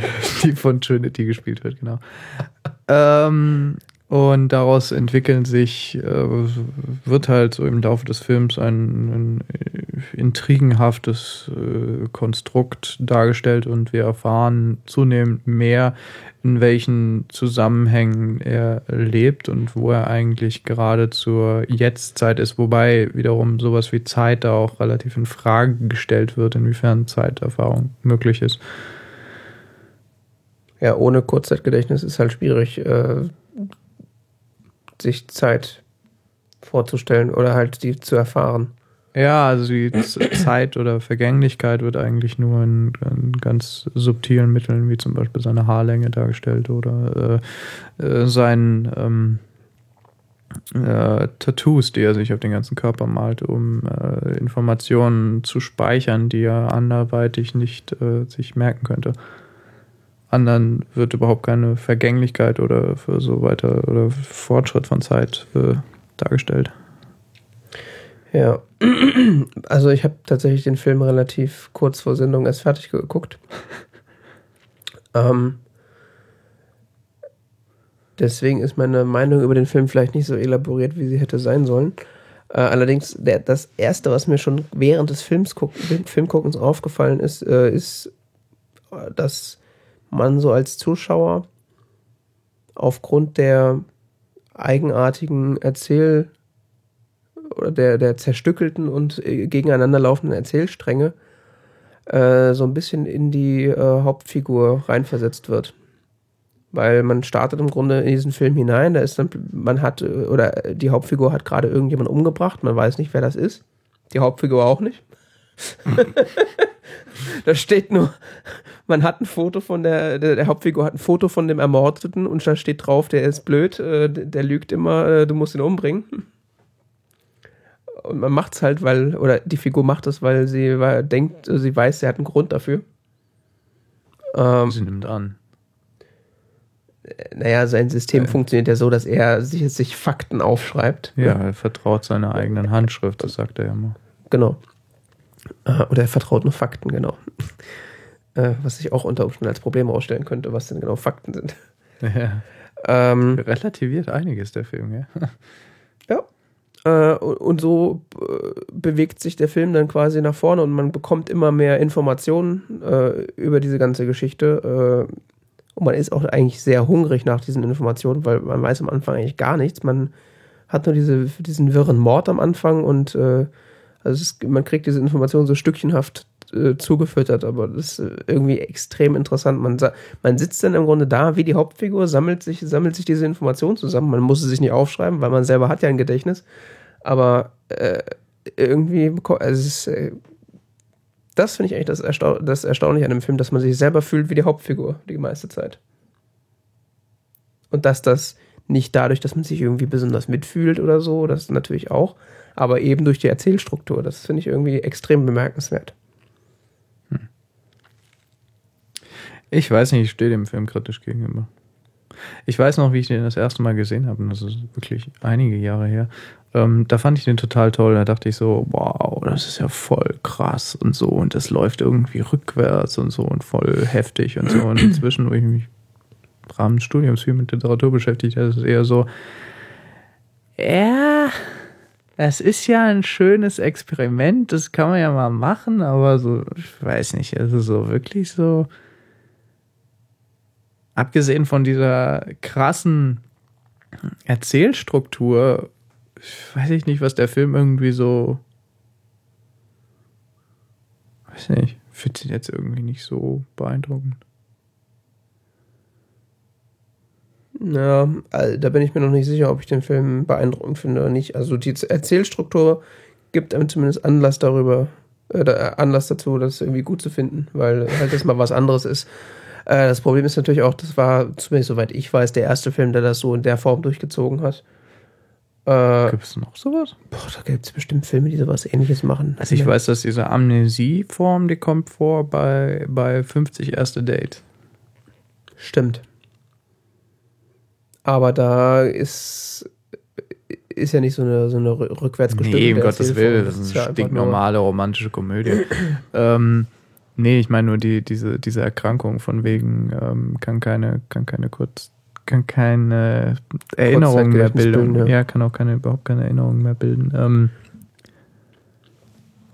Speaker 2: die von Trinity gespielt wird, genau. ähm, und daraus entwickeln sich, äh, wird halt so im Laufe des Films ein, ein intrigenhaftes äh, Konstrukt dargestellt und wir erfahren zunehmend mehr, in welchen Zusammenhängen er lebt und wo er eigentlich gerade zur Jetztzeit ist, wobei wiederum sowas wie Zeit da auch relativ in Frage gestellt wird, inwiefern Zeiterfahrung möglich ist.
Speaker 1: Ja, ohne Kurzzeitgedächtnis ist halt schwierig, äh, sich Zeit vorzustellen oder halt die zu erfahren.
Speaker 2: Ja, also die Zeit oder Vergänglichkeit wird eigentlich nur in, in, ganz subtilen Mitteln, wie zum Beispiel seine Haarlänge dargestellt oder äh, äh, sein ähm, äh, Tattoos, die er sich auf den ganzen Körper malt, um äh, Informationen zu speichern, die er anderweitig nicht äh, sich merken könnte. Anderen wird überhaupt keine Vergänglichkeit oder für so weiter oder Fortschritt von Zeit äh, dargestellt.
Speaker 1: Ja, also ich habe tatsächlich den Film relativ kurz vor Sendung erst fertig geguckt. ähm, deswegen ist meine Meinung über den Film vielleicht nicht so elaboriert, wie sie hätte sein sollen. Äh, allerdings, der, das Erste, was mir schon während des Films guck, Filmguckens aufgefallen ist, äh, ist, dass man so als Zuschauer aufgrund der eigenartigen Erzähl- oder der, der zerstückelten und äh, gegeneinander laufenden Erzählstränge äh, so ein bisschen in die äh, Hauptfigur reinversetzt wird. Weil man startet im Grunde in diesen Film hinein, da ist dann, man hat, äh, oder die Hauptfigur hat gerade irgendjemand umgebracht, man weiß nicht, wer das ist. Die Hauptfigur auch nicht. da steht nur, man hat ein Foto von der, der, der, Hauptfigur hat ein Foto von dem Ermordeten und da steht drauf, der ist blöd, äh, der lügt immer, äh, du musst ihn umbringen. Und man macht es halt, weil, oder die Figur macht es, weil sie weil, denkt, sie weiß, sie hat einen Grund dafür.
Speaker 2: Ähm, sie nimmt an.
Speaker 1: Naja, sein System ja. funktioniert ja so, dass er sich, sich Fakten aufschreibt.
Speaker 2: Ja, er vertraut seiner eigenen Handschrift, das sagt er ja immer.
Speaker 1: Genau. Äh, oder er vertraut nur Fakten, genau. Äh, was sich auch unter Umständen als Problem ausstellen könnte, was denn genau Fakten sind.
Speaker 2: Ja. Ähm, Relativiert einiges der Film, ja.
Speaker 1: Ja. Äh, und so bewegt sich der Film dann quasi nach vorne und man bekommt immer mehr Informationen über diese ganze Geschichte. Und man ist auch eigentlich sehr hungrig nach diesen Informationen, weil man weiß am Anfang eigentlich gar nichts. Man hat nur diese, diesen wirren Mord am Anfang und äh, also ist, man kriegt diese Informationen so stückchenhaft äh, zugefüttert, aber das ist irgendwie extrem interessant. Man, man sitzt dann im Grunde da wie die Hauptfigur, sammelt sich, sammelt sich diese Informationen zusammen. Man muss sie sich nicht aufschreiben, weil man selber hat ja ein Gedächtnis. Aber äh, irgendwie, also es ist, äh, das finde ich eigentlich das, Erstau das Erstaunliche an dem Film, dass man sich selber fühlt wie die Hauptfigur die meiste Zeit. Und dass das nicht dadurch, dass man sich irgendwie besonders mitfühlt oder so, das natürlich auch, aber eben durch die Erzählstruktur. Das finde ich irgendwie extrem bemerkenswert. Hm.
Speaker 2: Ich weiß nicht, ich stehe dem Film kritisch gegenüber. Ich weiß noch, wie ich den das erste Mal gesehen habe, und das ist wirklich einige Jahre her. Ähm, da fand ich den total toll. Da dachte ich so, wow, das ist ja voll krass und so. Und das läuft irgendwie rückwärts und so und voll heftig und so. Und inzwischen, wo ich mich im Rahmen des Studiums viel mit Literatur beschäftigt habe, ist es eher so, ja, es ist ja ein schönes Experiment, das kann man ja mal machen, aber so, ich weiß nicht, also so wirklich so abgesehen von dieser krassen Erzählstruktur, weiß ich nicht, was der Film irgendwie so. Weiß nicht, finde ihn jetzt irgendwie nicht so beeindruckend.
Speaker 1: Ja, da bin ich mir noch nicht sicher, ob ich den Film beeindruckend finde oder nicht. Also die Erzählstruktur gibt einem zumindest Anlass darüber, äh, Anlass dazu, das irgendwie gut zu finden, weil halt das mal was anderes ist äh, das Problem ist natürlich auch, das war, zumindest soweit ich weiß, der erste Film, der das so in der Form durchgezogen hat.
Speaker 2: Äh, gibt es noch sowas?
Speaker 1: Boah, da gibt es bestimmt Filme, die sowas ähnliches machen.
Speaker 2: Also ich weiß, dass diese Amnesieform, die kommt vor bei, bei 50 erste Date.
Speaker 1: Stimmt. Aber da ist, ist ja nicht so eine, so eine rückwärtsgestülpte
Speaker 2: Nee, um Gottes Willen, das ist eine stinknormale romantische Komödie. ähm, Nee, ich meine nur die, diese, diese Erkrankung von wegen ähm, kann keine, kann keine kurz, kann keine Erinnerung mehr bilden. bilden ja. ja. kann auch keine, überhaupt keine Erinnerung mehr bilden. Ähm,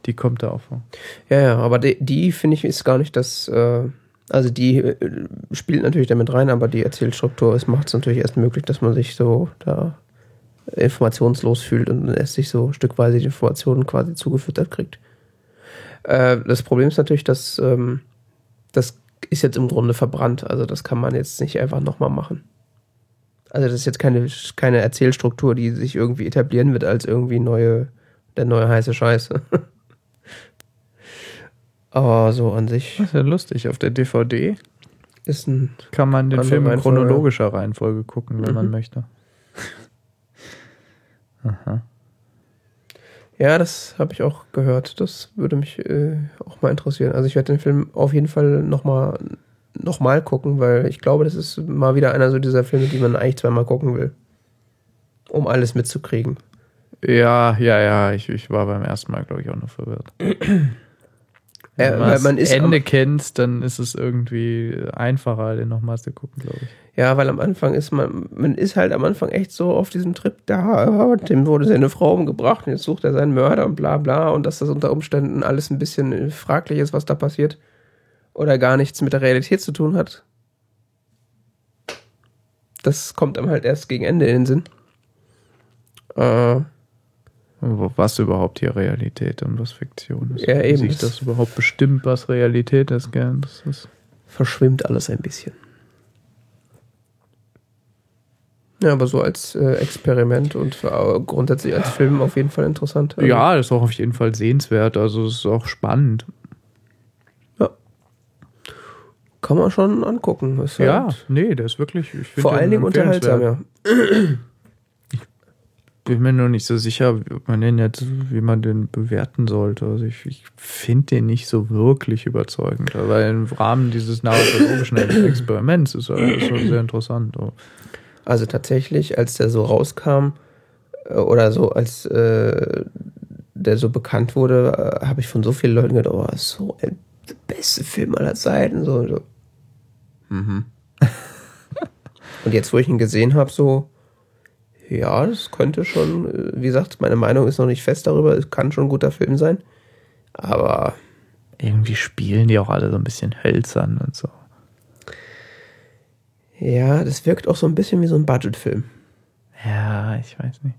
Speaker 2: die kommt da auch vor.
Speaker 1: Ja, ja, aber die, die finde ich ist gar nicht das, äh, also die äh, spielt natürlich damit rein, aber die Erzählstruktur, macht es natürlich erst möglich, dass man sich so da informationslos fühlt und erst sich so stückweise die Informationen quasi zugefüttert kriegt. Äh, das Problem ist natürlich, dass ähm, das ist jetzt im Grunde verbrannt. Also das kann man jetzt nicht einfach nochmal machen. Also das ist jetzt keine, keine Erzählstruktur, die sich irgendwie etablieren wird als irgendwie neue, der neue heiße Scheiße. Aber so an sich
Speaker 2: Das ist ja lustig. Auf der DVD
Speaker 1: ist ein.
Speaker 2: kann man den Film in chronologischer Reihenfolge gucken, wenn man
Speaker 1: Mhm.
Speaker 2: möchte. Aha.
Speaker 1: Ja, das habe ich auch gehört. Das würde mich äh, auch mal interessieren. Also ich werde den Film auf jeden Fall nochmal noch mal gucken, weil ich glaube, das ist mal wieder einer so dieser Filme, die man eigentlich zweimal gucken will. Um alles mitzukriegen.
Speaker 2: Ja, ja, ja. Ich, ich war beim ersten Mal, glaube ich, auch noch verwirrt.
Speaker 1: Äh,
Speaker 2: Wenn man das Ende kennt, dann ist es irgendwie einfacher, den nochmal zu gucken, glaube ich.
Speaker 1: Ja, weil am Anfang ist man, man ist halt am Anfang echt so auf diesem Trip, da, dem wurde seine Frau umgebracht und jetzt sucht er seinen Mörder und bla bla und dass das unter Umständen alles ein bisschen fraglich ist, was da passiert oder gar nichts mit der Realität zu tun hat. Das kommt einem halt erst gegen Ende in den Sinn. Äh,
Speaker 2: Was überhaupt hier Realität und was Fiktion ist.
Speaker 1: Ja, eben.
Speaker 2: sich das überhaupt bestimmt, was Realität ist, gell? Das ist
Speaker 1: verschwimmt alles ein bisschen. Ja, aber so als äh, Experiment und für, äh, grundsätzlich als Film auf jeden Fall interessant. Also,
Speaker 2: ja, das ist auch auf jeden Fall sehenswert. Also es ist auch spannend.
Speaker 1: Kann man schon angucken. Ist
Speaker 2: Ja,
Speaker 1: halt
Speaker 2: nee, der ist wirklich.
Speaker 1: Vor allen Dingen unterhaltsam, ja.
Speaker 2: Bin mir noch nicht so sicher, wie man den jetzt, wie man den bewerten sollte. Also ich, ich finde den nicht so wirklich überzeugend, weil im Rahmen dieses narratologischen Experiments ist er schon sehr interessant. So.
Speaker 1: Also tatsächlich, als der so rauskam äh, oder so, als äh, der so bekannt wurde, äh, habe ich von so vielen Leuten gedacht, oh, so ein der beste Film aller Zeiten. So, so. Mhm. Und jetzt, wo ich ihn gesehen habe, so, ja, das könnte schon, äh, wie gesagt, meine Meinung ist noch nicht fest darüber, es kann schon ein guter Film sein. Aber
Speaker 2: Irgendwie spielen die auch alle so ein bisschen hölzern und so.
Speaker 1: ja, das wirkt auch so ein bisschen wie so ein Budgetfilm.
Speaker 2: Ja, ich weiß nicht.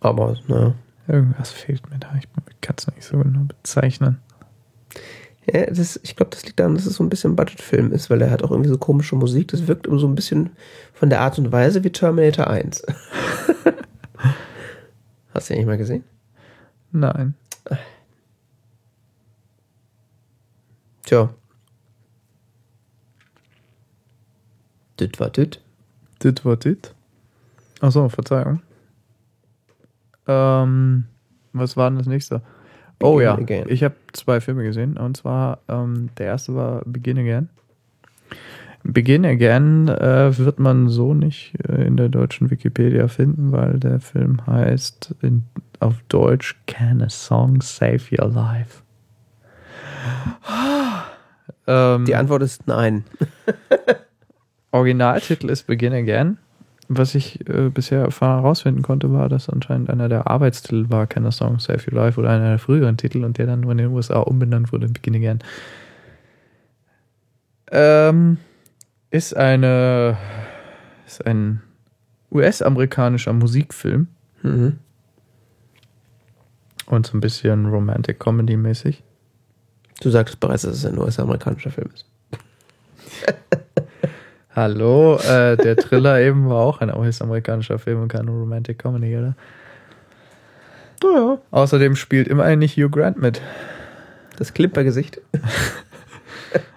Speaker 1: Aber, naja.
Speaker 2: Irgendwas fehlt mir da. Ich kann es nicht so genau bezeichnen.
Speaker 1: Ja, das ich glaube, das liegt daran, dass es so ein bisschen Budgetfilm ist, weil er hat auch irgendwie so komische Musik. Das wirkt so ein bisschen von der Art und Weise wie Terminator 1. Hast du den nicht mal gesehen?
Speaker 2: Nein.
Speaker 1: Tja. Dit war dit.
Speaker 2: Das war das. Achso, Verzeihung. Ähm, was war denn das nächste? Oh
Speaker 1: Begin
Speaker 2: ja,
Speaker 1: Again.
Speaker 2: ich habe zwei Filme gesehen. Und zwar, ähm, der erste war Begin Again. Begin Again äh, wird man so nicht äh, in der deutschen Wikipedia finden, weil der Film heißt in, auf Deutsch Can a Song Save Your Life? ähm,
Speaker 1: Die Antwort ist nein.
Speaker 2: Originaltitel ist Begin Again. Was ich äh, bisher herausfinden konnte, war, dass anscheinend einer der Arbeitstitel war Can a Song Save Your Life oder einer der früheren Titel und der dann nur in den USA umbenannt wurde in Begin Again. Ähm, ist eine ist ein US-amerikanischer Musikfilm
Speaker 1: Mhm.
Speaker 2: und so ein bisschen Romantic Comedy mäßig.
Speaker 1: Du sagtest bereits, dass es ein US-amerikanischer Film ist.
Speaker 2: Hallo, äh, der Thriller eben war auch ein US-amerikanischer Film und keine Romantic Comedy, oder?
Speaker 1: Naja.
Speaker 2: Außerdem spielt immerhin nicht Hugh Grant mit,
Speaker 1: Das Clipper-Gesicht.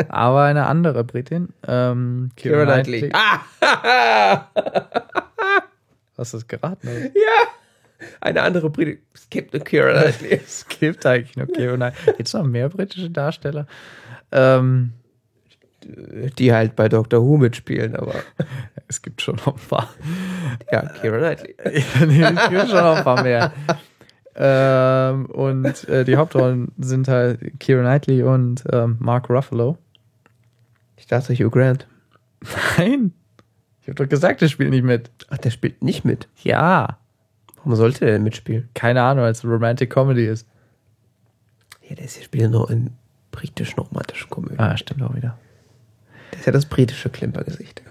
Speaker 2: aber eine andere Britin. Ähm,
Speaker 1: Keira Knightley. Ah!
Speaker 2: Hast du es geraten? Oder?
Speaker 1: ja! Eine andere Britin. Es gibt eine Keira Knightley.
Speaker 2: es gibt eigentlich nur Keira Knightley. Gibt es noch mehr britische Darsteller? Ähm,
Speaker 1: Die halt bei Doctor Who mitspielen, aber
Speaker 2: es gibt schon noch ein paar.
Speaker 1: ja, Keira Knightley.
Speaker 2: Es gibt schon noch ein paar mehr. Ähm, und äh, die Hauptrollen sind halt Keira Knightley und ähm, Mark Ruffalo.
Speaker 1: Ich dachte Hugh Grant.
Speaker 2: Nein. Ich habe doch gesagt, er spielt nicht mit.
Speaker 1: Ach, der spielt nicht mit.
Speaker 2: Ja.
Speaker 1: Warum sollte der denn mitspielen?
Speaker 2: Keine Ahnung, als Romantic Comedy ist.
Speaker 1: Ja, der ist ja spielt noch in britischen romantischen Komödien.
Speaker 2: Ah, stimmt auch wieder.
Speaker 1: Das ist ja das britische Klimpergesicht.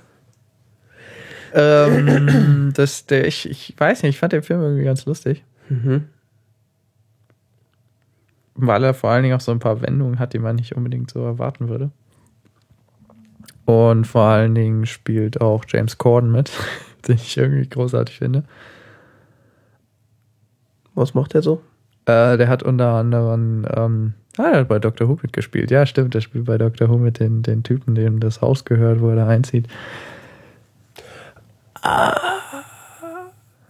Speaker 2: ähm, das, der, ich, ich weiß nicht, ich fand den Film irgendwie ganz lustig.
Speaker 1: Mhm.
Speaker 2: Weil er vor allen Dingen auch so ein paar Wendungen hat, die man nicht unbedingt so erwarten würde. Und vor allen Dingen spielt auch James Corden mit, den ich irgendwie großartig finde.
Speaker 1: Was macht er so?
Speaker 2: Äh, der hat unter anderem, ähm, ah, der hat bei Dr. Who mitgespielt. Ja, stimmt, der spielt bei Dr. Who mit den, den Typen, dem das Haus gehört, wo er da einzieht. Ah.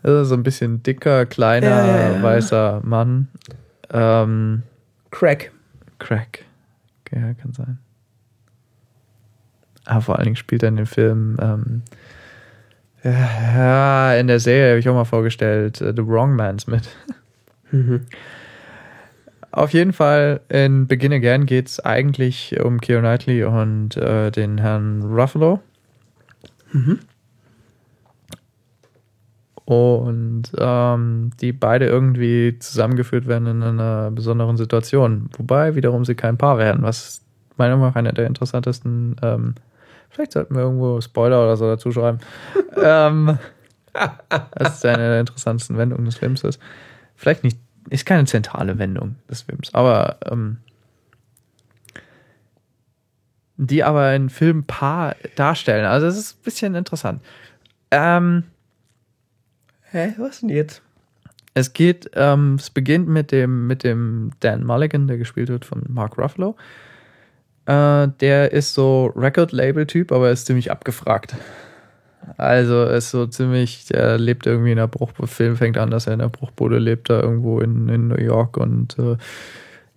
Speaker 2: Also so ein bisschen dicker, kleiner,
Speaker 1: Ja, ja, ja.
Speaker 2: weißer Mann. Ähm,
Speaker 1: Crack.
Speaker 2: Crack. Ja, kann sein. Aber vor allen Dingen spielt er in dem Film, ähm, ja, in der Serie habe ich auch mal vorgestellt, äh, The Wrong Mans mit.
Speaker 1: Mhm.
Speaker 2: Auf jeden Fall in Begin Again geht es eigentlich um Keira Knightley und äh, den Herrn Ruffalo.
Speaker 1: Mhm.
Speaker 2: Und ähm, die beide irgendwie zusammengeführt werden in einer besonderen Situation. Wobei wiederum sie kein Paar werden, was meiner Meinung nach einer der interessantesten, ähm, vielleicht sollten wir irgendwo Spoiler oder so dazu schreiben. ähm, das ist eine der interessantesten Wendungen des Films ist. Vielleicht nicht, ist keine zentrale Wendung des Films, aber ähm, die aber ein Film Paar darstellen. Also das ist ein bisschen interessant. Ähm,
Speaker 1: Hä, was denn jetzt?
Speaker 2: es geht, ähm, es beginnt mit dem, mit dem Dan Mulligan, der gespielt wird von Mark Ruffalo. Äh, der ist so Record-Label-Typ, aber ist ziemlich abgefragt. Also ist so ziemlich, der lebt irgendwie in der Bruchbude, Film fängt an, dass er in der Bruchbude lebt, da irgendwo in, in New York und äh,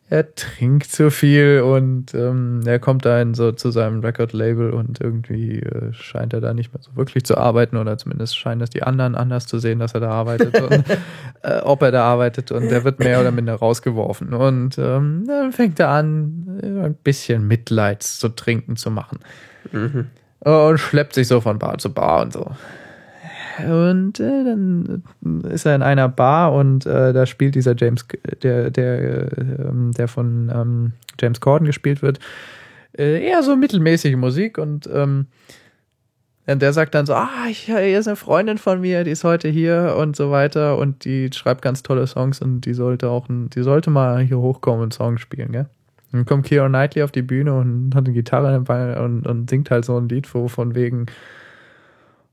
Speaker 2: er trinkt zu viel und ähm, er kommt da in so zu seinem Record-Label und irgendwie äh, scheint er da nicht mehr so wirklich zu arbeiten oder zumindest scheinen das die anderen anders zu sehen, dass er da arbeitet und äh, ob er da arbeitet und der wird mehr oder minder rausgeworfen und ähm, dann fängt er an, ein bisschen Mitleids zu trinken zu machen
Speaker 1: Mhm.
Speaker 2: und schleppt sich so von Bar zu Bar und so. Und äh, dann ist er in einer Bar und äh, da spielt dieser James, der, der, äh, ähm, der von ähm, James Corden gespielt wird, äh, eher so mittelmäßige Musik und ähm, und der sagt dann so, ah, ich, hier ist eine Freundin von mir, die ist heute hier und so weiter und die schreibt ganz tolle Songs und die sollte auch, die sollte mal hier hochkommen und Songs spielen, gell? Dann kommt Keira Knightley auf die Bühne und hat eine Gitarre und, und singt halt so ein Lied, von wegen,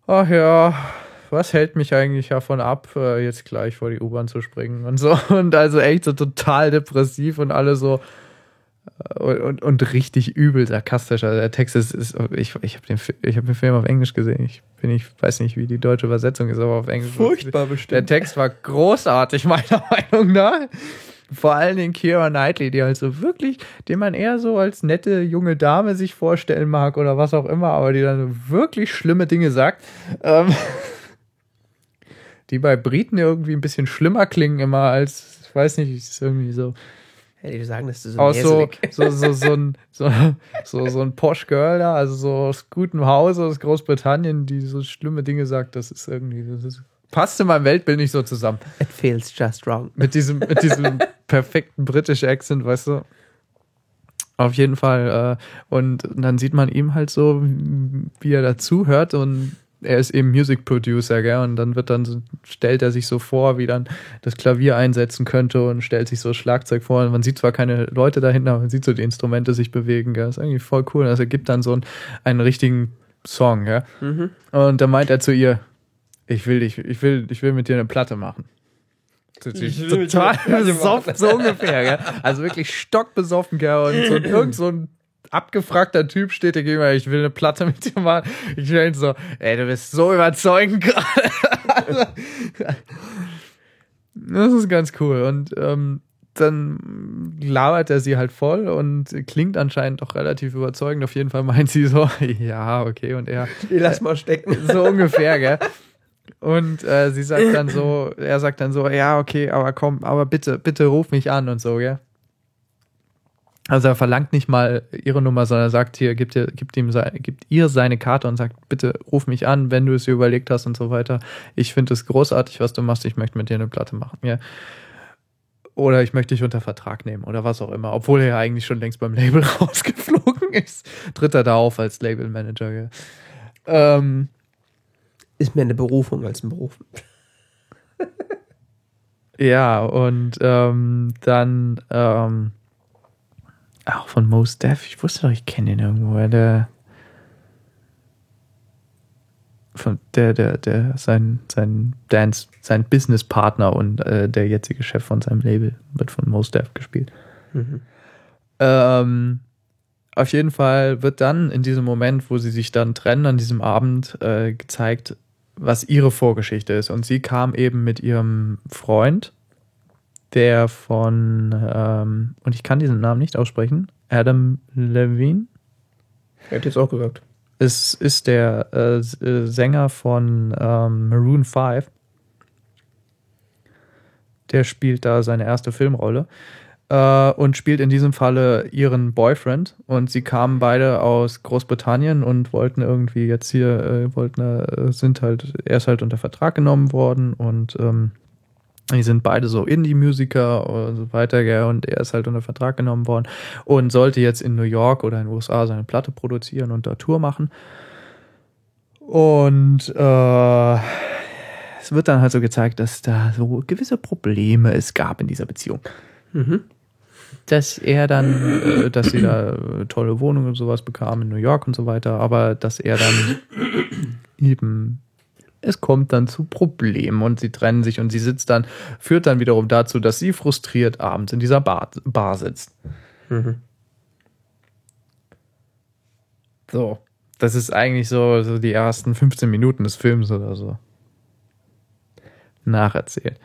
Speaker 2: ach ja, was hält mich eigentlich davon ab, äh, jetzt gleich vor die U-Bahn zu springen und so. Und also echt so total depressiv und alle so äh, und, und, und richtig übel sarkastisch. Also der Text ist, ist ich, ich habe den, ich hab den Film auf Englisch gesehen. Ich bin ich weiß nicht, wie die deutsche Übersetzung ist, aber auf Englisch.
Speaker 1: Furchtbar
Speaker 2: Der
Speaker 1: bestimmt.
Speaker 2: Text war großartig, meiner Meinung nach. Vor allen Dingen Keira Knightley, die halt so wirklich, den man eher so als nette junge Dame sich vorstellen mag oder was auch immer, aber die dann wirklich schlimme Dinge sagt. Ähm, die bei Briten irgendwie ein bisschen schlimmer klingen immer als, ich weiß nicht, ist irgendwie so
Speaker 1: Hätte ich sagen, dass du so
Speaker 2: aus so, so, so, so, ein, so, so, so ein Posh Girl da, also so aus gutem Hause aus Großbritannien, die so schlimme Dinge sagt, das ist irgendwie, das ist, passt in meinem Weltbild nicht so zusammen.
Speaker 1: It feels just wrong.
Speaker 2: Mit diesem, mit diesem perfekten britischen Accent, weißt du? Auf jeden Fall. Äh, und dann sieht man ihm halt so, wie er dazu hört und er ist eben Music Producer, gell? Und dann wird dann so, stellt er sich so vor, wie dann das Klavier einsetzen könnte und stellt sich so das Schlagzeug vor. Und man sieht zwar keine Leute dahinter, aber man sieht so die Instrumente sich bewegen, gell? Das ist irgendwie voll cool. Also er gibt dann so einen, einen richtigen Song, gell?
Speaker 1: Mhm.
Speaker 2: Und dann meint er zu ihr, ich will dich, ich will, ich will mit dir eine Platte machen. Total besoffen, so ungefähr, gell? Also wirklich stockbesoffen, gell? Und so, irgend so ein abgefragter Typ steht dir gegenüber, ich will eine Platte mit dir machen. Ich denke so, ey, du bist so überzeugend gerade. das ist ganz cool. Und ähm, dann labert er sie halt voll und klingt anscheinend doch relativ überzeugend. Auf jeden Fall meint sie so, ja, okay. Und er,
Speaker 1: Die lass mal stecken.
Speaker 2: so ungefähr, gell? Und äh, sie sagt dann so, er sagt dann so, ja, okay, aber komm, aber bitte, bitte ruf mich an und so, gell? Also er verlangt nicht mal ihre Nummer, sondern er sagt hier, gibt, ihr, gibt, ihm gibt ihr seine Karte und sagt, bitte ruf mich an, wenn du es dir überlegt hast und so weiter. Ich finde es großartig, was du machst, ich möchte mit dir eine Platte machen. Ja. Oder ich möchte dich unter Vertrag nehmen oder was auch immer, obwohl er ja eigentlich schon längst beim Label rausgeflogen ist. Tritt er da auf als Labelmanager, gell? Ähm,
Speaker 1: Ist mehr eine Berufung als ein Beruf.
Speaker 2: Ja, und ähm, dann ähm, auch von Most Def. Ich wusste doch, ich kenne den irgendwo. Der von der, der, der, sein, sein Dance, sein Businesspartner und äh, der jetzige Chef von seinem Label wird von Mos Def gespielt. Mhm. Ähm, auf jeden Fall wird dann in diesem Moment, wo sie sich dann trennen an diesem Abend, äh, gezeigt, was ihre Vorgeschichte ist. Und sie kam eben mit ihrem Freund, der von, ähm, und ich kann diesen Namen nicht aussprechen, Adam Levine.
Speaker 1: Hätte jetzt auch gesagt.
Speaker 2: Es ist der äh, äh Sänger von ähm, Maroon 5. Der spielt da seine erste Filmrolle äh, und spielt in diesem Falle ihren Boyfriend. Und sie kamen beide aus Großbritannien und wollten irgendwie jetzt hier, äh, wollten, äh, sind halt, er ist halt unter Vertrag genommen worden und ähm, die sind beide so Indie-Musiker und so weiter, gell, und er ist halt unter Vertrag genommen worden und sollte jetzt in New York oder in den USA seine Platte produzieren und da Tour machen. Und äh, es wird dann halt so gezeigt, dass da so gewisse Probleme es gab in dieser Beziehung. Mhm dass er dann, äh, dass sie da äh, tolle Wohnungen und sowas bekam in New York und so weiter, aber dass er dann eben es kommt dann zu Problemen und sie trennen sich und sie sitzt dann, führt dann wiederum dazu, dass sie frustriert abends in dieser Bar, Bar sitzt. Mhm. So, das ist eigentlich so, so die ersten 15 Minuten des Films oder so. Nacherzählt.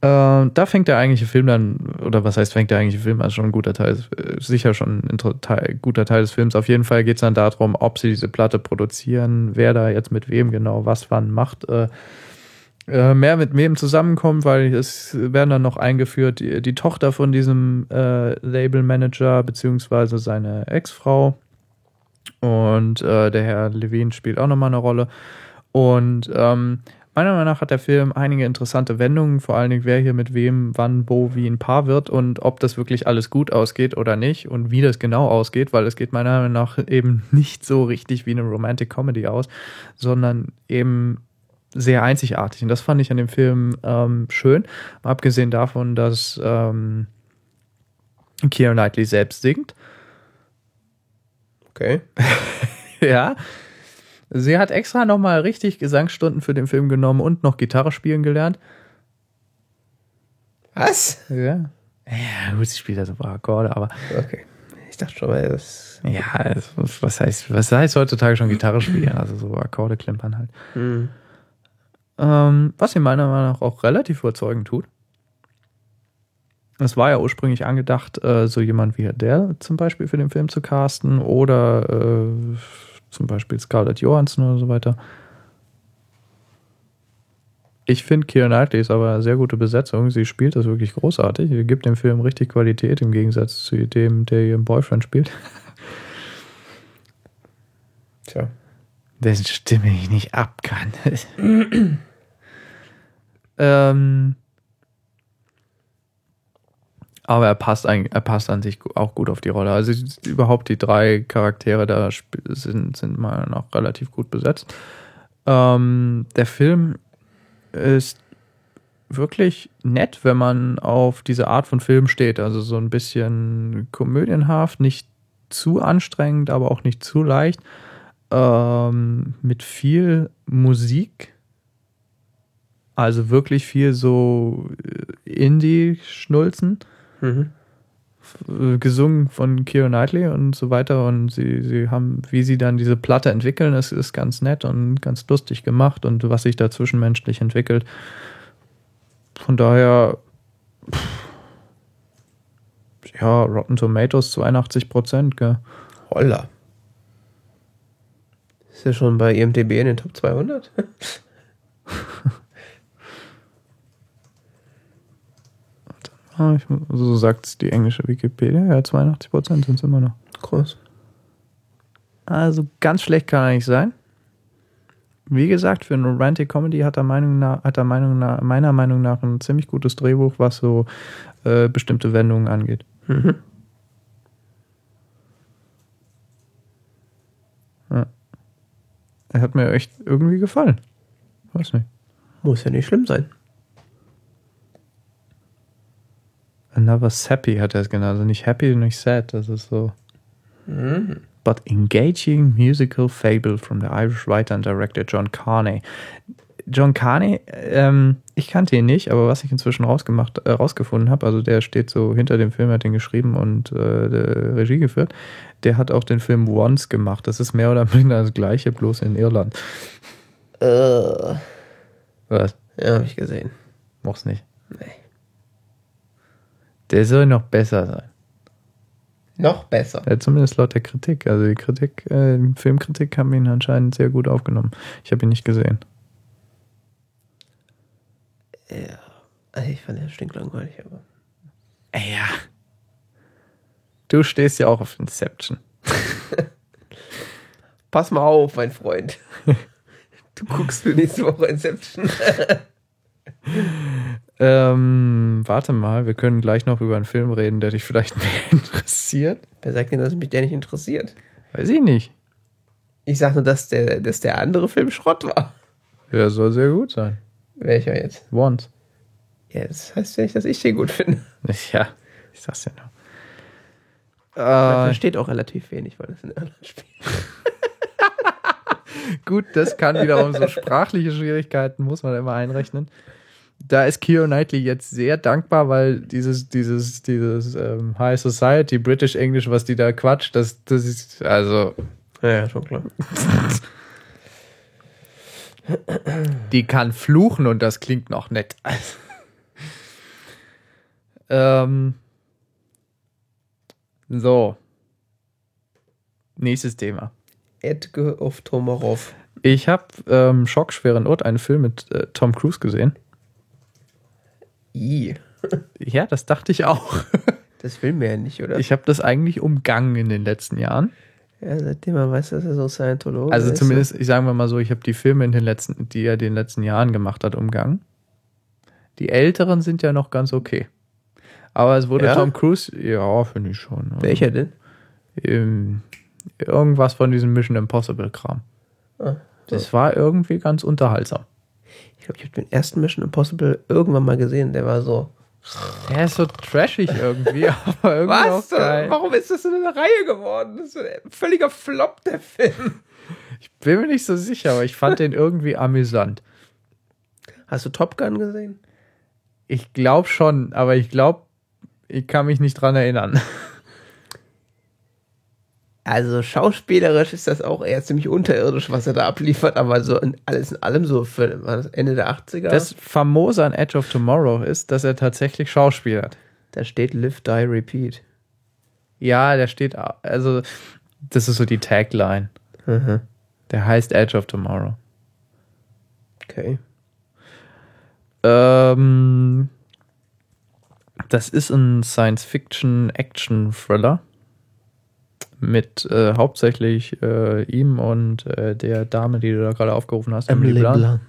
Speaker 2: Äh, da fängt der eigentliche Film dann, oder was heißt fängt der eigentliche Film an? Schon ein guter Teil, äh, sicher schon ein Teil, guter Teil des Films. Auf jeden Fall geht es dann darum, ob sie diese Platte produzieren, wer da jetzt mit wem genau was wann macht. Äh, äh, mehr mit wem zusammenkommt, weil es werden dann noch eingeführt, die, die Tochter von diesem äh, Labelmanager beziehungsweise seine Ex-Frau. Und äh, der Herr Levine spielt auch nochmal eine Rolle. Und ähm, Meiner Meinung nach hat der Film einige interessante Wendungen, vor allen Dingen, wer hier mit wem, wann, wo, wie ein Paar wird und ob das wirklich alles gut ausgeht oder nicht und wie das genau ausgeht, weil es geht meiner Meinung nach eben nicht so richtig wie eine Romantic Comedy aus, sondern eben sehr einzigartig. Und das fand ich an dem Film ähm, schön. Abgesehen davon, dass ähm, Keira Knightley selbst singt.
Speaker 1: Okay.
Speaker 2: ja. Sie hat extra nochmal richtig Gesangsstunden für den Film genommen und noch Gitarre spielen gelernt.
Speaker 1: Was?
Speaker 2: Ja. Ja, gut, sie spielt ja so ein paar Akkorde, aber.
Speaker 1: Okay. Ich dachte schon mal, das.
Speaker 2: Ja, was heißt, was heißt heutzutage schon Gitarre spielen? Also so Akkorde klimpern halt. Mhm. Ähm, was sie meiner Meinung nach auch relativ überzeugend tut. Es war ja ursprünglich angedacht, äh, so jemand wie Adele zum Beispiel für den Film zu casten oder äh, zum Beispiel Scarlett Johansson oder so weiter. Ich finde, Keira Knightley ist aber eine sehr gute Besetzung. Sie spielt das wirklich großartig. Sie gibt dem Film richtig Qualität im Gegensatz zu dem, der ihren Boyfriend spielt.
Speaker 1: Tja.
Speaker 2: Dessen Stimme ich nicht ab kann. ähm, aber er passt eigentlich, er passt an sich auch gut auf die Rolle. Also überhaupt die drei Charaktere da sind, sind mal noch relativ gut besetzt. Ähm, der Film ist wirklich nett, wenn man auf diese Art von Film steht. Also so ein bisschen komödienhaft, nicht zu anstrengend, aber auch nicht zu leicht. Ähm, mit viel Musik. Also wirklich viel so äh, Indie-Schnulzen. Mhm. Gesungen von Keira Knightley und so weiter. Und sie, sie haben, wie sie dann diese Platte entwickeln, ist, ist ganz nett und ganz lustig gemacht und was sich da zwischenmenschlich entwickelt. Von daher, ja, Rotten Tomatoes 82 Prozent, gell.
Speaker 1: Holla. Ist ja schon bei IMDb in den Top 200.
Speaker 2: ich, so sagt die englische Wikipedia. Ja, 82 Prozent sind es immer noch.
Speaker 1: Krass.
Speaker 2: Also ganz schlecht kann er nicht sein. Wie gesagt, für eine Romantic Comedy hat er, Meinung nach, hat er Meinung nach, meiner Meinung nach ein ziemlich gutes Drehbuch, was so äh, bestimmte Wendungen angeht. Mhm. Ja. Er hat mir echt irgendwie gefallen. Weiß nicht.
Speaker 1: Muss ja nicht schlimm sein.
Speaker 2: Another Sappy hat er es genannt. Also nicht happy, nicht sad. Das ist so. Mhm. but engaging musical fable from the Irish writer and director John Carney. John Carney, ähm, ich kannte ihn nicht, aber was ich inzwischen rausgemacht, äh, rausgefunden habe, also der steht so hinter dem Film, hat den geschrieben und äh, Regie geführt. Der hat auch den Film Once gemacht. Das ist mehr oder minder das gleiche, bloß in Irland.
Speaker 1: Äh,
Speaker 2: Was?
Speaker 1: ja, habe ich gesehen.
Speaker 2: Moch's nicht.
Speaker 1: Nee.
Speaker 2: Der soll noch besser sein.
Speaker 1: Noch besser.
Speaker 2: Ja, zumindest laut der Kritik. Also die Kritik, äh, die Filmkritik haben ihn anscheinend sehr gut aufgenommen. Ich habe ihn nicht gesehen.
Speaker 1: Ja. Also Ich fand den stinklangweilig, aber.
Speaker 2: Ja. Du stehst ja auch auf Inception.
Speaker 1: Pass mal auf, mein Freund. Du guckst für nächste Woche Inception.
Speaker 2: Ähm, warte mal, wir können gleich noch über einen Film reden, der dich vielleicht mehr interessiert.
Speaker 1: Wer sagt denn, dass mich der nicht interessiert?
Speaker 2: Weiß ich nicht.
Speaker 1: Ich sag nur, dass der, dass der andere Film Schrott war.
Speaker 2: Ja, soll sehr gut sein.
Speaker 1: Welcher jetzt?
Speaker 2: Once.
Speaker 1: Ja, das heißt ja nicht, dass ich den gut finde.
Speaker 2: Ja, ich sag's ja noch.
Speaker 1: Man
Speaker 2: Äh,
Speaker 1: versteht auch relativ wenig, weil das in Irland spielt.
Speaker 2: gut, das kann wiederum so sprachliche Schwierigkeiten, muss man immer einrechnen. Da ist Keira Knightley jetzt sehr dankbar, weil dieses, dieses, dieses ähm, High Society, British English, was die da quatscht, das, das ist, also,
Speaker 1: Ja, ja, schon klar.
Speaker 2: die kann fluchen und das klingt noch nett. ähm, so. Nächstes Thema.
Speaker 1: Edgar of Tomarov.
Speaker 2: Ich habe ähm, Schockschweren Ort, einen Film mit äh, Tom Cruise gesehen.
Speaker 1: I.
Speaker 2: Ja, das dachte ich auch.
Speaker 1: Das will mir ja nicht, oder?
Speaker 2: Ich habe das eigentlich umgangen in den letzten Jahren.
Speaker 1: ja, seitdem man weiß, dass er so Scientologe
Speaker 2: Also
Speaker 1: ist.
Speaker 2: zumindest, ich sage mal so, ich habe die Filme in den letzten, die er in den letzten Jahren gemacht hat, umgangen. Die älteren sind ja noch ganz okay. Aber es wurde
Speaker 1: Ja?
Speaker 2: Tom Cruise, ja, finde ich schon. Also,
Speaker 1: Welcher denn?
Speaker 2: ähm, irgendwas von diesem Mission Impossible Kram.
Speaker 1: Ah,
Speaker 2: Das war irgendwie ganz unterhaltsam.
Speaker 1: Ich glaube, ich habe den ersten Mission Impossible irgendwann mal gesehen. Der war so.
Speaker 2: Der ist so trashig irgendwie, aber irgendwie
Speaker 1: Was? Warum ist das in eine Reihe geworden? Das ist ein völliger Flop, der Film.
Speaker 2: Bin mir nicht so sicher, aber ich fand den irgendwie amüsant.
Speaker 1: Hast du Top Gun gesehen?
Speaker 2: Ich glaube schon, aber ich glaube, ich kann mich nicht dran erinnern.
Speaker 1: Also schauspielerisch ist das auch eher ziemlich unterirdisch, was er da abliefert, aber so in, alles in allem so für war das Ende der 80er.
Speaker 2: Das Famose an Edge of Tomorrow ist, dass er tatsächlich schauspielert.
Speaker 1: da steht Live, Die, Repeat.
Speaker 2: Ja, der steht, also, das ist so die Tagline.
Speaker 1: Mhm.
Speaker 2: Der heißt Edge of Tomorrow.
Speaker 1: Okay.
Speaker 2: Ähm, das ist ein Science-Fiction-Action-Thriller mit äh, hauptsächlich äh, ihm und äh, der Dame, die du da gerade aufgerufen hast, Emily Blunt.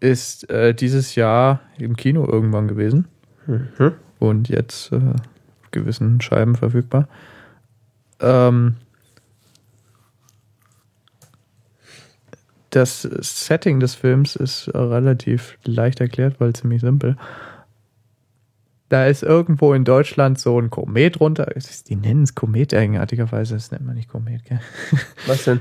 Speaker 2: ist äh, dieses Jahr im Kino irgendwann gewesen
Speaker 1: Mhm.
Speaker 2: und jetzt äh, auf gewissen Scheiben verfügbar. Ähm, das Setting des Films ist äh, relativ leicht erklärt, weil ziemlich simpel. Da ist irgendwo in Deutschland so ein Komet runter. Die nennen es Komet eigenartigerweise, das nennt man nicht Komet, gell?
Speaker 1: Was denn?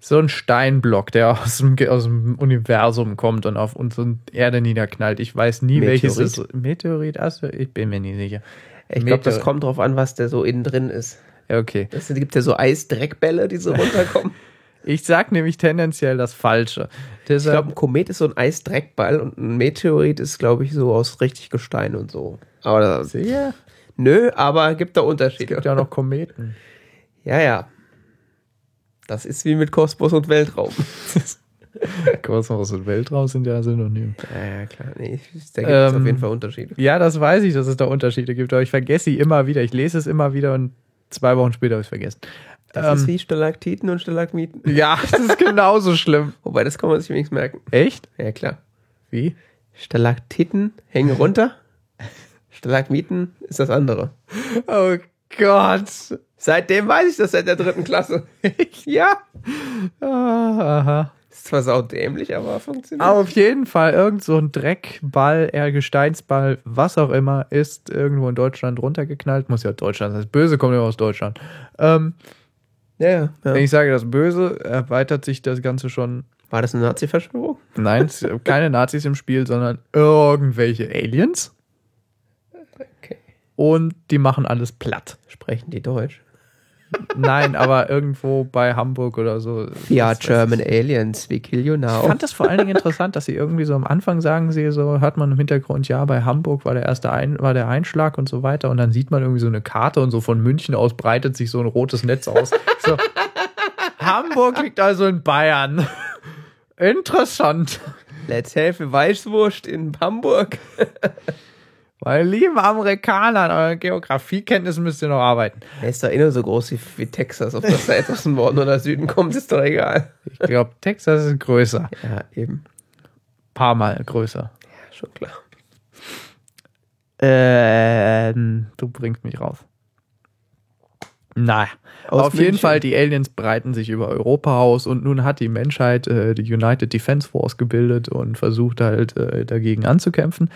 Speaker 2: So ein Steinblock, der aus dem, aus dem Universum kommt und auf unsere Erde niederknallt. Ich weiß nie, welches
Speaker 1: Meteorit?
Speaker 2: ist. Meteorit? Also, ich bin mir nie sicher.
Speaker 1: Ich glaube, das kommt drauf an, was der so innen drin ist.
Speaker 2: Ja, okay.
Speaker 1: Es gibt ja so Eisdreckbälle, die so runterkommen.
Speaker 2: Ich sag nämlich tendenziell das Falsche.
Speaker 1: Ich
Speaker 2: Deshalb,
Speaker 1: glaube, ein Komet ist so ein Eisdreckball und ein Meteorit ist, glaube ich, so aus richtig Gestein und so. Aber das,
Speaker 2: Sicher?
Speaker 1: nö, aber gibt da
Speaker 2: Es
Speaker 1: Unterschiede.
Speaker 2: gibt ja auch noch Kometen.
Speaker 1: Ja, ja. Das ist wie mit Kosmos und Weltraum.
Speaker 2: Kosmos und Weltraum sind ja synonym.
Speaker 1: Ja, ja, klar. Nee, da gibt es
Speaker 2: Ähm,
Speaker 1: auf jeden Fall Unterschiede.
Speaker 2: Ja, das weiß ich, dass es da Unterschiede gibt, aber ich vergesse sie immer wieder. Ich lese es immer wieder und zwei Wochen später habe ich es vergessen.
Speaker 1: Das
Speaker 2: ähm,
Speaker 1: ist wie Stalaktiten und Stalagmiten.
Speaker 2: Ja, das ist genauso schlimm.
Speaker 1: Wobei, das kann man sich wenigstens merken.
Speaker 2: Echt?
Speaker 1: Ja, klar.
Speaker 2: Wie?
Speaker 1: Stalaktiten hängen runter. Stalagmiten ist das andere.
Speaker 2: Oh Gott.
Speaker 1: Seitdem weiß ich das seit der dritten Klasse. ja.
Speaker 2: Ah, aha.
Speaker 1: Ist zwar saudämlich, aber funktioniert.
Speaker 2: Auf jeden Fall irgend so ein Dreckball, eher Gesteinsball, was auch immer, ist irgendwo in Deutschland runtergeknallt. Muss ja Deutschland sein. Das Böse kommt immer aus Deutschland. Ähm,
Speaker 1: ja, ja.
Speaker 2: Wenn ich sage das Böse, erweitert sich das Ganze schon.
Speaker 1: War das eine Nazi-Verschwörung?
Speaker 2: Nein, keine Nazis im Spiel, sondern irgendwelche Aliens.
Speaker 1: Okay.
Speaker 2: Und die machen alles platt.
Speaker 1: Sprechen die Deutsch?
Speaker 2: Nein, aber irgendwo bei Hamburg oder so.
Speaker 1: Ja, German Aliens, we kill you
Speaker 2: Ich
Speaker 1: now.
Speaker 2: fand das vor allen Dingen interessant, dass sie irgendwie so am Anfang sagen sie so, hört man im Hintergrund, ja, bei Hamburg war der erste Ein, war der Einschlag und so weiter. Und dann sieht man irgendwie so eine Karte und so von München aus breitet sich so ein rotes Netz aus. So, Hamburg liegt also in Bayern. Interessant.
Speaker 1: Let's have Weißwurst in Hamburg.
Speaker 2: Meine lieben Amerikaner, an euren Geografiekenntnissen müsst ihr noch arbeiten.
Speaker 1: Er ist doch eh nur so groß wie, wie Texas. Ob das da aus dem Norden oder Süden kommt, ist doch egal.
Speaker 2: Ich glaube, Texas ist größer.
Speaker 1: Ja, eben.
Speaker 2: Paar Mal größer.
Speaker 1: Ja, schon klar.
Speaker 2: Ähm, du bringst mich raus. Naja,
Speaker 1: Aus
Speaker 2: auf jeden
Speaker 1: München.
Speaker 2: Fall, die Aliens breiten sich über Europa aus und nun hat die Menschheit äh, die United Defense Force gebildet und versucht halt äh, dagegen anzukämpfen.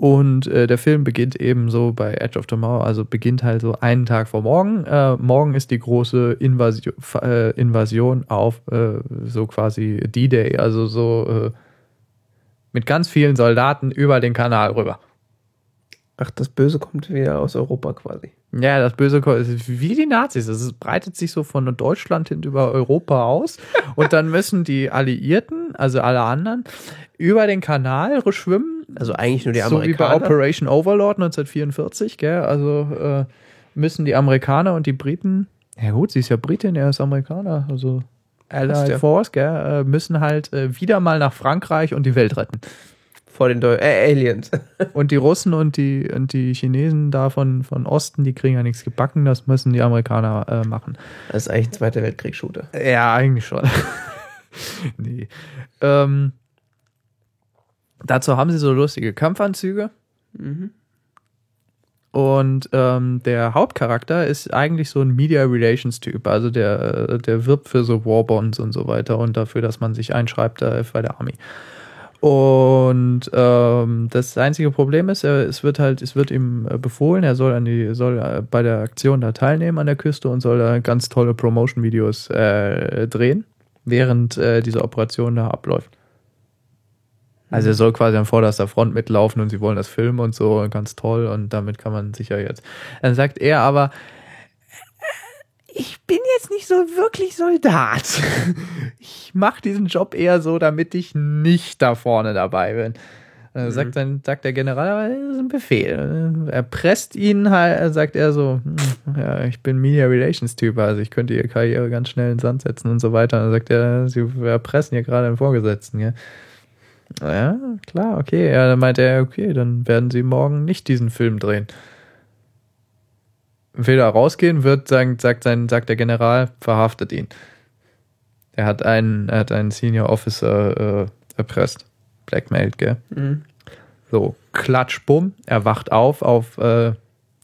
Speaker 2: Und äh, der Film beginnt eben so bei Edge of Tomorrow, also beginnt halt so einen Tag vor morgen. Äh, morgen ist die große Invasion, äh, Invasion auf äh, so quasi D-Day, also so äh, mit ganz vielen Soldaten über den Kanal rüber.
Speaker 1: Ach, das Böse kommt wieder aus Europa quasi.
Speaker 2: Ja, das böse ist wie die Nazis. Es breitet sich so von Deutschland hin über Europa aus. Und dann müssen die Alliierten, also alle anderen, über den Kanal schwimmen.
Speaker 1: Also eigentlich nur die
Speaker 2: So wie bei
Speaker 1: Amerikaner.
Speaker 2: Operation Overlord 1944, gell? Also äh, müssen die Amerikaner und die Briten, ja gut, sie ist ja Britin, er ist Amerikaner, also Allied. Force, gell? Äh, müssen halt äh, wieder mal nach Frankreich und die Welt retten.
Speaker 1: Vor den Deu äh, Aliens.
Speaker 2: Und die Russen und die, und die Chinesen da von, von Osten, die kriegen ja nichts gebacken, das müssen die Amerikaner äh, machen.
Speaker 1: Das ist eigentlich ein Zweiter Weltkrieg-Shooter.
Speaker 2: Ja, eigentlich schon. nee. Ähm, dazu haben sie so lustige Kampfanzüge. Und ähm, der Hauptcharakter ist eigentlich so ein Media Relations Typ, also der, äh, der wirbt für so Warbonds und so weiter und dafür, dass man sich einschreibt äh, bei der Army. Und ähm, das einzige Problem ist, er, es wird halt, es wird ihm äh, befohlen, er soll an die, soll äh, bei der Aktion da teilnehmen an der Küste und soll da ganz tolle Promotion-Videos äh, drehen, während äh, diese Operation da abläuft. Also er soll quasi an vorderster Front mitlaufen und sie wollen das filmen und so, ganz toll und damit kann man sicher jetzt. Dann sagt er aber, ich bin jetzt nicht so wirklich Soldat. Ich mache diesen Job eher so, damit ich nicht da vorne dabei bin. Dann sagt, dann sagt der General, aber das ist ein Befehl. Er presst ihn halt, sagt er so, hm, ja, ich bin Media Relations Typ, also ich könnte ihre Karriere ganz schnell in den Sand setzen und so weiter. Dann sagt er, sie erpressen hier gerade einen Vorgesetzten, ja. Ja, klar, okay. Ja, dann meint er, okay, dann werden sie morgen nicht diesen Film drehen. Will er rausgehen, wird, sagt, sagt, sein, sagt der General, verhaftet ihn. Er hat einen, er hat einen Senior Officer äh, erpresst. Blackmailed, gell?
Speaker 1: Mhm.
Speaker 2: So, klatsch, bumm, er wacht auf, auf, äh,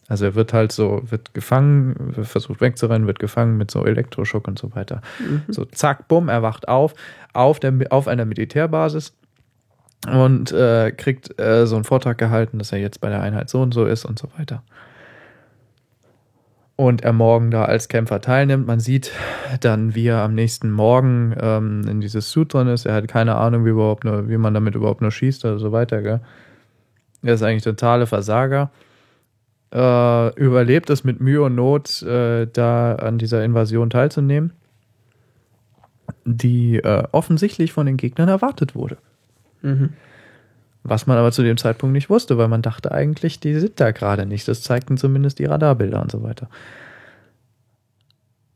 Speaker 2: also er wird halt so, wird gefangen, versucht wegzurennen, wird gefangen mit so Elektroschock und so weiter. So, zack, bumm, er wacht auf, auf, der, auf einer Militärbasis und äh, kriegt äh, so einen Vortrag gehalten, dass er jetzt bei der Einheit so und so ist und so weiter. Und er morgen da als Kämpfer teilnimmt. Man sieht dann, wie er am nächsten Morgen ähm, in dieses Suit drin ist. Er hat keine Ahnung, wie, überhaupt nur, wie man damit überhaupt nur schießt oder so weiter. Gell? Er ist eigentlich totale Versager. Äh, überlebt es mit Mühe und Not, äh, da an dieser Invasion teilzunehmen, die äh, offensichtlich von den Gegnern erwartet wurde.
Speaker 1: Mhm.
Speaker 2: Was man aber zu dem Zeitpunkt nicht wusste, weil man dachte eigentlich, die sind da gerade nicht. Das zeigten zumindest die Radarbilder und so weiter.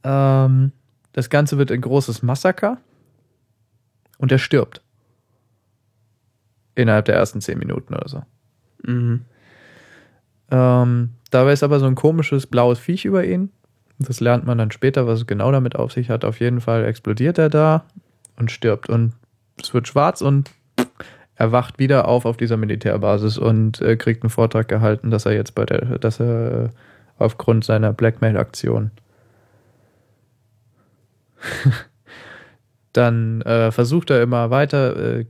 Speaker 2: Ähm, das Ganze wird ein großes Massaker und er stirbt. Innerhalb der ersten zehn Minuten oder so.
Speaker 1: Mhm.
Speaker 2: Ähm, dabei ist aber so ein komisches blaues Viech über ihn. Das lernt man dann später, was es genau damit auf sich hat. Auf jeden Fall explodiert er da und stirbt. Und es wird schwarz und er wacht wieder auf auf dieser Militärbasis und äh, kriegt einen Vortrag gehalten, dass er jetzt bei der, dass er aufgrund seiner Blackmail-Aktion dann äh, versucht er immer weiter, äh,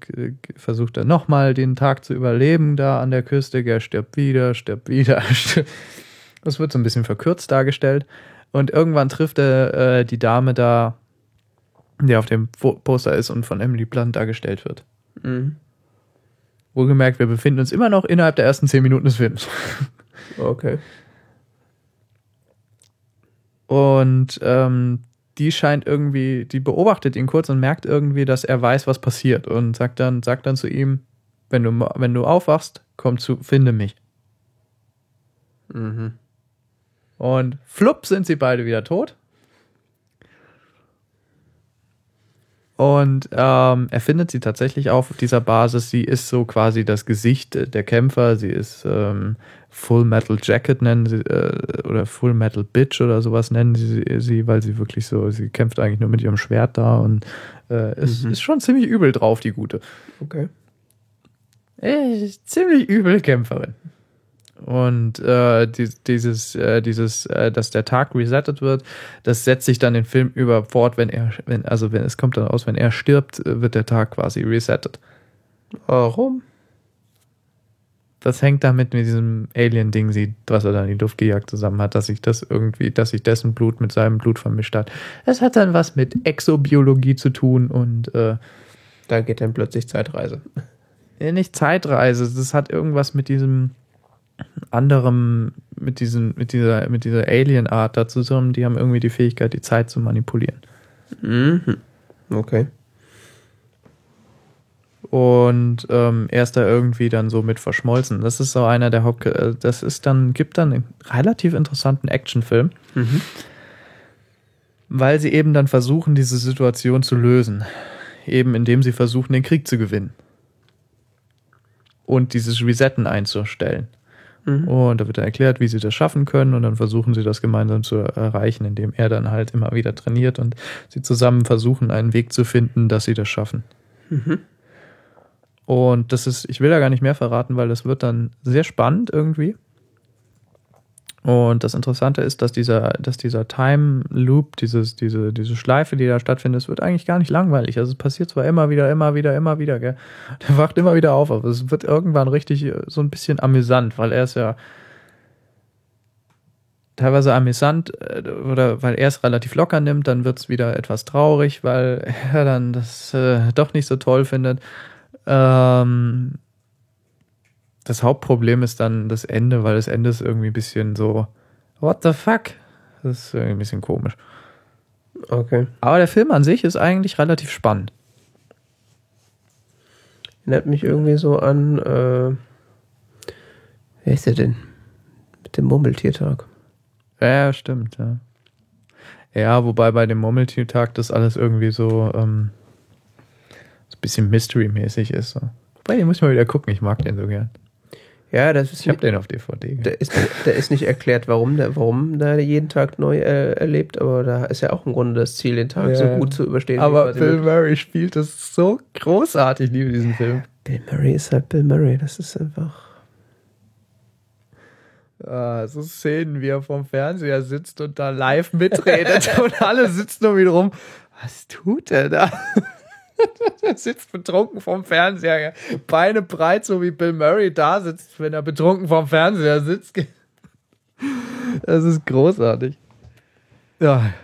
Speaker 2: versucht er nochmal den Tag zu überleben da an der Küste. Er stirbt wieder, stirbt wieder. Das wird so ein bisschen verkürzt dargestellt. Und irgendwann trifft er äh, die Dame da, die auf dem Poster ist und von Emily Blunt dargestellt wird.
Speaker 1: Mhm.
Speaker 2: Wohlgemerkt, wir befinden uns immer noch innerhalb der ersten zehn Minuten des Films.
Speaker 1: Okay.
Speaker 2: Und ähm, die scheint irgendwie, die beobachtet ihn kurz und merkt irgendwie, dass er weiß, was passiert und sagt dann, sagt dann zu ihm, wenn du, wenn du aufwachst, komm zu, finde mich.
Speaker 1: Mhm.
Speaker 2: Und flupp sind sie beide wieder tot. Und ähm, er findet sie tatsächlich auf dieser Basis. Sie ist so quasi das Gesicht der Kämpfer. Sie ist ähm, Full Metal Jacket nennen sie, äh, oder Full Metal Bitch oder sowas nennen sie sie, weil sie wirklich so, sie kämpft eigentlich nur mit ihrem Schwert da und äh, ist,
Speaker 1: Mhm.
Speaker 2: ist schon ziemlich übel drauf, die Gute.
Speaker 1: Okay.
Speaker 2: Äh, ziemlich übel Kämpferin. Und äh, die, dieses, äh, dieses, äh, dass der Tag resettet wird, das setzt sich dann den Film über fort, wenn er, wenn, also wenn es kommt dann aus, wenn er stirbt, äh, wird der Tag quasi resettet.
Speaker 1: Warum?
Speaker 2: Das hängt damit mit diesem Alien-Ding, sie- was er dann in die Luft gejagt zusammen hat, dass sich das irgendwie, dass sich dessen Blut mit seinem Blut vermischt hat. Es hat dann was mit Exobiologie zu tun und äh,
Speaker 1: Da geht dann plötzlich Zeitreise.
Speaker 2: Nicht Zeitreise, das hat irgendwas mit diesem anderem, mit diesem, mit dieser, mit dieser Alien-Art da zusammen, die haben irgendwie die Fähigkeit, die Zeit zu manipulieren.
Speaker 1: Mhm. Okay.
Speaker 2: Und ähm, er ist da irgendwie dann so mit verschmolzen. Das ist so einer der Haupt, äh, das ist dann, gibt dann einen relativ interessanten Actionfilm,
Speaker 1: Mhm.
Speaker 2: weil sie eben dann versuchen, diese Situation zu lösen. Eben indem sie versuchen, den Krieg zu gewinnen. Und dieses Resetten einzustellen.
Speaker 1: Mhm.
Speaker 2: Und da wird dann erklärt, wie sie das schaffen können und dann versuchen sie das gemeinsam zu erreichen, indem er dann halt immer wieder trainiert und sie zusammen versuchen, einen Weg zu finden, dass sie das schaffen.
Speaker 1: Mhm.
Speaker 2: Und das ist, ich will da gar nicht mehr verraten, weil das wird dann sehr spannend irgendwie. Und das Interessante ist, dass dieser, dass dieser Time Loop, dieses, diese, diese Schleife, die da stattfindet, es wird eigentlich gar nicht langweilig. Also es passiert zwar immer wieder, immer wieder, immer wieder, gell. Der wacht immer wieder auf, aber es wird irgendwann richtig äh, so ein bisschen amüsant, weil er ist ja teilweise amüsant äh, oder weil er es relativ locker nimmt, dann wird es wieder etwas traurig, weil er dann das äh, doch nicht so toll findet. Ähm, das Hauptproblem ist dann das Ende, weil das Ende ist irgendwie ein bisschen so, what the fuck? Das ist irgendwie ein bisschen komisch.
Speaker 1: Okay.
Speaker 2: Aber der Film an sich ist eigentlich relativ spannend.
Speaker 1: Erinnert mich irgendwie so an, äh, wer ist der denn? Mit dem Murmeltiertag.
Speaker 2: Ja, stimmt, ja. Ja, wobei bei dem Murmeltiertag das alles irgendwie so, ähm, so ein bisschen Mystery-mäßig ist. So. Wobei, den muss ich mal wieder gucken, ich mag den so gern.
Speaker 1: Ja, das ist
Speaker 2: Ich habe den auf DVD.
Speaker 1: Da ist, da ist nicht erklärt, warum der, warum der jeden Tag neu äh, erlebt, aber da ist ja auch im Grunde das Ziel, den Tag
Speaker 2: Ja.
Speaker 1: so gut zu überstehen.
Speaker 2: Aber Bill. Murray spielt das so großartig, ich liebe diesen Film.
Speaker 1: Bill Murray ist halt Bill Murray, das ist einfach.
Speaker 2: Ah, so Szenen, wie er vorm Fernseher sitzt und da live mitredet und alle sitzen um ihn rum. Was tut er da? er sitzt betrunken vorm Fernseher, Beine breit, so wie Bill Murray da sitzt, wenn er betrunken vorm Fernseher sitzt. Das ist großartig. Ja.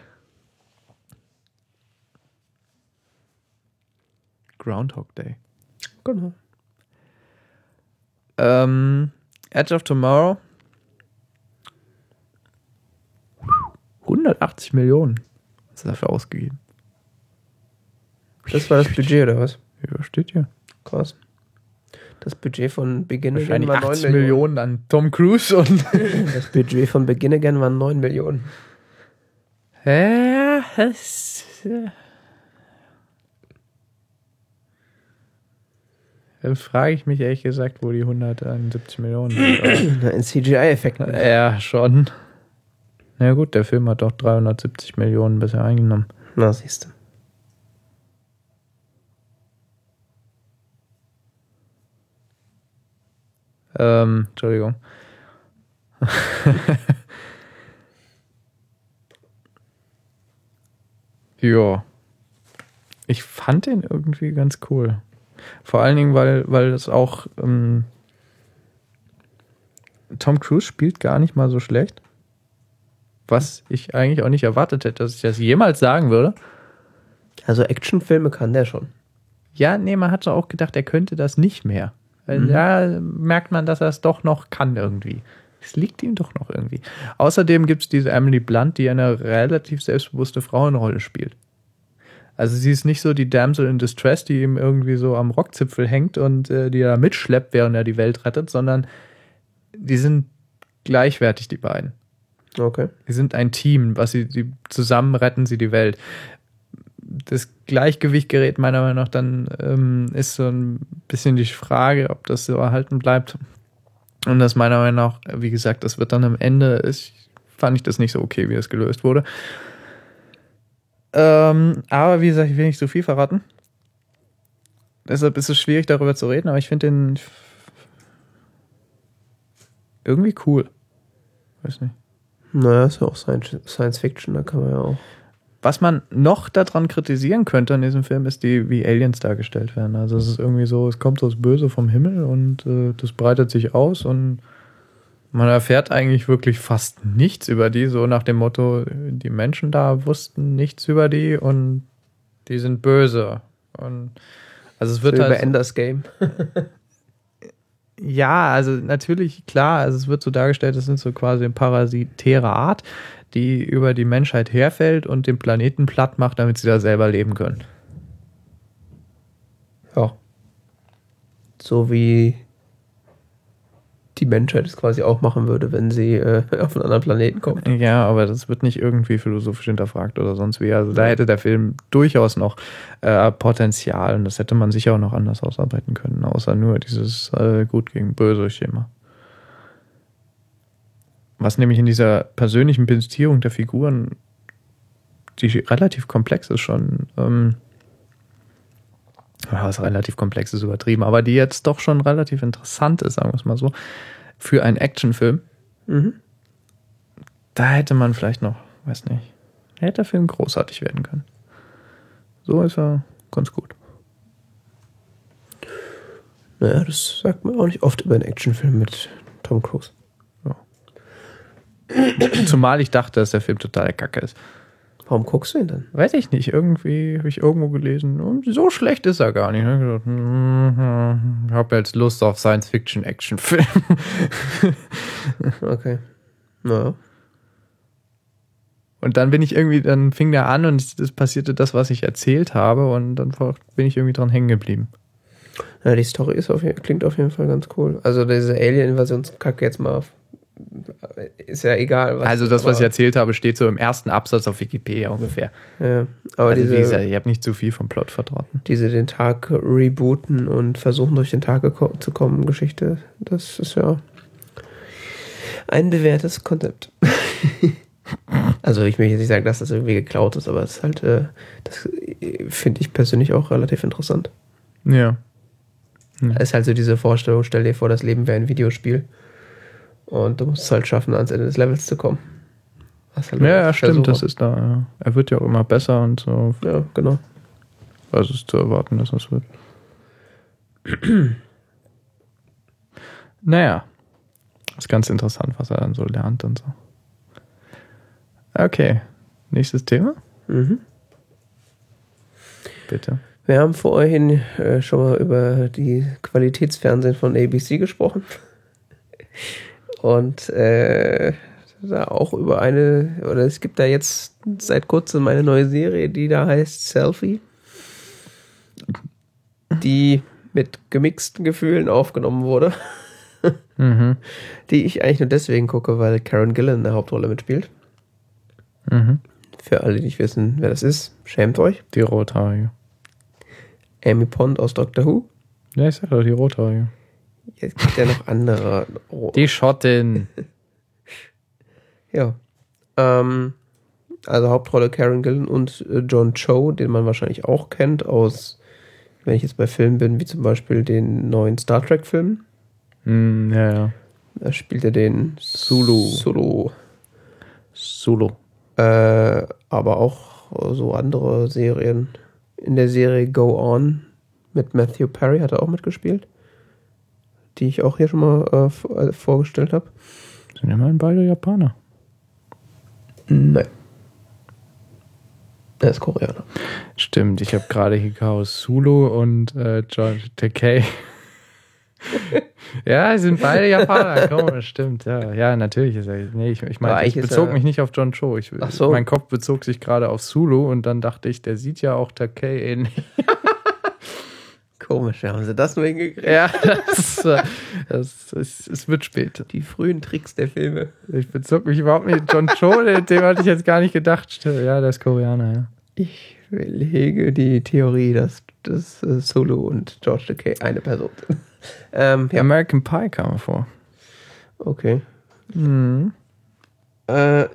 Speaker 2: Groundhog Day.
Speaker 1: Genau.
Speaker 2: Ähm, Edge of Tomorrow. 180 Millionen. Was ist dafür ausgegeben?
Speaker 1: Das war das Budget, oder was?
Speaker 2: Ja, steht hier.
Speaker 1: Krass. Das Budget von Begin Again war 9
Speaker 2: 80
Speaker 1: Millionen.
Speaker 2: Millionen an Tom Cruise und.
Speaker 1: Das Budget von Begin Again waren 9 Millionen.
Speaker 2: äh. Dann frage ich mich ehrlich gesagt, wo die 171 Millionen sind.
Speaker 1: In CGI-Effekten.
Speaker 2: ja, schon. Na gut, der Film hat doch 370 Millionen bisher eingenommen.
Speaker 1: Na, siehst du.
Speaker 2: Ähm, Entschuldigung. ja. Ich fand den irgendwie ganz cool. Vor allen Dingen, weil, weil es auch ähm, Tom Cruise spielt gar nicht mal so schlecht. Was ich eigentlich auch nicht erwartet hätte, dass ich das jemals sagen würde.
Speaker 1: Also Actionfilme kann der schon.
Speaker 2: Ja, nee, man hat so auch gedacht, er könnte das nicht mehr.
Speaker 1: Mhm.
Speaker 2: da merkt man, dass er es doch noch kann irgendwie. Es liegt ihm doch noch irgendwie. Außerdem gibt es diese Emily Blunt, die eine relativ selbstbewusste Frauenrolle spielt. Also sie ist nicht so die Damsel in Distress, die ihm irgendwie so am Rockzipfel hängt und äh, die da mitschleppt, während er die Welt rettet, sondern die sind gleichwertig, die beiden.
Speaker 1: Okay.
Speaker 2: Die sind ein Team, was sie, die zusammen retten sie die Welt. Das Gleichgewicht gerät meiner Meinung nach dann ähm, ist so ein bisschen die Frage, ob das so erhalten bleibt. Und das meiner Meinung nach, wie gesagt, das wird dann am Ende, ist, fand ich das nicht so okay, wie es gelöst wurde. Ähm, aber wie gesagt, ich will nicht zu viel verraten. Deshalb ist es schwierig, darüber zu reden, aber ich finde den irgendwie cool. Weiß nicht.
Speaker 1: Naja, ist ja auch Science Fiction, da kann man ja auch.
Speaker 2: Was man noch daran kritisieren könnte an diesem Film, ist die, wie Aliens dargestellt werden. Also es ist irgendwie so, es kommt so das Böse vom Himmel und äh, das breitet sich aus und man erfährt eigentlich wirklich fast nichts über die, so nach dem Motto, die Menschen da wussten nichts über die und die sind böse. Und also es wird
Speaker 1: so
Speaker 2: halt
Speaker 1: über Enders Game.
Speaker 2: ja, also natürlich, klar, also es wird so dargestellt, das sind so quasi eine parasitäre Art, die über die Menschheit herfällt und den Planeten platt macht, damit sie da selber leben können.
Speaker 1: Ja. So wie die Menschheit es quasi auch machen würde, wenn sie äh, auf einen anderen Planeten kommt.
Speaker 2: Ja, aber das wird nicht irgendwie philosophisch hinterfragt oder sonst wie. Also da hätte der Film durchaus noch äh, Potenzial und das hätte man sicher auch noch anders ausarbeiten können, außer nur dieses äh, Gut gegen Böse Schema. Was nämlich in dieser persönlichen Beziehung der Figuren, die relativ komplex ist schon, ähm, was relativ komplex ist übertrieben, aber die jetzt doch schon relativ interessant ist, sagen wir es mal so, für einen Actionfilm.
Speaker 1: Mhm.
Speaker 2: Da hätte man vielleicht noch, weiß nicht, hätte der Film großartig werden können. So ist er ganz gut.
Speaker 1: Naja, das sagt man auch nicht oft über einen Actionfilm mit Tom Cruise.
Speaker 2: Zumal ich dachte, dass der Film total kacke ist.
Speaker 1: Warum guckst du ihn dann?
Speaker 2: Weiß ich nicht, irgendwie habe ich irgendwo gelesen, und so schlecht ist er gar nicht. Ich hab gedacht, hm, habe jetzt Lust auf Science-Fiction-Action-Film.
Speaker 1: Okay. Naja.
Speaker 2: Und dann bin ich irgendwie, dann fing der an und es passierte das, was ich erzählt habe und dann bin ich irgendwie dran hängen geblieben.
Speaker 1: Ja, die Story ist auf, klingt auf jeden Fall ganz cool. Also diese Alien-Invasionskacke jetzt mal auf, ist ja egal. Was,
Speaker 2: Also das, was ich erzählt habe, steht so im ersten Absatz auf Wikipedia ungefähr.
Speaker 1: Ja, aber
Speaker 2: Also wie
Speaker 1: diese,
Speaker 2: gesagt, ich habe nicht zu viel vom Plot vertraten.
Speaker 1: diese den Tag rebooten und versuchen durch den Tag zu kommen Geschichte, das ist ja ein bewährtes Konzept. also ich möchte jetzt nicht sagen, dass das irgendwie geklaut ist, aber es ist halt, äh, das äh, finde ich persönlich auch relativ interessant.
Speaker 2: Ja.
Speaker 1: Es ist halt so diese Vorstellung, stell dir vor, das Leben wäre ein Videospiel und du musst es halt schaffen, ans Ende des Levels zu kommen. Halt
Speaker 2: Ja, ja, stimmt, das ist da. Ja. Er wird ja auch immer besser und so.
Speaker 1: Ja, genau.
Speaker 2: Also ist zu erwarten, dass das wird. naja. Ist ganz interessant, was er dann so lernt und so. Okay. Nächstes Thema?
Speaker 1: Mhm.
Speaker 2: Bitte.
Speaker 1: Wir haben vorhin äh, schon mal über die Qualitätsfernsehen von ABC gesprochen. Und äh, da auch über eine, oder es gibt da jetzt seit kurzem eine neue Serie, die da heißt Selfie, die mit gemixten Gefühlen aufgenommen wurde,
Speaker 2: Mhm.
Speaker 1: die ich eigentlich nur deswegen gucke, weil Karen Gillan in der Hauptrolle mitspielt.
Speaker 2: Mhm.
Speaker 1: Für alle, die nicht wissen, wer das ist, schämt euch.
Speaker 2: Die Rothaarige.
Speaker 1: Amy Pond aus Doctor Who.
Speaker 2: Ja, ich sag doch, die Rothaarige.
Speaker 1: Jetzt gibt ja noch andere.
Speaker 2: Die Schottin.
Speaker 1: Ja. Ähm, also Hauptrolle Karen Gillan und äh, John Cho, den man wahrscheinlich auch kennt aus, wenn ich jetzt bei Filmen bin, wie zum Beispiel den neuen Star Trek-Film.
Speaker 2: Hm, ja, ja.
Speaker 1: Da spielt er den
Speaker 2: Sulu.
Speaker 1: Sulu.
Speaker 2: Solo.
Speaker 1: Äh, aber auch so andere Serien. in der Serie Go On mit Matthew Perry hat er auch mitgespielt. Die ich auch hier schon mal äh, äh, vorgestellt habe.
Speaker 2: Sind immerhin beide Japaner.
Speaker 1: Nein. Er ist Koreaner.
Speaker 2: Stimmt, ich habe gerade Hikaru Sulu und äh, George Takei. ja, sind beide Japaner. Komisch, stimmt. Ja, ja natürlich ist er. Nee, ich, ich meine, ich bezog
Speaker 1: er-
Speaker 2: mich nicht auf John Cho. Ich,
Speaker 1: so.
Speaker 2: Mein Kopf bezog sich gerade auf Sulu und dann dachte ich, der sieht ja auch Takei ähnlich.
Speaker 1: Komisch, haben sie das nur hingekriegt?
Speaker 2: Ja, das, äh, das, ist- es wird spät.
Speaker 1: Die frühen Tricks der Filme.
Speaker 2: Ich bezog mich überhaupt nicht. John Cho, dem hatte ich jetzt gar nicht gedacht. Ja, der ist Koreaner, ja.
Speaker 1: Ich hege die Theorie, dass, dass äh, Solo und George Takei eine Person sind. ähm, ja,
Speaker 2: American Pie kam vor.
Speaker 1: okay.
Speaker 2: Mhm.
Speaker 1: Äh,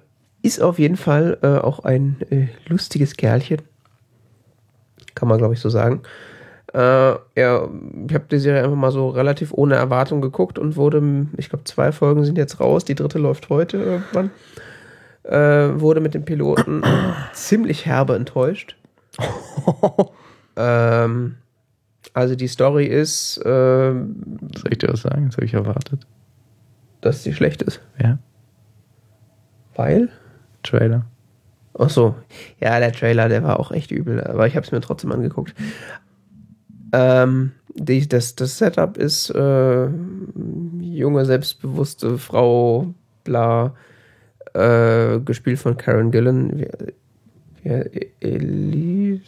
Speaker 1: ist auf jeden Fall äh, auch ein äh, lustiges Kerlchen. Kann man, glaube ich, so sagen. Äh, ja, ich habe die Serie einfach mal so relativ ohne Erwartung geguckt und wurde, ich glaube, zwei Folgen sind jetzt raus. Die dritte läuft heute irgendwann. Äh, wurde mit dem Piloten ziemlich herbe enttäuscht. ähm, also die Story ist, ähm,
Speaker 2: Soll ich dir was sagen? Das habe ich erwartet.
Speaker 1: dass sie schlecht ist.
Speaker 2: Ja.
Speaker 1: Weil?
Speaker 2: Trailer.
Speaker 1: Ach so. Ja, der Trailer, der war auch echt übel, aber ich habe es mir trotzdem angeguckt. Ähm, die, das, das Setup ist äh, junge, selbstbewusste Frau, bla, äh, gespielt von Karen Gillan. Wie, wie?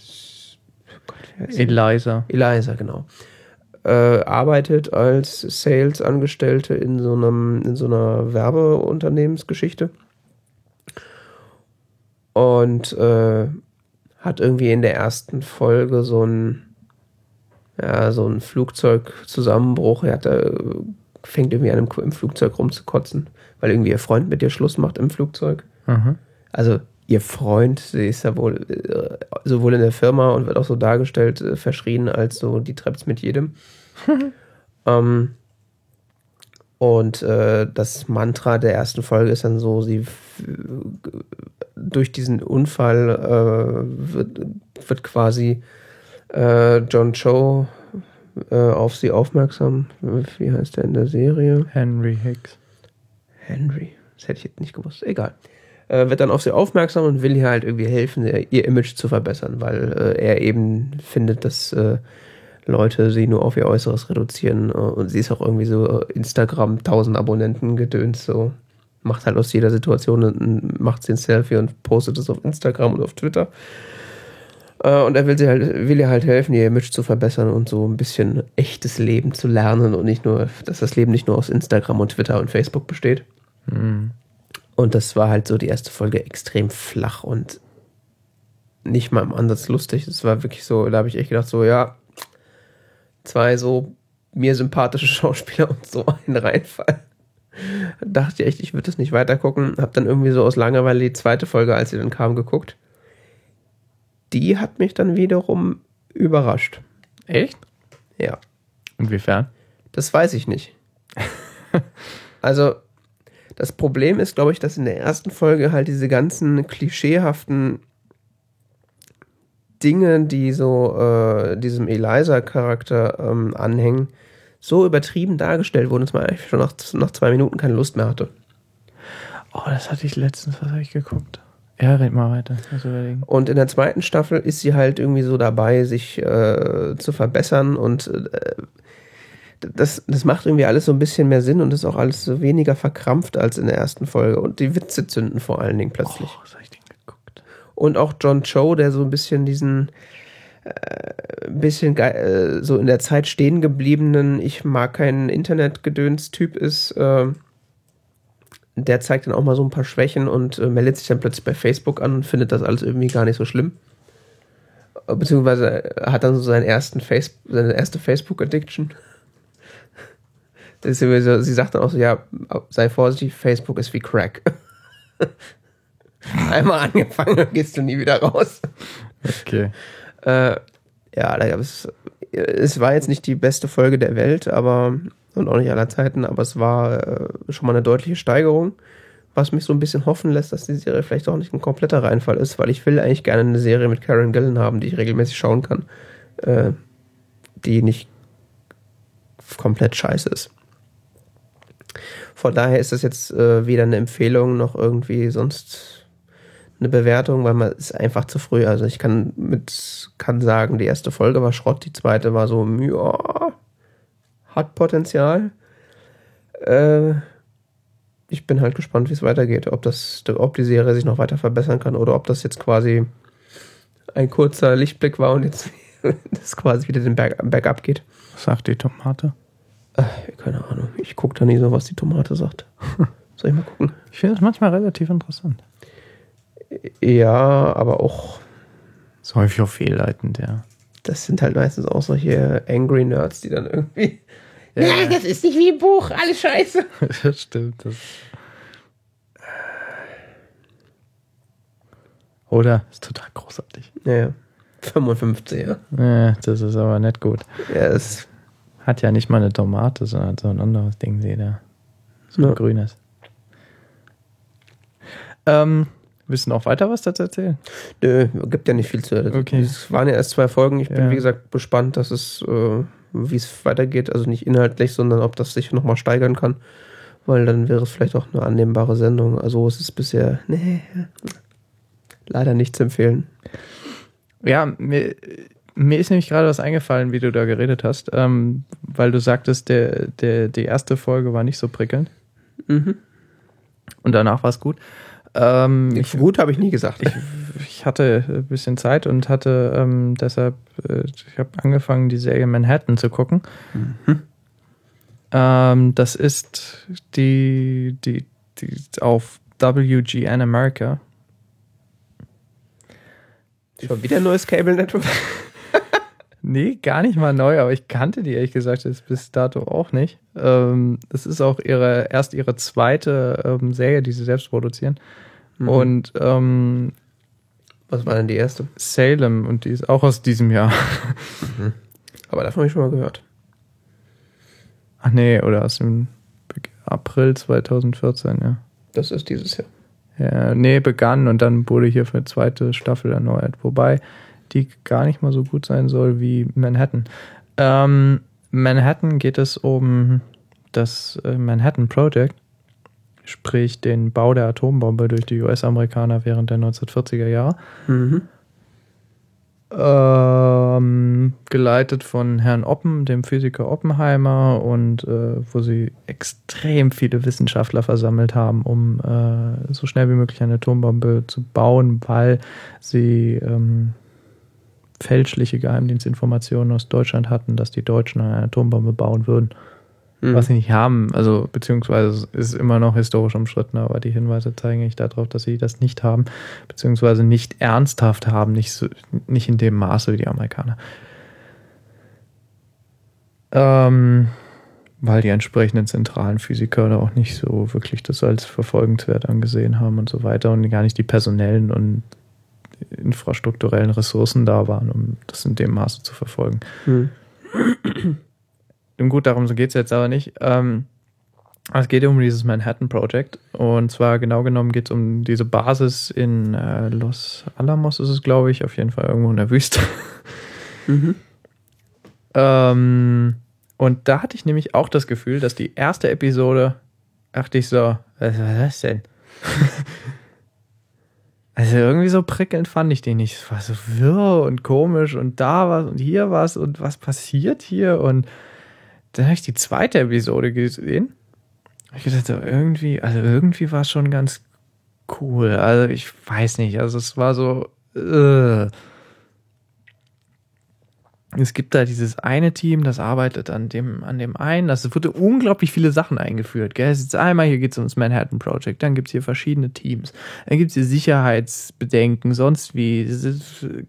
Speaker 1: Gott, wie heißt sie?
Speaker 2: Eliza.
Speaker 1: Eliza, genau. Äh, arbeitet als Sales-Angestellte in so einem, in so einer Werbeunternehmensgeschichte. Und äh, hat irgendwie in der ersten Folge so ein, ja, so ein Flugzeugzusammenbruch. Er hat äh, fängt irgendwie an, im, im Flugzeug rumzukotzen, weil irgendwie ihr Freund mit ihr Schluss macht im Flugzeug.
Speaker 2: Mhm.
Speaker 1: Also ihr Freund, sie ist ja wohl äh, sowohl in der Firma und wird auch so dargestellt, äh, verschrien als so, die treibt's mit jedem. ähm, und äh, das Mantra der ersten Folge ist dann so, sie durch diesen Unfall wird, wird quasi äh, John Cho äh, auf sie aufmerksam. Wie heißt der in der Serie?
Speaker 2: Henry Hicks.
Speaker 1: Henry. Das hätte ich jetzt nicht gewusst. Egal. Äh, wird dann auf sie aufmerksam und will ihr halt irgendwie helfen, ihr, Image zu verbessern, weil äh, er eben findet, dass äh, Leute sie nur auf ihr Äußeres reduzieren. Äh, und sie ist auch irgendwie so Instagram 1000 Abonnenten gedöns, so. Macht halt aus jeder Situation macht sie ein Selfie und postet es auf Instagram und auf Twitter. Äh, und er will sie halt, will ihr halt helfen, ihr Image zu verbessern und so ein bisschen echtes Leben zu lernen und nicht nur, dass das Leben nicht nur aus Instagram und Twitter und Facebook besteht.
Speaker 2: Mhm.
Speaker 1: Und das war halt so die erste Folge extrem flach und nicht mal im Ansatz lustig. Es war wirklich so, da habe ich echt gedacht, so, ja, zwei so mir sympathische Schauspieler und so ein Reinfall. Dachte ich echt, ich würde das nicht weiter gucken. Hab dann irgendwie so aus Langeweile die zweite Folge, als sie dann kam, geguckt. Die hat mich dann wiederum überrascht.
Speaker 2: Echt?
Speaker 1: Ja.
Speaker 2: Inwiefern?
Speaker 1: Das weiß ich nicht. also, das Problem ist, glaube ich, dass in der ersten Folge halt diese ganzen klischeehaften Dinge, die so äh, diesem Eliza-Charakter ähm, anhängen, so übertrieben dargestellt wurden, dass man eigentlich schon nach, nach zwei Minuten keine Lust mehr hatte.
Speaker 2: Oh, das hatte ich letztens, was habe ich geguckt? Ja, red mal weiter.
Speaker 1: Und in der zweiten Staffel ist sie halt irgendwie so dabei, sich äh, zu verbessern und äh, das, das macht irgendwie alles so ein bisschen mehr Sinn und ist auch alles so weniger verkrampft als in der ersten Folge. Und die Witze zünden vor allen Dingen plötzlich.
Speaker 2: Oh, was habe ich denn geguckt?
Speaker 1: Und auch John Cho, der so ein bisschen diesen äh, ein bisschen äh, so in der Zeit stehen gebliebenen, ich mag keinen Internetgedöns-Typ ist, äh, der zeigt dann auch mal so ein paar Schwächen und äh, meldet sich dann plötzlich bei Facebook an und findet das alles irgendwie gar nicht so schlimm. Äh, Beziehungsweise äh, hat dann so seinen ersten Face seine erste Facebook-Addiction. So, sie sagt dann auch so, ja, sei vorsichtig, Facebook ist wie Crack. Einmal angefangen, gehst du nie wieder raus.
Speaker 2: Okay.
Speaker 1: Äh, ja, da gab es. Es war jetzt nicht die beste Folge der Welt, aber und auch nicht aller Zeiten, aber es war äh, schon mal eine deutliche Steigerung, was mich so ein bisschen hoffen lässt, dass die Serie vielleicht auch nicht ein kompletter Reinfall ist, weil ich will eigentlich gerne eine Serie mit Karen Gillan haben, die ich regelmäßig schauen kann, äh, die nicht komplett scheiße ist. Von daher ist das jetzt äh, weder eine Empfehlung noch irgendwie sonst eine Bewertung, weil man ist einfach zu früh. Also ich kann mit kann sagen, die erste Folge war Schrott, die zweite war so, ja, hat Potenzial. Äh, ich bin halt gespannt, wie es weitergeht. Ob, das, ob die Serie sich noch weiter verbessern kann oder ob das jetzt quasi ein kurzer Lichtblick war und jetzt das quasi wieder den Berg, Berg abgeht.
Speaker 2: Was sagt die Tomate?
Speaker 1: Äh, keine Ahnung. Ich gucke da nie so, was die Tomate sagt. Soll ich mal gucken?
Speaker 2: Ich finde das manchmal relativ interessant.
Speaker 1: Ja, aber auch.
Speaker 2: Ist häufig auch fehlleitend, ja.
Speaker 1: Das sind halt meistens auch solche Angry Nerds, die dann irgendwie. Ja, ja das ist nicht wie ein Buch, alles scheiße.
Speaker 2: das stimmt. Das Oder? Ist total großartig.
Speaker 1: Ja, ja. 55, ja.
Speaker 2: Ja, das ist aber nicht gut.
Speaker 1: Ja, es
Speaker 2: hat ja nicht mal eine Tomate, sondern so ein anderes Ding, seht ihr. So ein ja. grünes. Ähm, Willst du noch weiter was dazu erzählen?
Speaker 1: Nö, gibt ja nicht viel zu erzählen.
Speaker 2: Okay.
Speaker 1: Es waren ja erst zwei Folgen. Ich bin, wie gesagt, gespannt, dass es, äh, wie es weitergeht. Also nicht inhaltlich, sondern ob das sich nochmal steigern kann. Weil dann wäre es vielleicht auch eine annehmbare Sendung. Also es ist bisher, nee, leider nicht zu empfehlen.
Speaker 2: Ja, mir, mir ist nämlich gerade was eingefallen, wie du da geredet hast, ähm, weil du sagtest, der, der, die erste Folge war nicht so prickelnd.
Speaker 1: Mhm.
Speaker 2: Und danach war es gut. Ähm,
Speaker 1: ich, gut habe ich nie gesagt.
Speaker 2: Ich, ich, hatte ein bisschen Zeit und hatte ähm, deshalb, äh, ich habe angefangen, die Serie Manhattan zu gucken. Mhm. Ähm, das ist die, die, die auf WGN America.
Speaker 1: Schon wieder ein neues Cable Network?
Speaker 2: nee, gar nicht mal neu, aber ich kannte die ehrlich gesagt bis dato auch nicht. Ähm, das ist auch ihre, erst ihre zweite ähm, Serie, die sie selbst produzieren. Mhm. Und ähm,
Speaker 1: was war denn die erste?
Speaker 2: Salem und die ist auch aus diesem Jahr.
Speaker 1: Mhm. Aber davon habe ich schon mal gehört.
Speaker 2: Ach nee, oder aus dem April 2014, ja.
Speaker 1: Das ist dieses Jahr.
Speaker 2: Ja, nee, begann und dann wurde hier für die zweite Staffel erneuert. Wobei die gar nicht mal so gut sein soll wie Manhattan. Ähm, Manhattan geht es um das äh, Manhattan Project sprich den Bau der Atombombe durch die US-Amerikaner während der 1940er Jahre.
Speaker 1: Mhm.
Speaker 2: Ähm, geleitet von Herrn Oppen, dem Physiker Oppenheimer, und äh, wo sie extrem viele Wissenschaftler versammelt haben, um äh, so schnell wie möglich eine Atombombe zu bauen, weil sie ähm, fälschliche Geheimdienstinformationen aus Deutschland hatten, dass die Deutschen eine Atombombe bauen würden mhm. was sie nicht haben. Also, beziehungsweise ist immer noch historisch umstritten, aber die Hinweise zeigen nicht darauf, dass sie das nicht haben, beziehungsweise nicht ernsthaft haben, nicht, so, nicht in dem Maße wie die Amerikaner. Ähm, weil die entsprechenden zentralen Physiker da auch nicht so wirklich das als verfolgenswert angesehen haben und so weiter und gar nicht die personellen und infrastrukturellen Ressourcen da waren, um das in dem Maße zu verfolgen.
Speaker 1: Mhm.
Speaker 2: Und gut, darum geht es jetzt aber nicht. Ähm, es geht um dieses Manhattan Project. Und zwar genau genommen geht es um diese Basis in äh, Los Alamos, ist es, glaube ich, auf jeden Fall irgendwo in der Wüste.
Speaker 1: Mhm.
Speaker 2: ähm, und da hatte ich nämlich auch das Gefühl, dass die erste Episode, dachte ich so, was war das denn? also irgendwie so prickelnd fand ich den nicht. Es war so wirr und komisch und da was und hier was und was passiert hier und dann habe ich die zweite Episode gesehen. Ich gedacht, so irgendwie, also irgendwie war es schon ganz cool. Also ich weiß nicht, also es war so. Uh. Es gibt da dieses eine Team, das arbeitet an dem, an dem einen. Das wurde unglaublich viele Sachen eingeführt. Gell? Jetzt einmal hier geht es ums Manhattan Project, dann gibt es hier verschiedene Teams. Dann gibt es hier Sicherheitsbedenken, sonst wie,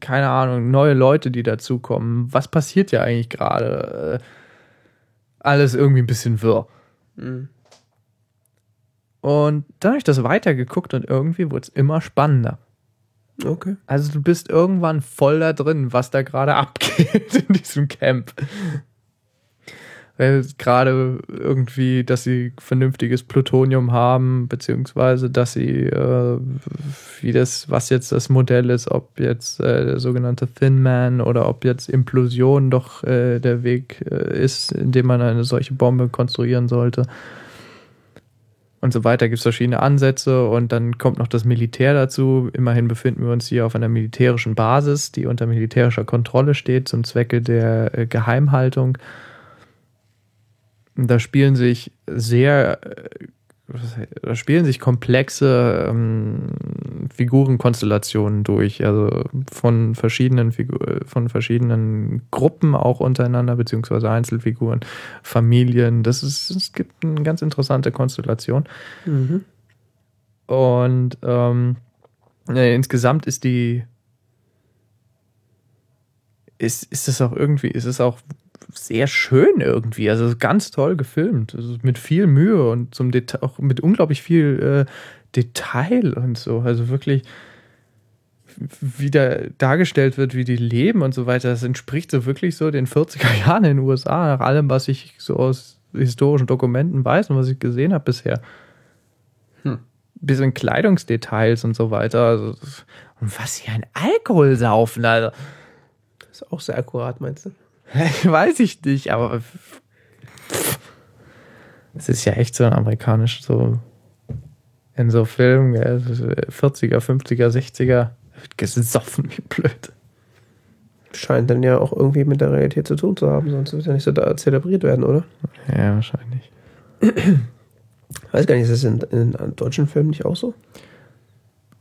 Speaker 2: keine Ahnung, neue Leute, die dazukommen. Was passiert ja eigentlich gerade? Alles irgendwie ein bisschen wirr.
Speaker 1: Mhm.
Speaker 2: Und dann habe ich das weitergeguckt und irgendwie wurde es immer spannender.
Speaker 1: Okay.
Speaker 2: Also du bist irgendwann voll da drin, was da gerade abgeht in diesem Camp. Weil gerade irgendwie, dass sie vernünftiges Plutonium haben, beziehungsweise dass sie, äh, wie das, was jetzt das Modell ist, ob jetzt äh, der sogenannte Thin Man oder ob jetzt Implosion doch äh, der Weg äh, ist, in dem man eine solche Bombe konstruieren sollte. Und so weiter gibt es verschiedene Ansätze und dann kommt noch das Militär dazu. Immerhin befinden wir uns hier auf einer militärischen Basis, die unter militärischer Kontrolle steht zum Zwecke der äh, Geheimhaltung. Da spielen sich sehr, äh, da spielen sich komplexe ähm, Figurenkonstellationen durch, also von verschiedenen Figur, von verschiedenen Gruppen auch untereinander, beziehungsweise Einzelfiguren, Familien. Das ist, es gibt eine ganz interessante Konstellation.
Speaker 1: Mhm.
Speaker 2: Und ähm, äh, insgesamt ist die ist, ist es auch irgendwie, ist es auch sehr schön irgendwie. Also ganz toll gefilmt. Also mit viel Mühe und zum Detail, auch mit unglaublich viel äh, Detail und so. Also wirklich, wie da dargestellt wird, wie die leben und so weiter. Das entspricht so wirklich so den 40er Jahren in den USA, nach allem, was ich so aus historischen Dokumenten weiß und was ich gesehen habe bisher.
Speaker 1: Hm.
Speaker 2: Bis in Kleidungsdetails und so weiter. Also, und was hier ein Alkohol saufen, Alter.
Speaker 1: Das ist auch sehr akkurat, meinst du?
Speaker 2: Weiß ich nicht, aber es ist ja echt so ein amerikanisch, so in so Filmen, gell, 40er, 50er, 60er, wird gesoffen wie blöd.
Speaker 1: Scheint dann ja auch irgendwie mit der Realität zu tun zu haben, sonst wird ja nicht so da zelebriert werden, oder?
Speaker 2: Ja, wahrscheinlich.
Speaker 1: Weiß gar nicht, ist das in, in deutschen Filmen nicht auch so?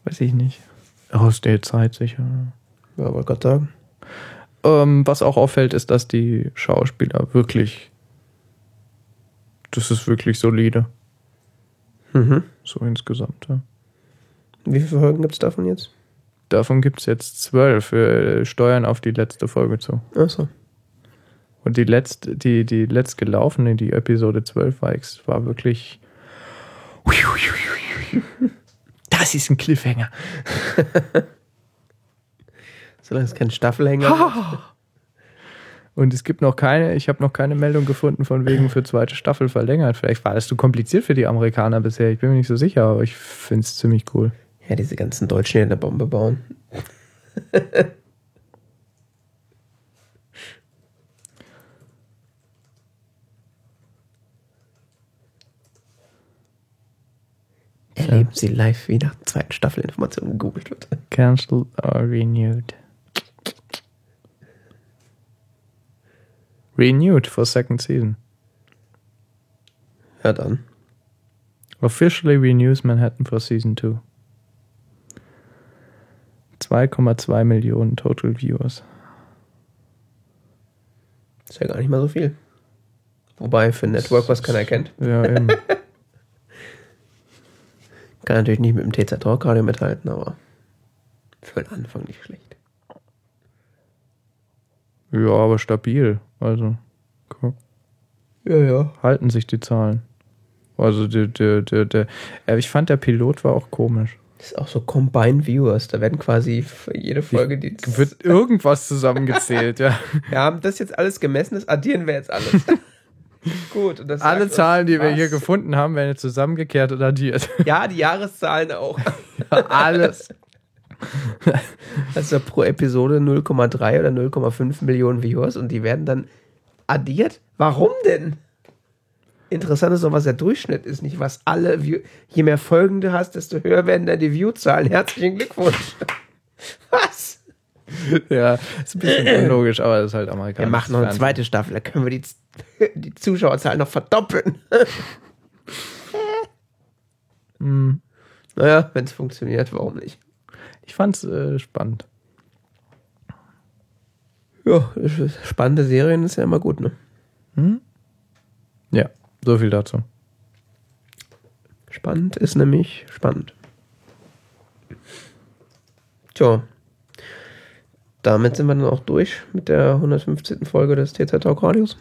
Speaker 2: Weiß ich nicht. Aus der Zeit sicher.
Speaker 1: Ja, wollte gerade sagen.
Speaker 2: Ähm, was auch auffällt, ist, dass die Schauspieler wirklich. Das ist wirklich solide.
Speaker 1: Mhm.
Speaker 2: So insgesamt, ja.
Speaker 1: Wie viele Folgen gibt es davon jetzt?
Speaker 2: Davon gibt es jetzt zwölf. Wir steuern auf die letzte Folge zu.
Speaker 1: Achso.
Speaker 2: Und die letzte, die, die letzt gelaufene, die Episode 12 war, war wirklich. Das ist ein Cliffhanger.
Speaker 1: Solange es kein Staffelhänger ist.
Speaker 2: Und es gibt noch keine, ich habe noch keine Meldung gefunden von wegen für zweite Staffel verlängert. Vielleicht war das zu kompliziert für die Amerikaner bisher. Ich bin mir nicht so sicher, aber ich finde es ziemlich cool.
Speaker 1: Ja, diese ganzen Deutschen, die eine Bombe bauen. Erleben Sie live, wie nach zweiten Staffel Informationen gegoogelt wird.
Speaker 2: Cancelled or renewed. Renewed for second season.
Speaker 1: Ja, dann.
Speaker 2: Officially renews Manhattan for season 2. 2,2 Millionen total viewers.
Speaker 1: Ist ja gar nicht mal so viel. Wobei für ein Network, was keiner kennt,
Speaker 2: Ja, eben.
Speaker 1: kann natürlich nicht mit dem TZ Talk Radio mithalten, aber für den Anfang nicht schlecht.
Speaker 2: Ja, aber stabil. Also, guck.
Speaker 1: Ja, ja.
Speaker 2: halten sich die Zahlen. Also der, der, der, der, äh, ich fand der Pilot war auch komisch.
Speaker 1: Das ist auch so Combined Viewers. Da werden quasi für jede Folge die.
Speaker 2: Wird irgendwas zusammengezählt, ja.
Speaker 1: Wir haben das jetzt alles gemessen, das addieren wir jetzt alles. Gut.
Speaker 2: Alle Zahlen, die wir
Speaker 1: was.
Speaker 2: hier gefunden haben, werden jetzt zusammengekehrt und addiert.
Speaker 1: Ja, die Jahreszahlen auch.
Speaker 2: Alles.
Speaker 1: Also pro Episode 0,3 oder 0,5 Millionen Viewers und die werden dann addiert. Warum denn? Interessant ist doch, was der Durchschnitt ist, nicht was alle View Je mehr Folgen du hast, desto höher werden dann die Viewzahlen. Herzlichen Glückwunsch. Was?
Speaker 2: Ja, ist ein bisschen unlogisch, aber das ist halt amerikanisch.
Speaker 1: Wir machen noch eine zweite Staffel, da können wir die, die Zuschauerzahl noch verdoppeln.
Speaker 2: Hm.
Speaker 1: Naja, wenn es funktioniert, warum nicht?
Speaker 2: Ich fand's äh, spannend.
Speaker 1: Ja, spannende Serien ist ja immer gut, ne?
Speaker 2: Ja, so viel dazu.
Speaker 1: Spannend ist nämlich spannend. Tja. Damit sind wir dann auch durch mit der 115. Folge des TZ Talk Radios.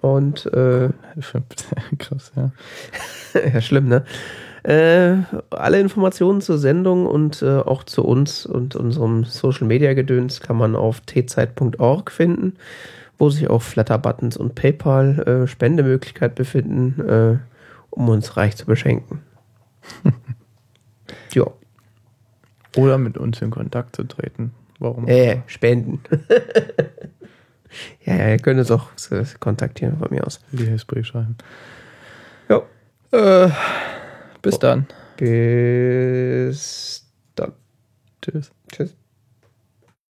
Speaker 1: Und, äh,
Speaker 2: Krass, ja.
Speaker 1: ja, schlimm, ne? Äh, alle Informationen zur Sendung und äh, auch zu uns und unserem Social Media Gedöns kann man auf tzeit.org finden, wo sich auch Flatter-Buttons und PayPal-Spendemöglichkeit befinden, äh, um uns reich zu beschenken. ja.
Speaker 2: Oder mit uns in Kontakt zu treten. Warum?
Speaker 1: Äh, spenden. ja, ja, ihr könnt uns auch äh, kontaktieren von mir aus.
Speaker 2: Liebesbrief schreiben.
Speaker 1: Ja.
Speaker 2: Äh, bis dann.
Speaker 1: Bis dann.
Speaker 2: Tschüss.
Speaker 1: Tschüss.